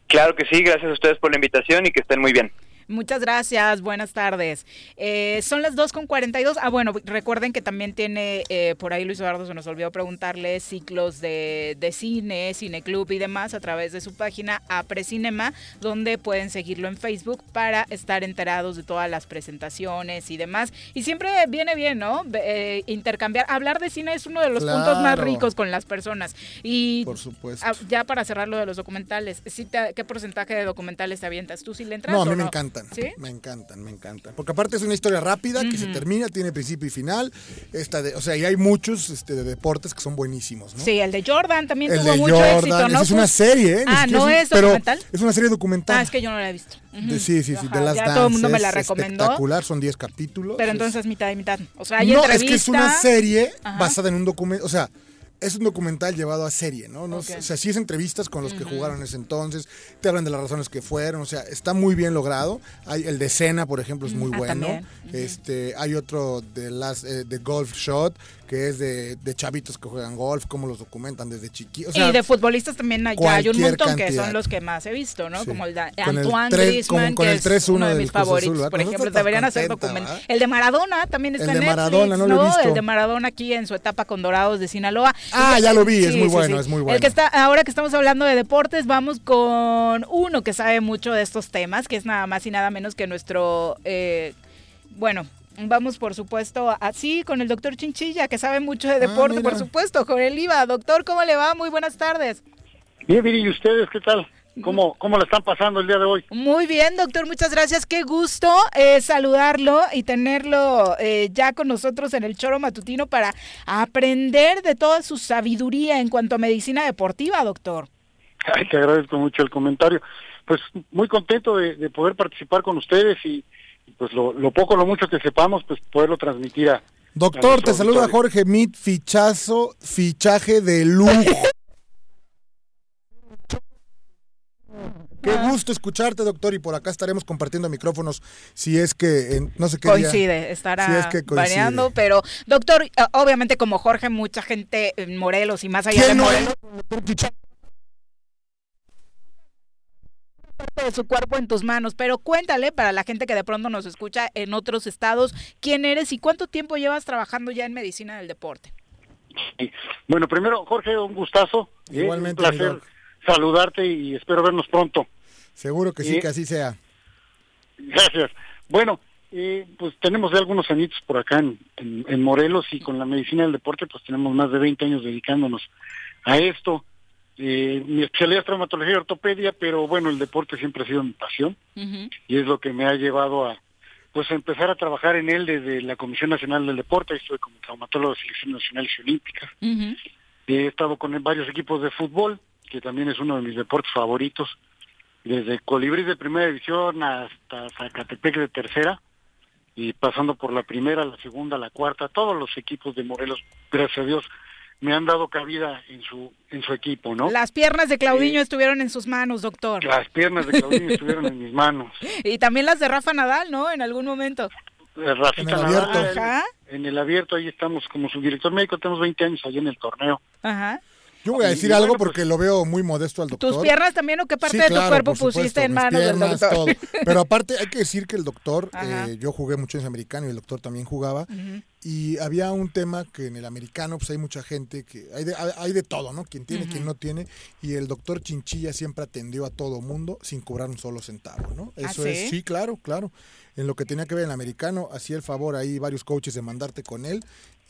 Claro que sí, gracias a ustedes por la invitación y que estén muy bien. Muchas gracias, buenas tardes. Eh, son las 2.42. Ah, bueno, recuerden que también tiene, eh, por ahí Luis Eduardo se nos olvidó preguntarle, ciclos de, de cine, cineclub y demás a través de su página Aprecinema, donde pueden seguirlo en Facebook para estar enterados de todas las presentaciones y demás. Y siempre viene bien, ¿no? Eh, intercambiar, hablar de cine es uno de los puntos más ricos con las personas. Y Por supuesto. ah, ya para cerrar lo de los documentales, ¿sí te- ¿qué porcentaje de documentales te avientas? ¿Tú sí le entras No, a o mí me encantan. ¿Sí? Me encantan, me encantan. Porque aparte es una historia rápida que se termina, tiene principio y final. Esta de, o sea, y hay muchos este, de deportes que son buenísimos, ¿no? Sí, el de Jordan también El tuvo de mucho Jordan, éxito, ¿no? es una Pues- serie, ¿eh? Ah, ¿no es documental? Es una serie documental. Ah, es que yo no la he visto. De- sí, sí, sí, Ajá, de las ya todo el mundo me la es recomendó. Espectacular, son 10 capítulos. Pero es- entonces mitad y mitad. O sea, hay no, entrevista. es que es una serie Ajá. basada en un documento, o sea, es un documental llevado a serie, ¿no? no Ok. O sea, sí es entrevistas con los que jugaron en ese entonces, te hablan de las razones que fueron, o sea, está muy bien logrado. Hay el de Cena, por ejemplo, es muy Ah, bueno. Este, hay otro de las eh, de Golf Shot, que es de, de chavitos que juegan golf, cómo los documentan desde chiquitos. y de futbolistas también hay, ya hay un montón que son los que más he visto, ¿no? Sí. Como el de Con el Antoine tres- Griezmann, como con que el es 3-1 uno de mis Azul, favoritos, por Con ejemplo. Deberían hacer contenta, documental. ¿verdad? El de Maradona también está El en de Netflix, Maradona, no lo he visto. El de Maradona aquí en su etapa con Dorados de Sinaloa. Ah, ya lo vi, es muy sí, bueno, es muy El bueno. que está, ahora que estamos hablando de deportes, vamos con uno que sabe mucho de estos temas, que es nada más y nada menos que nuestro, eh, bueno, vamos por supuesto así con el doctor Chinchilla, que sabe mucho de deporte, por supuesto, Jorge Liva. Doctor, ¿cómo le va? Muy buenas tardes. Bien, bien, ¿y ustedes qué tal? ¿Cómo, ¿Cómo la están pasando el día de hoy? Muy bien, doctor, muchas gracias. Qué gusto eh, saludarlo y tenerlo eh, ya con nosotros en el Choro Matutino para aprender de toda su sabiduría en cuanto a medicina deportiva, doctor. Ay, te agradezco mucho el comentario. Pues muy contento de, de poder participar con ustedes y, pues lo, lo poco, lo mucho que sepamos, pues poderlo transmitir a... Doctor, te saluda auditorio. Jorge Mit, fichazo, fichaje de lujo. [laughs] Qué gusto escucharte, doctor, y por acá estaremos compartiendo micrófonos si es que en- no sé qué día- Coincide, estará si es que coincide. variando, pero doctor, obviamente como Jorge, mucha gente en Morelos y más allá de ¿Quién no Morelos. Parte de su cuerpo en tus manos, pero cuéntale para la gente que de pronto nos escucha en otros estados, quién eres y cuánto tiempo llevas trabajando ya en medicina del deporte. Bueno, primero, Jorge, un gustazo. eh, Igualmente, Un placer saludarte y espero vernos pronto. Seguro que sí, Eh, que así sea. Gracias. Bueno, eh, pues tenemos ya algunos añitos por acá en, en- en Morelos y con la medicina del deporte pues tenemos más de 20 años dedicándonos a esto. Eh, mi especialidad es traumatología y ortopedia, pero bueno, el deporte siempre ha sido mi pasión y es lo que me ha llevado a pues a empezar a trabajar en él desde la Comisión Nacional del Deporte, estuve como traumatólogo de selecciones nacionales y olímpicas. He estado con varios equipos de fútbol, que también es uno de mis deportes favoritos, desde Colibrí de primera división hasta Zacatepec de tercera, y pasando por la primera, la segunda, la cuarta, todos los equipos de Morelos, gracias a Dios, me han dado cabida en su en su equipo, ¿no? Las piernas de Claudiño estuvieron en sus manos, doctor. Las piernas de Claudinho [laughs] estuvieron en mis manos. Y también las de Rafa Nadal, ¿no? En algún momento. Eh, Rafita En el Nadal, abierto. Ajá. En el abierto, ahí estamos como su director médico, tenemos 20 años allí en el torneo. Ajá. Yo voy a decir y algo bueno, pues porque lo veo muy modesto al doctor. ¿Tus piernas también o qué parte Sí, de tu cuerpo supuesto, pusiste en manos del piernas, doctor? todo. [laughs] Pero aparte hay que decir que el doctor, eh, yo jugué mucho en americano y el doctor también jugaba. Y había un tema que en el americano pues hay mucha gente que hay de, hay de todo, ¿no? Quien tiene, Ujú. quien no tiene. Y el doctor Chinchilla siempre atendió a todo mundo sin cobrar un solo centavo, ¿no? ¿Ah, Eso sí? es, sí, claro, claro. En lo que tenía que ver en el americano, hacía el favor ahí varios coaches de mandarte con él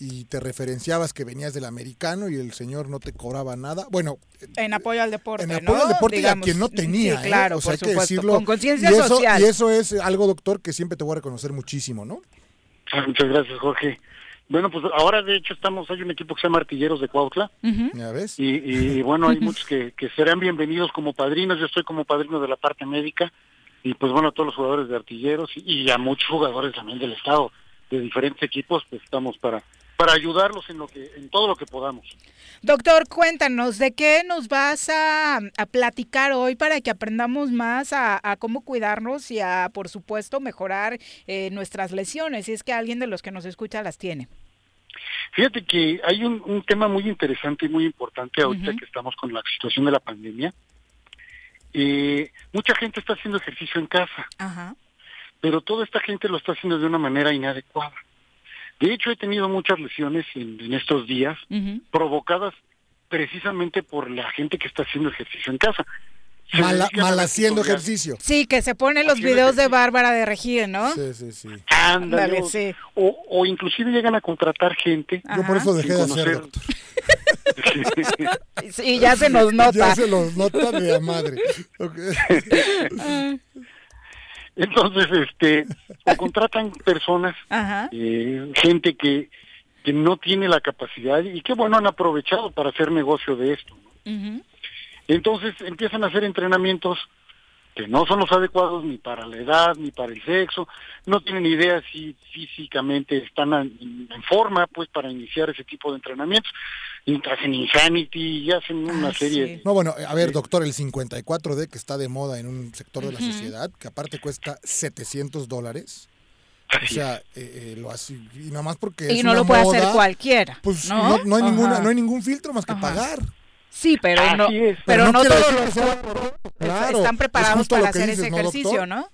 y te referenciabas que venías del americano y el señor no te cobraba nada. Bueno, En apoyo al deporte, en ¿no? apoyo al deporte y a quien no tenía, sí, ¿eh? claro, o sea, por hay que decirlo. Con conciencia y eso, social. Y eso es algo, doctor, que siempre te voy a reconocer muchísimo, ¿no? Ah, Muchas gracias, Jorge. Bueno, pues ahora de hecho estamos, hay un equipo que se llama Artilleros de Cuautla, ¿Ya ves? y, y, bueno, hay muchos que, que serán bienvenidos como padrinos, yo estoy como padrino de la parte médica, y pues bueno, a todos los jugadores de Artilleros y, y a muchos jugadores también del Estado, de diferentes equipos, pues estamos para para ayudarlos en lo que en todo lo que podamos. Doctor, cuéntanos, ¿de qué nos vas a, a platicar hoy para que aprendamos más a, a cómo cuidarnos y a, por supuesto, mejorar eh, nuestras lesiones, si es que alguien de los que nos escucha las tiene? Fíjate que hay un, un tema muy interesante y muy importante ahorita que estamos con la situación de la pandemia. Eh, mucha gente está haciendo ejercicio en casa, Ajá. pero toda esta gente lo está haciendo de una manera inadecuada. De hecho, he tenido muchas lesiones en, en estos días provocadas precisamente por la gente que está haciendo ejercicio en casa. Mal, haciendo ejercicio. Sí, que se ponen los Haciendo videos de Bárbara de Regil, ¿no? Sí, sí, sí. Ándale, sí. o, o inclusive llegan a contratar gente. Yo por eso dejé de hacer, doctor. [laughs] Sí, ya se nos [laughs] nota. Ya se los nota de la madre. Ok. [laughs] Entonces, este, o contratan personas, Ajá. eh, gente que, que no tiene la capacidad y que bueno han aprovechado para hacer negocio de esto. Entonces empiezan a hacer entrenamientos que no son los adecuados ni para la edad ni para el sexo, no tienen idea si físicamente están en, forma pues para iniciar ese tipo de entrenamientos, y hacen insanity y hacen Ah, una serie No, bueno, a ver, doctor, el 54D que está de moda en un sector de la sociedad, que aparte cuesta 700 dólares. O sea, eh, eh, lo hace, y nada más porque Y es no una lo puede hacer cualquiera. Pues ¿no? no, no hay ninguna, no hay ningún filtro más que pagar. Sí, pero Así no, es. pero, no, quiere todos los Claro, están es preparados para hacer dices, ese ¿no, ejercicio, doctor? ¿no?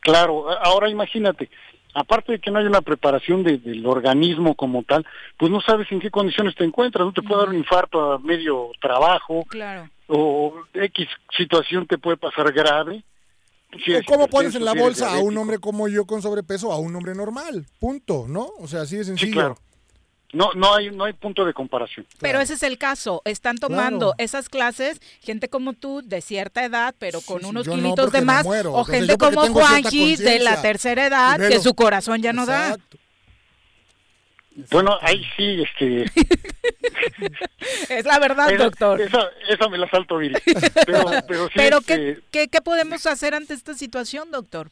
Claro, ahora imagínate, aparte de que no hay una preparación de- del organismo como tal, pues no sabes en qué condiciones te encuentras, no te puede dar un infarto a medio trabajo Claro. o X situación te puede pasar grave. Si ¿Cómo pones en la bolsa a un hombre como yo con sobrepeso a un hombre normal? Punto, ¿no? O sea, así de sencillo. claro. No, no hay, no hay punto de comparación. Pero ese es el caso. Están tomando Claro. esas clases gente como tú de cierta edad, pero con unos no, kilitos de más, muero. o Entonces, gente como Juanji de la tercera edad, que su corazón ya no da. Bueno, ahí sí, este... [laughs] Es la verdad, esa, doctor. Esa, esa me la salto, Viri. Pero, pero sí, [laughs] Pero este, ¿qué, qué, qué podemos hacer ante esta situación, doctor?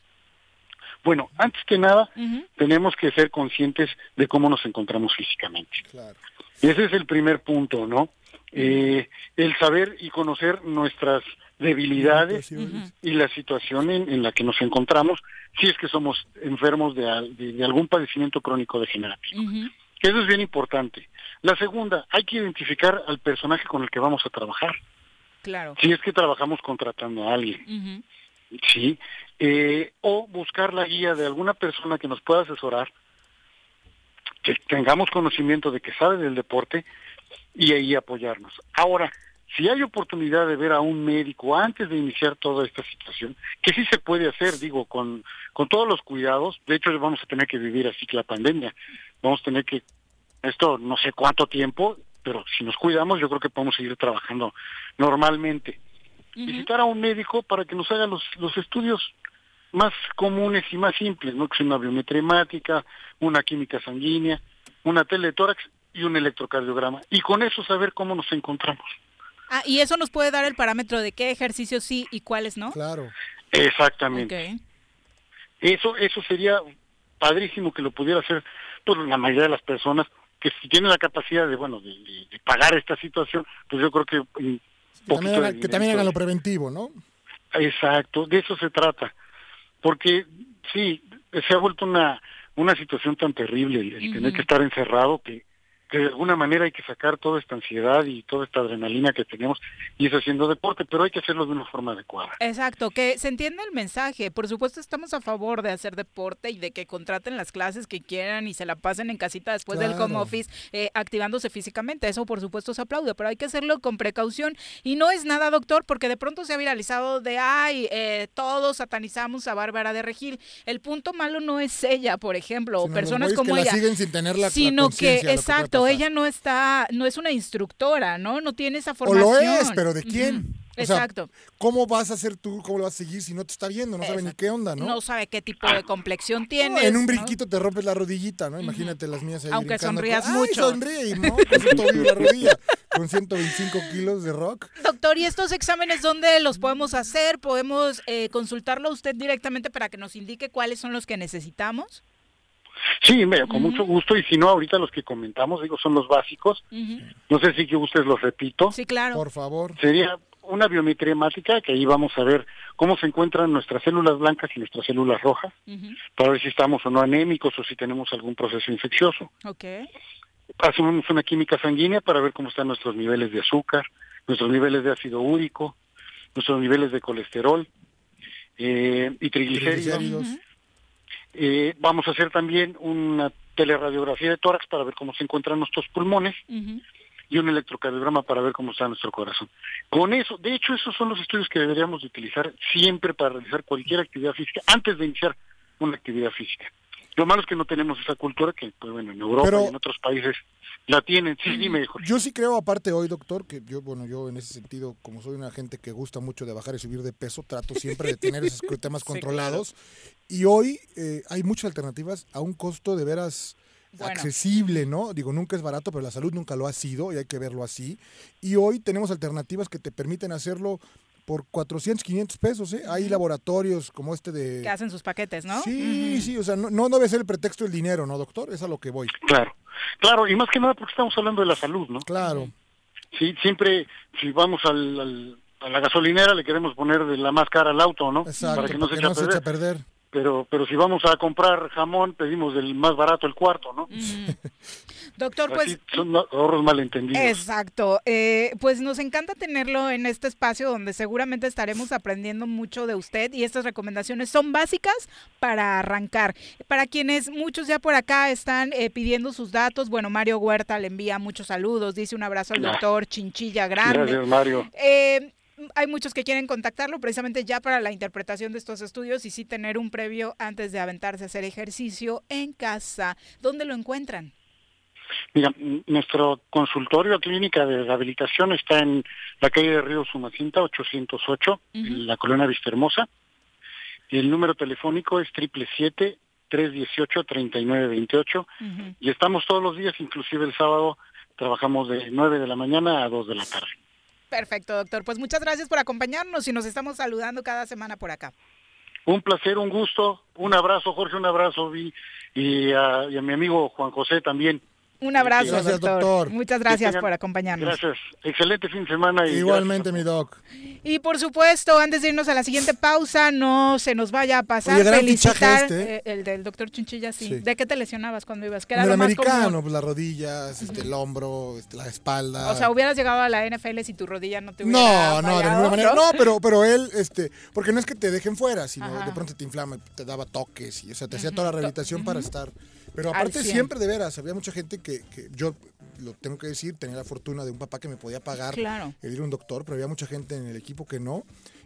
Bueno, antes que nada, tenemos que ser conscientes de cómo nos encontramos físicamente. Ese es el primer punto, ¿no? Eh, el saber y conocer nuestras debilidades y la situación en, en la que nos encontramos si es que somos enfermos de, al- de- de algún padecimiento crónico degenerativo. Eso es bien importante. La segunda, hay que identificar al personaje con el que vamos a trabajar. Claro. Si es que trabajamos contratando a alguien. Sí, eh, o buscar la guía de alguna persona que nos pueda asesorar, que tengamos conocimiento de que sabe del deporte y ahí apoyarnos. Ahora, si hay oportunidad de ver a un médico antes de iniciar toda esta situación, que sí se puede hacer, digo, con, con todos los cuidados, de hecho vamos a tener que vivir así que la pandemia, vamos a tener que, esto no sé cuánto tiempo, pero si nos cuidamos yo creo que podemos seguir trabajando normalmente visitar a un médico para que nos haga los, los estudios más comunes y más simples, ¿no? Que es una biometría hemática, una química sanguínea, una teletórax y un electrocardiograma. Y con eso saber cómo nos encontramos. Ah, y eso nos puede dar el parámetro de qué ejercicios sí y cuáles no. Claro. Exactamente. Eso, eso sería padrísimo que lo pudiera hacer pues, la mayoría de las personas que si tienen la capacidad de, bueno, de, de- de pagar esta situación, pues yo creo que un Que poquito también, de hagan, que también dinerito hagan lo preventivo, ¿no? Exacto, de eso se trata. Porque sí, se ha vuelto una, una situación tan terrible el, el tener que estar encerrado que, que de alguna manera hay que sacar toda esta ansiedad y toda esta adrenalina que tenemos y es haciendo deporte, pero hay que hacerlo de una forma adecuada. Exacto, que se entienda el mensaje. Por supuesto, estamos a favor de hacer deporte y de que contraten las clases que quieran y se la pasen en casita después del home office eh, activándose físicamente. Eso, por supuesto, se aplaude, pero hay que hacerlo con precaución. Y no es nada, doctor, porque de pronto se ha viralizado de, ay, eh, todos satanizamos a Bárbara de Regil. El punto malo no es ella, por ejemplo, o personas como que la ella. siguen sin tener la- la sino que, puede exacto, ella no está, no es una instructora, ¿no? No tiene esa O formación. lo es, pero ¿de quién? O sea, Exacto. ¿Cómo vas a hacer tú, cómo lo vas a seguir si no te está viendo? No sabe ni qué onda, ¿no? no sabe qué tipo de complexión No, tienes. en un ¿no? brinquito te rompes la rodillita, ¿no? Imagínate las mías ahí Aunque sonrías con- ¡Ay, mucho! sonríe! Y no, con la rodilla. Con 125 kilos de rock. Doctor, ¿y estos exámenes dónde los podemos hacer? ¿Podemos eh, consultarlo a usted directamente para que nos indique cuáles son los que necesitamos? Sí, mira, con mucho gusto, y si no, ahorita los que comentamos, digo, son los básicos. No sé si que ustedes los repito. Sí, claro. Por favor. Sería una biometría hemática, que ahí vamos a ver cómo se encuentran nuestras células blancas y nuestras células rojas, para ver si estamos o no anémicos o si tenemos algún proceso infeccioso. Ok. Hacemos una química sanguínea para ver cómo están nuestros niveles de azúcar, nuestros niveles de ácido úrico, nuestros niveles de colesterol eh, y triglicéridos. Triglicéridos. Eh, vamos a hacer también una teleradiografía de tórax para ver cómo se encuentran nuestros pulmones y un electrocardiograma para ver cómo está nuestro corazón. Con eso, de hecho, esos son los estudios que deberíamos de utilizar siempre para realizar cualquier actividad física antes de iniciar una actividad física. Lo malo es que no tenemos esa cultura que, pues bueno, en Europa Pero- y en otros países la tienen. Sí, dime, Jorge. Yo sí creo, aparte hoy, doctor, que yo, bueno, yo en ese sentido, como soy una gente que gusta mucho de bajar y subir de peso, trato siempre de tener esos [laughs] temas Sí, controlados. Y hoy eh, hay muchas alternativas a un costo de veras Bueno. accesible, ¿no? Digo, nunca es barato, pero la salud nunca lo ha sido y hay que verlo así. Y hoy tenemos alternativas que te permiten hacerlo por 400, 500 pesos, ¿eh? Hay laboratorios como este de... Que hacen sus paquetes, ¿no? Sí, sí, o sea, no, no debe ser el pretexto el dinero, ¿no, doctor? Es a lo que voy. Claro, claro, y más que nada porque estamos hablando de la salud, ¿no? Claro. Sí, siempre, si vamos al, al- a la gasolinera, le queremos poner de la más cara al auto, ¿no? Exacto, para que no se eche que a no se perder. eche a perder. Pero, pero si vamos a comprar jamón, pedimos del más barato el cuarto, ¿no? [laughs] Doctor, Así pues son ahorros malentendidos. Exacto. Eh, pues nos encanta tenerlo en este espacio donde seguramente estaremos aprendiendo mucho de usted y estas recomendaciones son básicas para arrancar. Para quienes muchos ya por acá están eh, pidiendo sus datos, bueno, Mario Huerta le envía muchos saludos, dice un abrazo al doctor Chinchilla Grande. Gracias, Mario. Eh, hay muchos que quieren contactarlo precisamente ya para la interpretación de estos estudios y sí tener un previo antes de aventarse a hacer ejercicio en casa. ¿Dónde lo encuentran? Mira, nuestro consultorio clínica de rehabilitación está en la calle de Río Sumacinta, 808, en la colonia. Y el número telefónico es triple siete 318-3928 y estamos todos los días, inclusive el sábado, trabajamos de 9 de la mañana a 2 de la tarde. Perfecto, doctor. Pues muchas gracias por acompañarnos y nos estamos saludando cada semana por acá. Un placer, un gusto, un abrazo Jorge, un abrazo Vi y a, y a mi amigo Juan José también. Un abrazo, Gracias, doctor. doctor. Muchas gracias tengan- por acompañarnos. Gracias, excelente fin de semana. Y Igualmente, mi doc. Y por supuesto, antes de irnos a la siguiente pausa, no se nos vaya a pasar Oye, gran felicitar este, eh, el del doctor Chinchilla, sí. Sí. ¿De qué te lesionabas cuando ibas? Que era el lo más americano, común. pues las rodillas, este, el hombro, este, la espalda. O sea, hubieras llegado a la NFL si tu rodilla no te hubiera No, no, de fallado, ninguna manera. ¿no? No, pero, pero él, este, porque no es que te dejen fuera, sino Ajá. de pronto te inflama, te daba toques y, o sea, te hacía toda la rehabilitación para estar. Pero aparte, 100. siempre de veras, había mucha gente que, que yo lo tengo que decir, tenía la fortuna de un papá que me podía pagar Claro. el ir a un doctor, pero había mucha gente en el equipo que no.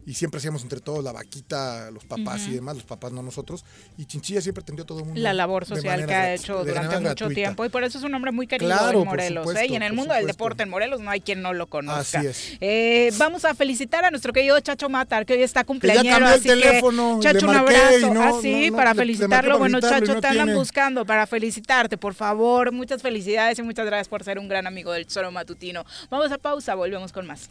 Y siempre hacíamos entre todos la vaquita, los papás y demás, los papás no nosotros. Y Chinchilla siempre atendió a todo el mundo. La labor social que ha hecho durante mucho gratuita. tiempo y por eso es un hombre muy querido Claro, en Morelos. ¿eh? Y en el mundo del deporte en Morelos no hay quien no lo conozca. Así es. Eh, vamos a felicitar a nuestro querido Chacho Matar, que hoy está cambió el así que, Chacho, le un abrazo. no- Ah, no, para le felicitarlo. bueno, Chacho, te andan tiene. buscando para felicitarte, por favor. Muchas felicidades y muchas gracias por ser un gran amigo del Tesoro Matutino. Vamos a pausa, volvemos con más.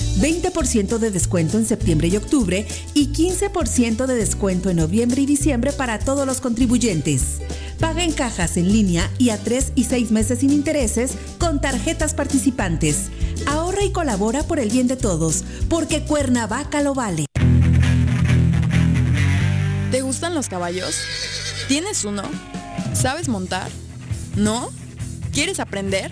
20% de descuento en septiembre y octubre y 15% de descuento en noviembre y diciembre para todos los contribuyentes. Paga en cajas en línea y a 3 y 6 meses sin intereses con tarjetas participantes. Ahorra y colabora por el bien de todos, porque Cuernavaca lo vale. ¿Te gustan los caballos? ¿Tienes uno? ¿Sabes montar? ¿No? ¿Quieres aprender?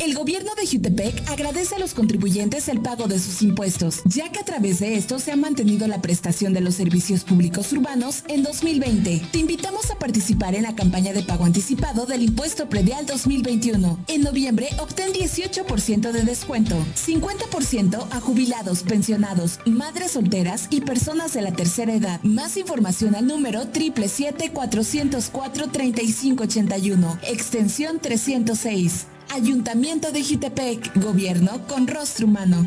El gobierno de Jutepec agradece a los contribuyentes el pago de sus impuestos, ya que a través de esto se ha mantenido la prestación de los servicios públicos urbanos en 2020. Te invitamos a participar en la campaña de pago anticipado del impuesto predial 2021. En noviembre obtén 18% de descuento, 50% a jubilados, pensionados, madres solteras y personas de la tercera edad. Más información al número 777-404-3581, extensión 306. Ayuntamiento de Jitepec, gobierno con rostro humano.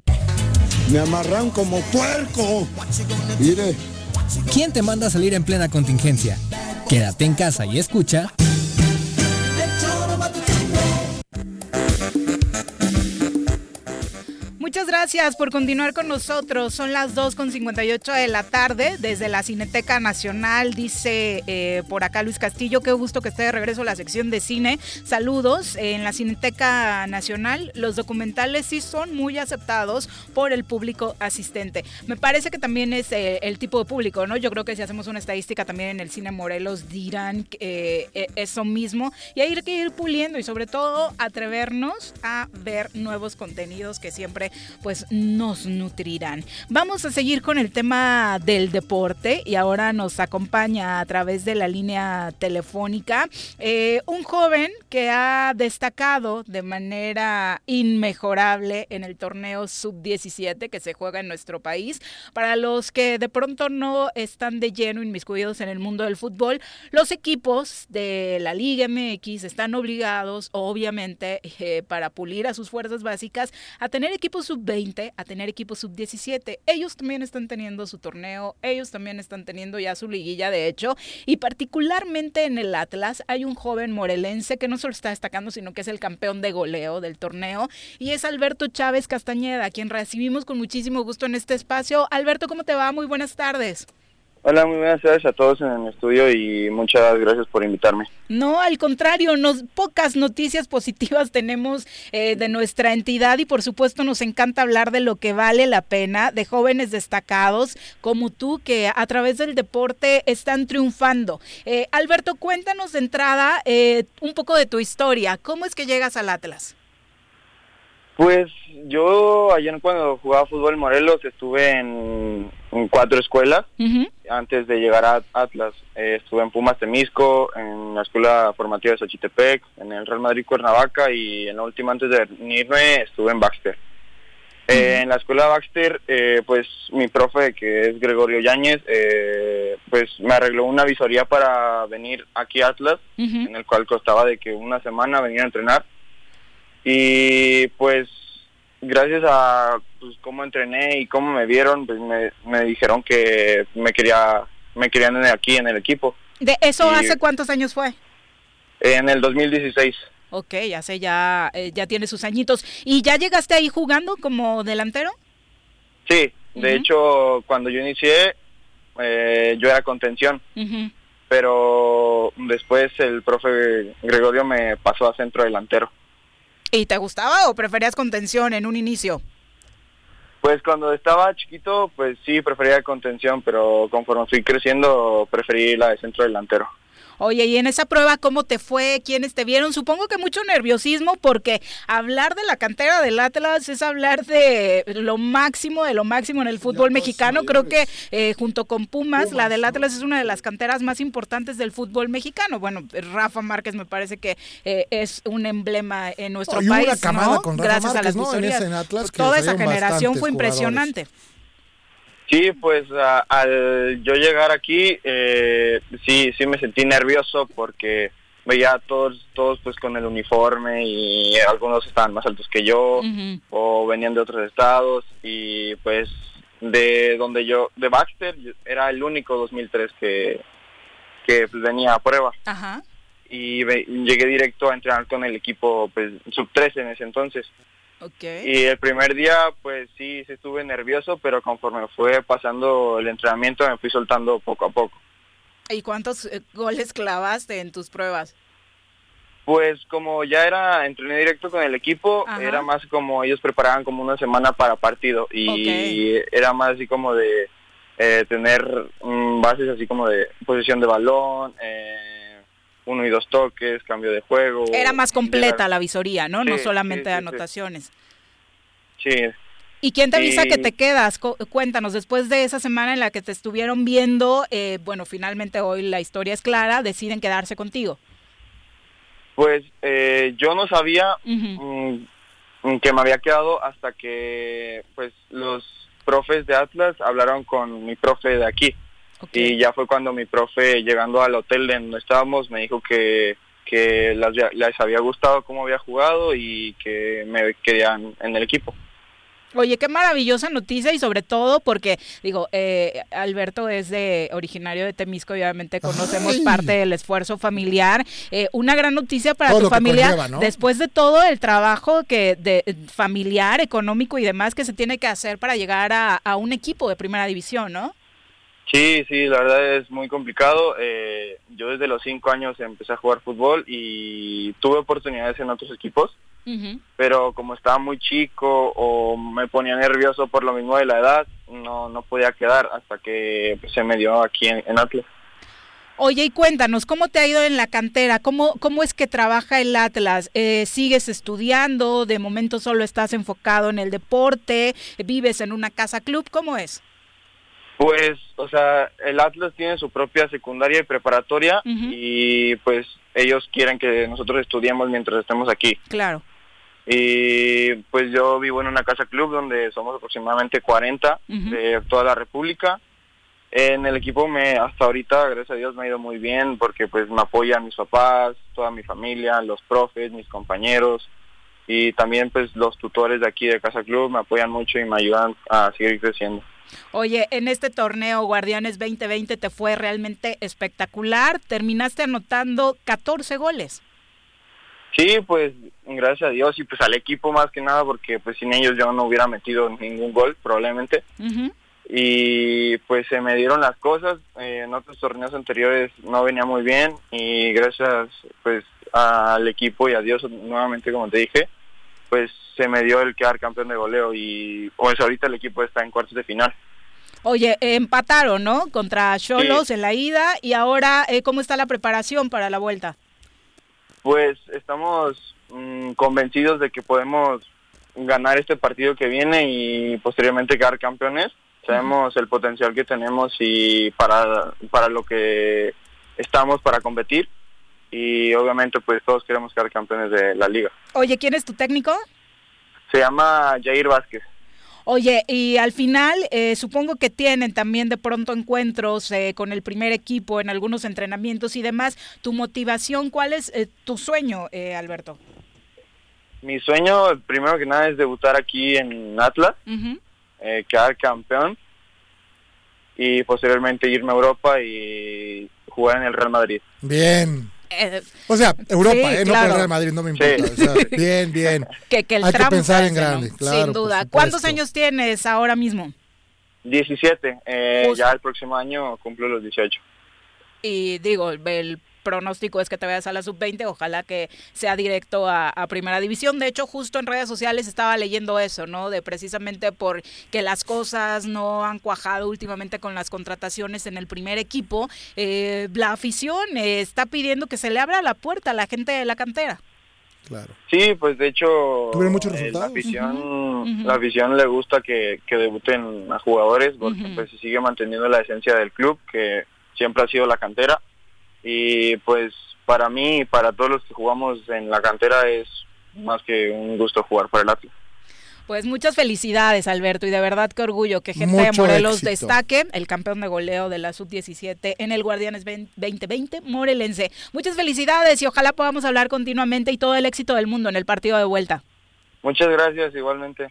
Me amarran como puerco. Mire. ¿Quién te manda a salir en plena contingencia? Quédate en casa y escucha. Muchas gracias por continuar con nosotros. Son las 2.58 de la tarde desde la Cineteca Nacional. Dice eh, por acá Luis Castillo, qué gusto que esté de regreso a la sección de cine. Saludos. En la Cineteca Nacional los documentales sí son muy aceptados por el público asistente. Me parece que también es eh, el tipo de público, ¿no? Yo creo que si hacemos una estadística también en el cine Morelos dirán eh, eh, eso mismo. Y hay que ir puliendo y sobre todo atrevernos a ver nuevos contenidos que siempre pues nos nutrirán. Vamos a seguir con el tema del deporte y ahora nos acompaña a través de la línea telefónica eh, un joven que ha destacado de manera inmejorable en el torneo sub-17 que se juega en nuestro país. Para los que de pronto no están de lleno inmiscuidos en el mundo del fútbol, los equipos de la Liga MX están obligados, obviamente, eh, para pulir a sus fuerzas básicas, a tener equipos sub-20, a tener equipos sub-17. Ellos también están teniendo su torneo, ellos también están teniendo ya su liguilla, de hecho, y particularmente en el Atlas hay un joven morelense que no solo está destacando, sino que es el campeón de goleo del torneo, y es Alberto Chávez Castañeda, quien recibimos con muchísimo gusto en este espacio. Alberto, ¿cómo te va? Muy buenas tardes. Hola, muy buenas tardes a todos en el estudio y muchas gracias por invitarme. No, al contrario, nos, pocas noticias positivas tenemos eh, de nuestra entidad y por supuesto nos encanta hablar de lo que vale la pena, de jóvenes destacados como tú que a través del deporte están triunfando. Eh, Alberto, cuéntanos de entrada eh, un poco de tu historia. ¿Cómo es que llegas al Atlas? Pues yo ayer cuando jugaba fútbol en Morelos estuve en, en cuatro escuelas antes de llegar a Atlas. Eh, estuve en Pumas Temisco, en la Escuela Formativa de Xochitepec, en el Real Madrid Cuernavaca y en la última antes de venirme estuve en Baxter. Eh, en la escuela Baxter, eh, pues mi profe, que es Gregorio Yáñez, eh, pues me arregló una visoría para venir aquí a Atlas, en el cual costaba de que una semana venir a entrenar. Y pues gracias a pues, cómo entrené y cómo me vieron, pues me, me dijeron que me quería me querían aquí en el equipo. ¿De eso Y- hace cuántos años fue? En el 2016. Ok, hace ya, eh, ya tiene sus añitos. ¿Y ya llegaste ahí jugando como delantero? Sí, de hecho, cuando yo inicié, eh, yo era contención, Ujú. pero después el profe Gregorio me pasó a centro delantero. ¿Y te gustaba o preferías contención en un inicio? Pues cuando estaba chiquito, pues sí, prefería contención, pero conforme fui creciendo, preferí la de centro delantero. Oye, y en esa prueba, ¿cómo te fue? ¿Quiénes te vieron? Supongo que mucho nerviosismo porque hablar de la cantera del Atlas es hablar de lo máximo, de lo máximo en el fútbol mexicano. Creo que eh, junto con Pumas, la del Atlas es una de las canteras más importantes del fútbol mexicano. Bueno, Rafa Márquez me parece que eh, es un emblema en nuestro Oh, y país, una camada ¿no? con Rafa Gracias a las ¿no? En visorías. ese en Atlas Toda esa generación fue impresionante. Sí, pues a- al yo llegar aquí, eh, sí, sí me sentí nervioso porque veía a todos, todos pues con el uniforme y algunos estaban más altos que yo o venían de otros estados y pues de donde yo, de Baxter, era el único 2003 que, que pues, venía a prueba Ajá. y ve- llegué directo a entrenar con el equipo pues sub 13 en ese entonces. Y el primer día, pues sí, sí estuve nervioso, pero conforme fue pasando el entrenamiento me fui soltando poco a poco. ¿Y cuántos eh, goles clavaste en tus pruebas? Pues como ya era, entrené directo con el equipo, Ajá. era más como ellos preparaban como una semana para partido y era más así como de eh, tener mm, bases así como de posesión de balón, eh, uno y dos toques, cambio de juego. Era más completa llegar- la visoría, ¿no? no solamente sí, de anotaciones. Sí, ¿Y quién te avisa que te quedas? Cuéntanos, después de esa semana en la que te estuvieron viendo, eh, bueno, finalmente hoy la historia es clara, deciden quedarse contigo. Pues eh, yo no sabía Ujú. mm, que me había quedado hasta que pues los profes de Atlas hablaron con mi profe de aquí. Y ya fue cuando mi profe, llegando al hotel en donde estábamos, me dijo que, que las- les había gustado cómo había jugado y que me querían en el equipo. Oye, qué maravillosa noticia y sobre todo porque, digo, eh, Alberto es de originario de Temisco y obviamente conocemos parte del esfuerzo familiar. Eh, una gran noticia para tu familia después de todo el trabajo que de familiar, económico y demás que se tiene que hacer para llegar a, a un equipo de primera división, ¿no? Sí, sí, la verdad es muy complicado. Eh, yo desde los cinco años empecé a jugar fútbol y tuve oportunidades en otros equipos, pero como estaba muy chico o me ponía nervioso por lo mismo de la edad, no, no podía quedar hasta que pues, se me dio aquí en, Atlas. Oye, y cuéntanos, ¿cómo te ha ido en la cantera? ¿Cómo, cómo es que trabaja el Atlas? Eh, ¿Sigues estudiando? ¿De momento solo estás enfocado en el deporte? ¿Vives en una casa club? ¿Cómo es? Pues, o sea, el Atlas tiene su propia secundaria y preparatoria y pues ellos quieren que nosotros estudiemos mientras estemos aquí. Claro. Y pues yo vivo en una casa club donde somos aproximadamente 40 de toda la República. En el equipo me hasta ahorita, gracias a Dios, me ha ido muy bien porque pues me apoyan mis papás, toda mi familia, los profes, mis compañeros y también pues los tutores de aquí de Casa Club me apoyan mucho y me ayudan a seguir creciendo. Oye, en este torneo Guardianes 2020 te fue realmente espectacular. Terminaste anotando 14 goles. Sí, pues gracias a Dios y pues al equipo más que nada porque pues sin ellos yo no hubiera metido ningún gol probablemente. Y pues se me dieron las cosas. Eh, en otros torneos anteriores no venía muy bien y gracias pues al equipo y a Dios nuevamente como te dije, pues se me dio el quedar campeón de goleo y pues ahorita el equipo está en cuartos de final. Oye, empataron, ¿no? Contra Cholos en la ida y ahora, eh, ¿cómo está la preparación para la vuelta? Pues estamos mm, convencidos de que podemos ganar este partido que viene y posteriormente quedar campeones. Sabemos el potencial que tenemos y para, para lo que estamos para competir y obviamente pues todos queremos quedar campeones de la liga. Oye, ¿quién es tu técnico? Se llama Jair Vázquez. Oye, y al final eh, supongo que tienen también de pronto encuentros eh, con el primer equipo en algunos entrenamientos y demás. ¿Tu motivación, cuál es eh, tu sueño, Alberto? Mi sueño, primero que nada, es debutar aquí en Atlas, quedar campeón y posteriormente irme a Europa y jugar en el Real Madrid. Bien. Eh, o sea, Europa, ¿eh? No por Real Madrid, no me importa. bien, bien. [laughs] Que, el Hay que pensar en grande, claro. Sin duda. ¿Cuántos años tienes ahora mismo? 17. Eh, ya el próximo año cumplo los 18. Y digo, el pronóstico es que te vayas a la sub-20, ojalá que sea directo a, primera división. De hecho, justo en redes sociales estaba leyendo eso, ¿no? De precisamente por que las cosas no han cuajado últimamente con las contrataciones en el primer equipo, eh, la afición eh, está pidiendo que se le abra la puerta a la gente de la cantera. Claro. Sí, pues de hecho ¿Tuvieron muchos resultados? la afición, la afición le gusta que, que debuten a jugadores porque pues se sigue manteniendo la esencia del club que siempre ha sido la cantera y pues para mí y para todos los que jugamos en la cantera es más que un gusto jugar por el Atlas. Pues muchas felicidades, Alberto, y de verdad qué orgullo que gente de Morelos destaque, el campeón de goleo de la Sub-17 en el Guardianes 2020, Morelense. Muchas felicidades y ojalá podamos hablar continuamente y todo el éxito del mundo en el partido de vuelta. Muchas gracias, igualmente.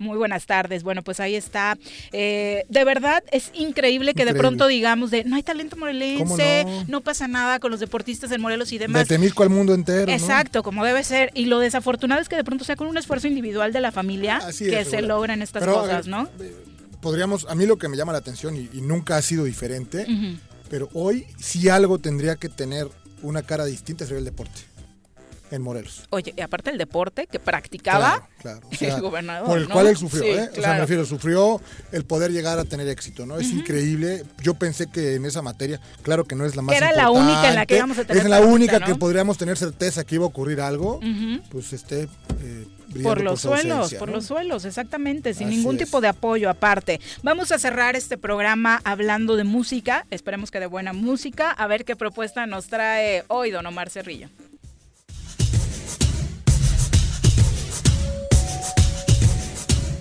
Muy buenas tardes. Bueno, pues ahí está. Eh, de verdad es increíble que de pronto digamos de no hay talento morelense, no? pasa nada con los deportistas en Morelos y demás. De Temisco al mundo entero. Exacto, como debe ser. Y lo desafortunado es que de pronto sea con un esfuerzo individual de la familia que se logran estas cosas, ¿no? Eh, podríamos, a mí lo que me llama la atención y, nunca ha sido diferente, pero hoy sí algo tendría que tener una cara distinta sería el deporte en Morelos. Oye, y aparte el deporte que practicaba [laughs] el gobernador. Por el cual él sufrió, ¿eh? O sea, me refiero, sufrió el poder llegar a tener éxito, ¿no? Es increíble. Yo pensé que en esa materia, claro que no es la más Era la única en la que íbamos a tener. Es la única que podríamos tener certeza que iba a ocurrir algo, pues este. Eh, por los suelos, por los suelos, exactamente, sin ningún tipo de apoyo aparte. Vamos a cerrar este programa hablando de música, esperemos que de buena música, a ver qué propuesta nos trae hoy don Omar Cerrillo.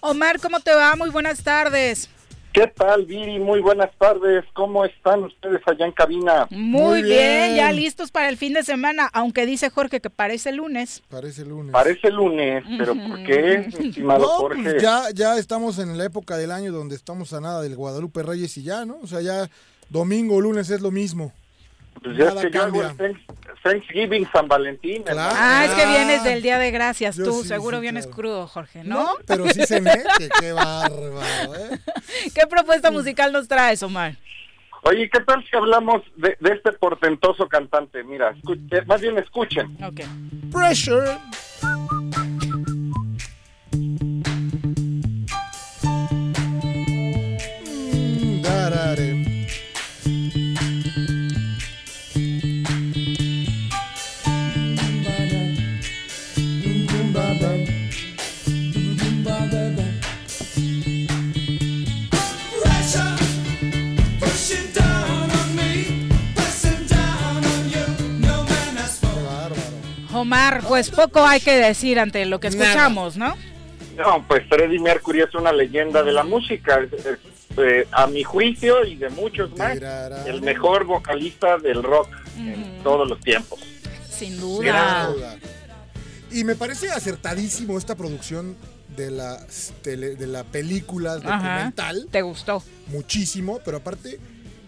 Omar, ¿cómo te va? Muy buenas tardes. ¿Qué tal, Viri? Muy buenas tardes. ¿Cómo están ustedes allá en cabina? Muy, bien. ya listos para el fin de semana, aunque dice Jorge que parece lunes. Parece lunes. Parece lunes, pero ¿por qué, estimado No, Jorge? pues ya, ya estamos en la época del año donde estamos a nada del Guadalupe Reyes y ya, ¿no? O sea, ya domingo o lunes es lo mismo. Pues ya Nada es que yo hago cambia. el Thanks- Thanksgiving San Valentín. hermano. Ah, es que vienes del Día de Gracias, Yo tú. sí, Seguro sí, vienes claro. crudo, Jorge, ¿no? No, pero sí cené, que [laughs] qué bárbaro, ¿eh? ¿Qué propuesta musical nos traes, Omar? Oye, ¿qué tal si hablamos de, de este portentoso cantante? Mira, escu- eh, más bien escuchen. Ok. Pressure. Mm, darare. Omar, pues poco hay que decir ante lo que escuchamos, ¿no? No, pues Freddie Mercury es una leyenda de la música. Es- es, eh, a mi juicio y de muchos más, el mejor vocalista del rock en todos los tiempos. Sin Sin duda. duda. Y me parece acertadísimo esta producción de la, tele- de la película Ajá. documental. ¿Te gustó? Muchísimo, pero aparte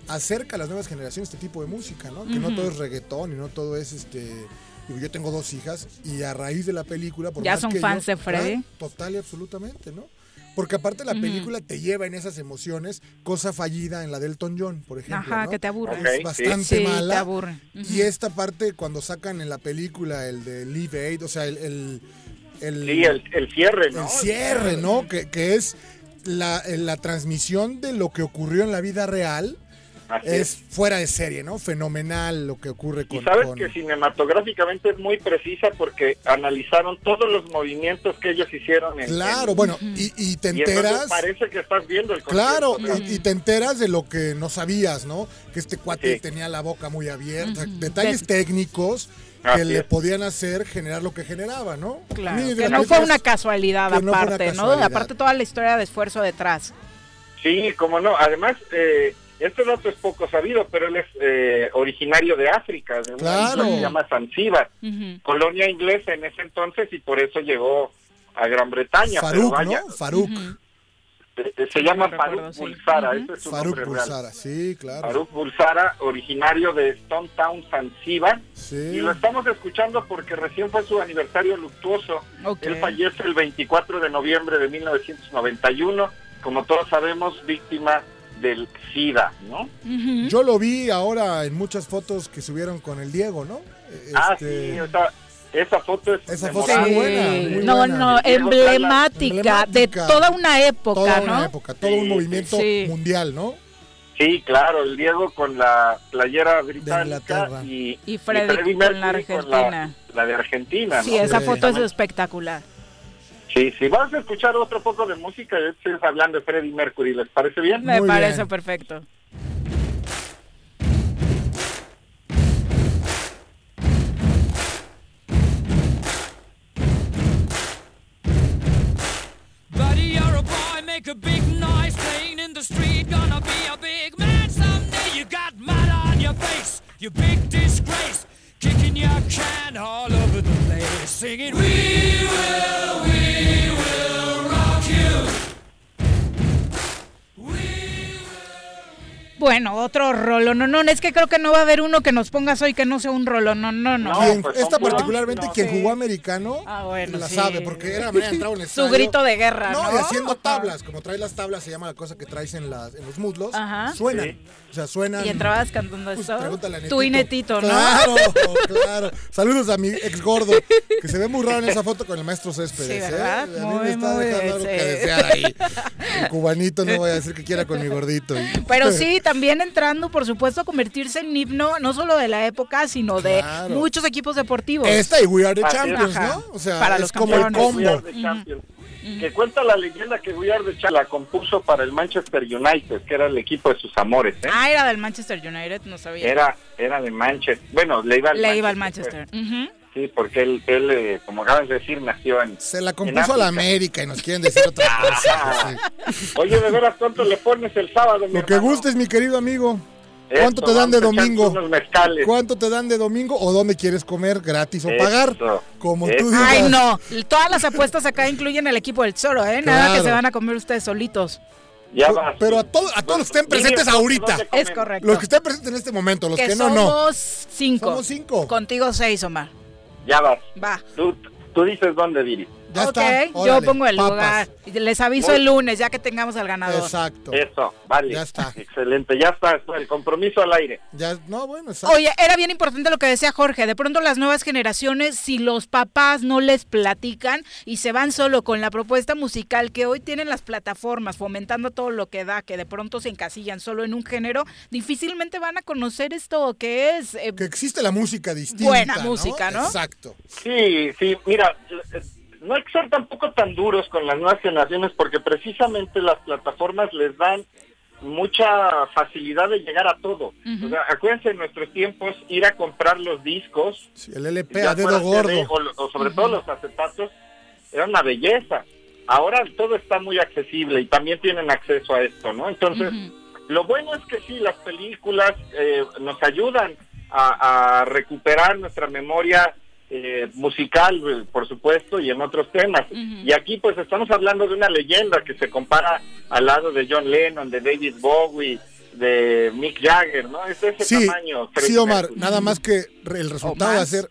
acerca a las nuevas generaciones este tipo de música, ¿no? Que no todo es reggaetón y no todo es este... digo, Yo tengo dos hijas y a raíz de la película... Por Ya más son que fans yo- de Freddy. Total y absolutamente, ¿no? Porque aparte la película te lleva en esas emociones, cosa fallida en la del Elton John, por ejemplo. Ajá, ¿no? que te aburre. Es bastante sí. Sí, mala. te aburre. Ujú. Y esta parte, cuando sacan en la película el de Live Aid, o sea, el. el, el- Sí, el, el cierre, ¿no? el cierre, ¿no? Que, que es la, la transmisión de lo que ocurrió en la vida real. Así Es fuera de serie, ¿no? Fenomenal lo que ocurre con. Y sabes con- que cinematográficamente es muy precisa porque analizaron todos los movimientos que ellos hicieron. En, Claro, en- bueno, y, y te y enteras. parece que estás viendo el Claro, y, y te enteras de lo que no sabías, ¿no? Que este cuate Sí. tenía la boca muy abierta, detalles técnicos que Así le es. podían hacer generar lo que generaba, ¿no? Claro, A mí, que no fue una casualidad no una aparte, ¿no? casualidad. Aparte toda la historia de esfuerzo detrás. Sí, como no. Además, eh, este dato es poco sabido, pero él es eh, originario de África, de una Claro. isla que se llama Zanzíbar, colonia inglesa en ese entonces y por eso llegó a Gran Bretaña. pero Faruk, vaya, ¿no? Faruk. eh, eh, se llama No Faruk recuerdo, sí. Bulsara, Ujú. ese es su Faruk nombre real. Bulsara, sí, claro. Faruk Bulsara, originario de Stone Town, Zanzíbar. Sí. Y lo estamos escuchando porque recién fue su aniversario luctuoso. Ok. Él fallece el 24 de noviembre de 1991, como todos sabemos, víctima del SIDA, ¿no? Yo lo vi ahora en muchas fotos que subieron con el Diego, ¿no? Eh, Ah, este, sí, esa, esa foto es Esa foto es muy buena, muy no, buena. no, la- emblemática, de Emblemática. toda una época, Toda ¿no? una época, todo un Sí, movimiento sí. mundial, ¿no? Sí, claro, el Diego con la playera británica Inglaterra. y, Y Freddy con la Mercury con Argentina. la, de Argentina, Sí, ¿no? esa Sí. foto es espectacular. Sí, sí, vamos a escuchar otro poco de música y después hablando de Freddie Mercury, ¿les parece bien? Me Muy parece bien. perfecto. Buddy, you're a boy, make a big noise playing in the street. Gonna be a big man someday. You got mud on your face, you big disgrace. Kicking your can all over the place, singing, We will, Bueno, otro rolo. No, no, es que creo que no va a haber uno que nos pongas hoy que no sea un rolo. No, no, no. Pues, esta particularmente no, quien sí. jugó americano Ah, bueno, la sí. sabe, porque era manera de entrar a un Su grito de guerra, ¿no? y haciendo tablas, como traes las tablas, se llama la cosa que traes en, las, en los muslos, Ajá. suenan. Sí. O sea, suenan. Y entrabas cantando Pues, a Tú y Netito. Netito, ¿no? Claro, claro. Saludos a mi ex gordo, que se ve muy raro en esa foto con el maestro Céspedes. Sí, ¿verdad? ¿eh? A mí Muy, me está muy, dejando algo que desear ahí. El cubanito no voy a decir que quiera con mi gordito. y- [laughs] Pero sí, también entrando, por supuesto, a convertirse en himno, no solo de la época, sino de muchos equipos deportivos. Esta y We Are the. Champions, Ajá. ¿no? O sea, Para es los como el campeones. We are combo. Que cuenta la leyenda que Guillermo de Chá la compuso para el Manchester United, que era el equipo de sus amores. ¿eh? Ah, era del Manchester United, no sabía. Era, era de Manchester. Bueno, le iba al Le iba al Manchester, Manchester. Pues. Sí, porque él, él eh, como acabas de decir, nació en. Se la compuso a la. América y nos quieren decir otra [laughs] cosa. sí. Oye, de veras, ¿cuánto le pones el sábado? mi Lo que gustes, mi querido amigo. ¿Cuánto te dan de domingo? ¿Cuánto te dan de domingo o dónde quieres comer gratis o Eso, pagar? Como tú digas. Ay, no. Todas las apuestas acá incluyen el equipo del Zoro, ¿eh? Nada que se van a comer ustedes solitos. Ya vas. Pero a, todos a todos los que estén presentes ahorita. Es correcto. Los que estén presentes en este momento, los que, que no, somos no. cinco. Somos cinco. Contigo seis, Omar. Ya vas. Va. Tú, tú dices dónde, Viri. Ya ok, está. yo órale, pongo el papas. lugar. Y Les aviso Muy- el lunes, ya que tengamos al ganador. Exacto. Eso, vale. Ya está. Excelente, ya está. El compromiso al aire. Ya, no, bueno, exacto. Oye, era bien importante lo que decía Jorge. De pronto las nuevas generaciones, si los papás no les platican y se van solo con la propuesta musical que hoy tienen las plataformas, fomentando todo lo que da, que de pronto se encasillan solo en un género, difícilmente van a conocer esto que es eh, Que existe la música distinta. buena música, ¿no? Exacto. Sí, sí, mira, no hay que ser tampoco tan duros con las nuevas generaciones porque precisamente las plataformas les dan mucha facilidad de llegar a todo. O sea, acuérdense en nuestros tiempos ir a comprar los discos, Sí, el LP ya a dedo gordo. O, sobre todo los acetatos, era una belleza. Ahora todo está muy accesible y también tienen acceso a esto, ¿no? Entonces, lo bueno es que sí, las películas eh, nos ayudan a, a recuperar nuestra memoria eh, musical, eh, por supuesto, y en otros temas. Y aquí pues estamos hablando de una leyenda que se compara al lado de John Lennon, de David Bowie, de Mick Jagger, ¿no? Es ese Sí, tamaño. sí, Omar, nada más que re- el resultado de hacer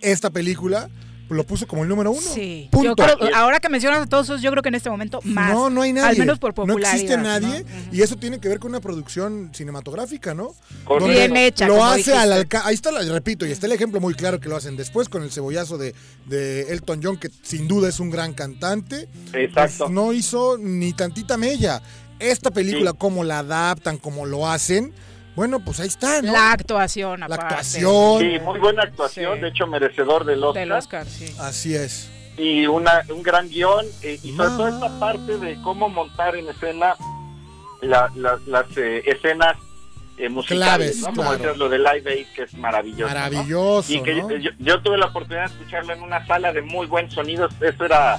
esta película lo puso como el número uno. Sí. Punto. Yo creo, ahora que mencionas a todos esos, yo creo que en este momento más. No, no hay nadie. Al menos por No popularidad. existe nadie. ¿no? Y eso tiene que ver con una producción cinematográfica, ¿no? Correcto. Bien hecha, Lo como hace dijiste. al alcance. Ahí está, la, repito, y está el ejemplo muy claro que lo hacen después con el cebollazo de, de Elton John, que sin duda es un gran cantante. Exacto. Pues no hizo ni tantita mella. Esta película, cómo la adaptan, cómo lo hacen, bueno, pues ahí está, ¿no? La actuación, La aparte. actuación. Sí, muy buena actuación, Sí. de hecho merecedor del Oscar. Del Oscar, sí. Así es. y una, un gran guion eh, y sobre Ah. todo esta parte de cómo montar en escena la- la- las eh, escenas eh, musicales, Claves, ¿no? Como claro. decías, lo de Live Aid, que es maravilloso. ¿no? Maravilloso, Y que ¿no? yo, yo- yo tuve la oportunidad de escucharlo en una sala de muy buen sonido, eso era,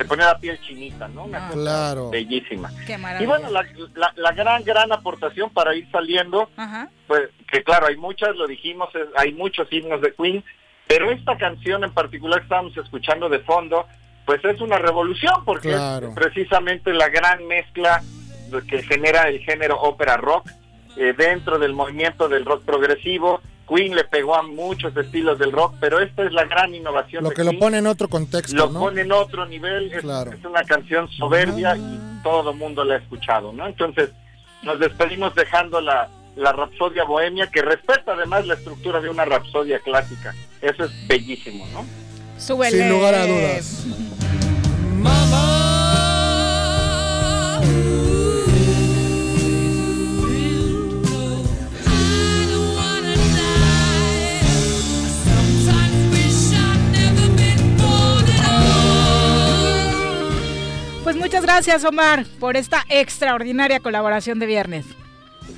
se ponía la piel chinita, ¿no? Una cosa Claro. bellísima. Qué Y bueno, la, la- la gran, gran aportación para ir saliendo Ajá. pues que claro, hay muchas, lo dijimos, es- hay muchos himnos de Queen, pero esta canción en particular que estábamos escuchando de fondo, pues es una revolución porque Claro. es precisamente la gran mezcla de- que genera el género ópera rock eh, dentro del movimiento del rock progresivo. Queen le pegó a muchos estilos del rock, pero esta es la gran innovación. Lo de que lo pone en otro contexto, Lo ¿no? pone en otro nivel, es, Claro. es una canción soberbia y todo el mundo la ha escuchado, ¿no? Entonces, nos despedimos dejando la, la Rapsodia Bohemia, que respeta además la estructura de una Rapsodia clásica. Eso es bellísimo, ¿no? Súbele. Sin lugar a dudas. Pues muchas gracias, Omar, por esta extraordinaria colaboración de viernes.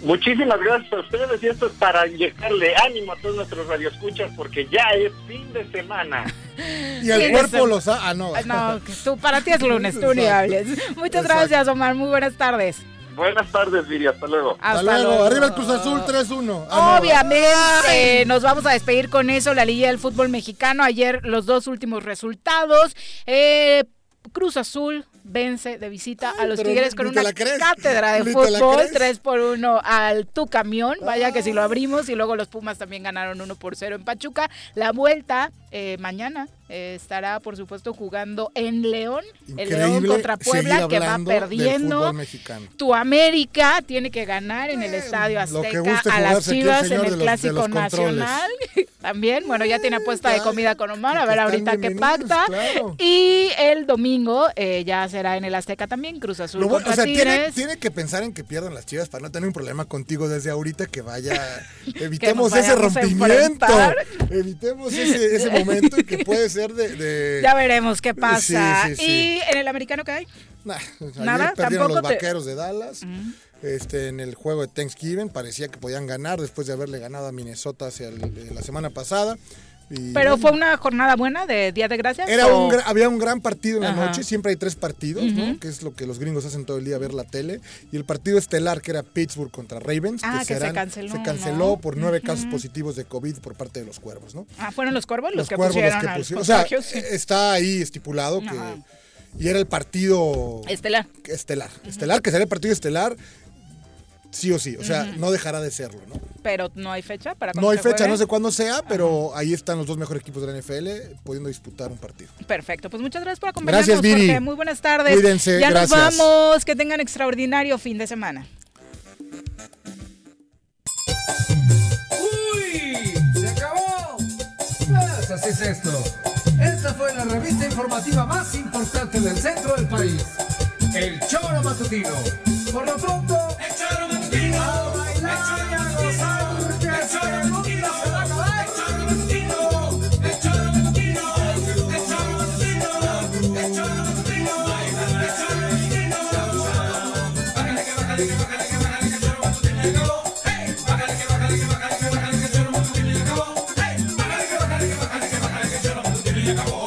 Muchísimas gracias a ustedes y esto es para inyectarle ánimo a todos nuestros radioescuchas porque ya es fin de semana. [laughs] Y el Sí, cuerpo eso- lo sabe. Ah, no. No, que tú, para ti es [laughs] lunes, tú ni hables. Muchas Exacto. gracias, Omar. Muy buenas tardes. Buenas tardes, Viri, hasta luego. Hasta, luego. Arriba el Cruz Azul 3-1. Ah, no. Obviamente, nos vamos a despedir con eso, la Liga del Fútbol Mexicano. Ayer los dos últimos resultados. Eh, Cruz Azul vence de visita a los Tigres con una cátedra de fútbol, crees. 3 por 1 al Tu Camión. Vaya que si lo abrimos y luego los Pumas también ganaron 1 por 0 en Pachuca. La vuelta eh, mañana eh, estará, por supuesto, jugando en León. El León contra Puebla que va perdiendo. Tu América tiene que ganar en el Estadio lo que Azteca a las el Chivas en el los- Clásico. Nacional. [laughs] También, bueno, ya tiene apuesta de comida con Omar, a ver ahorita qué pacta. claro. Y el domingo eh, ya será en el Azteca también, Cruz Azul Lo bueno- contra o sea, tiene, tiene que pensar en que pierdan las chivas para no tener un problema contigo desde ahorita que vaya. [laughs] Evitemos ese rompimiento. Evitemos ese, ese momento y que puede ser [laughs] ser de, de- Ya veremos qué pasa. Sí, sí, sí. ¿Y en el americano qué hay? Nah, Nada, perdieron los tampoco te- vaqueros de Dallas. Este, en el juego de Thanksgiving parecía que podían ganar después de haberle ganado a Minnesota hacia el- eh, la semana pasada. Y Pero bueno, fue una jornada buena de Día de Gracias. era o- un gra- había un gran partido en la Ajá. noche, siempre hay tres partidos, ¿no? Que es lo que los gringos hacen todo el día, ver la tele. Y el partido estelar, que era Pittsburgh contra Ravens, Ah, que se serán- canceló, se canceló ¿no? por nueve casos positivos de COVID por parte de los cuervos. ¿no? Ah, fueron los cuervos los, los que cuervos los pusieron que los pusieron. O sea, está ahí estipulado que... Y era el partido Estelar. estelar. Estelar, que será el partido estelar, sí o sí. O sea, no dejará de serlo, ¿no? Pero no hay fecha para No hay se fecha, juegue? no sé cuándo sea, pero ahí están los dos mejores equipos de la NFL pudiendo disputar un partido. Perfecto, pues muchas gracias por acompañarnos, Gracias, Viri. Jorge. Muy buenas tardes. Cuídense, ya gracias. nos vamos, que tengan extraordinario fin de semana. ¡Uy! ¡Se acabó! Pues así es esto. Esta fue la revista informativa más importante del centro del país. El Choro Matutino. Por lo pronto, acabó.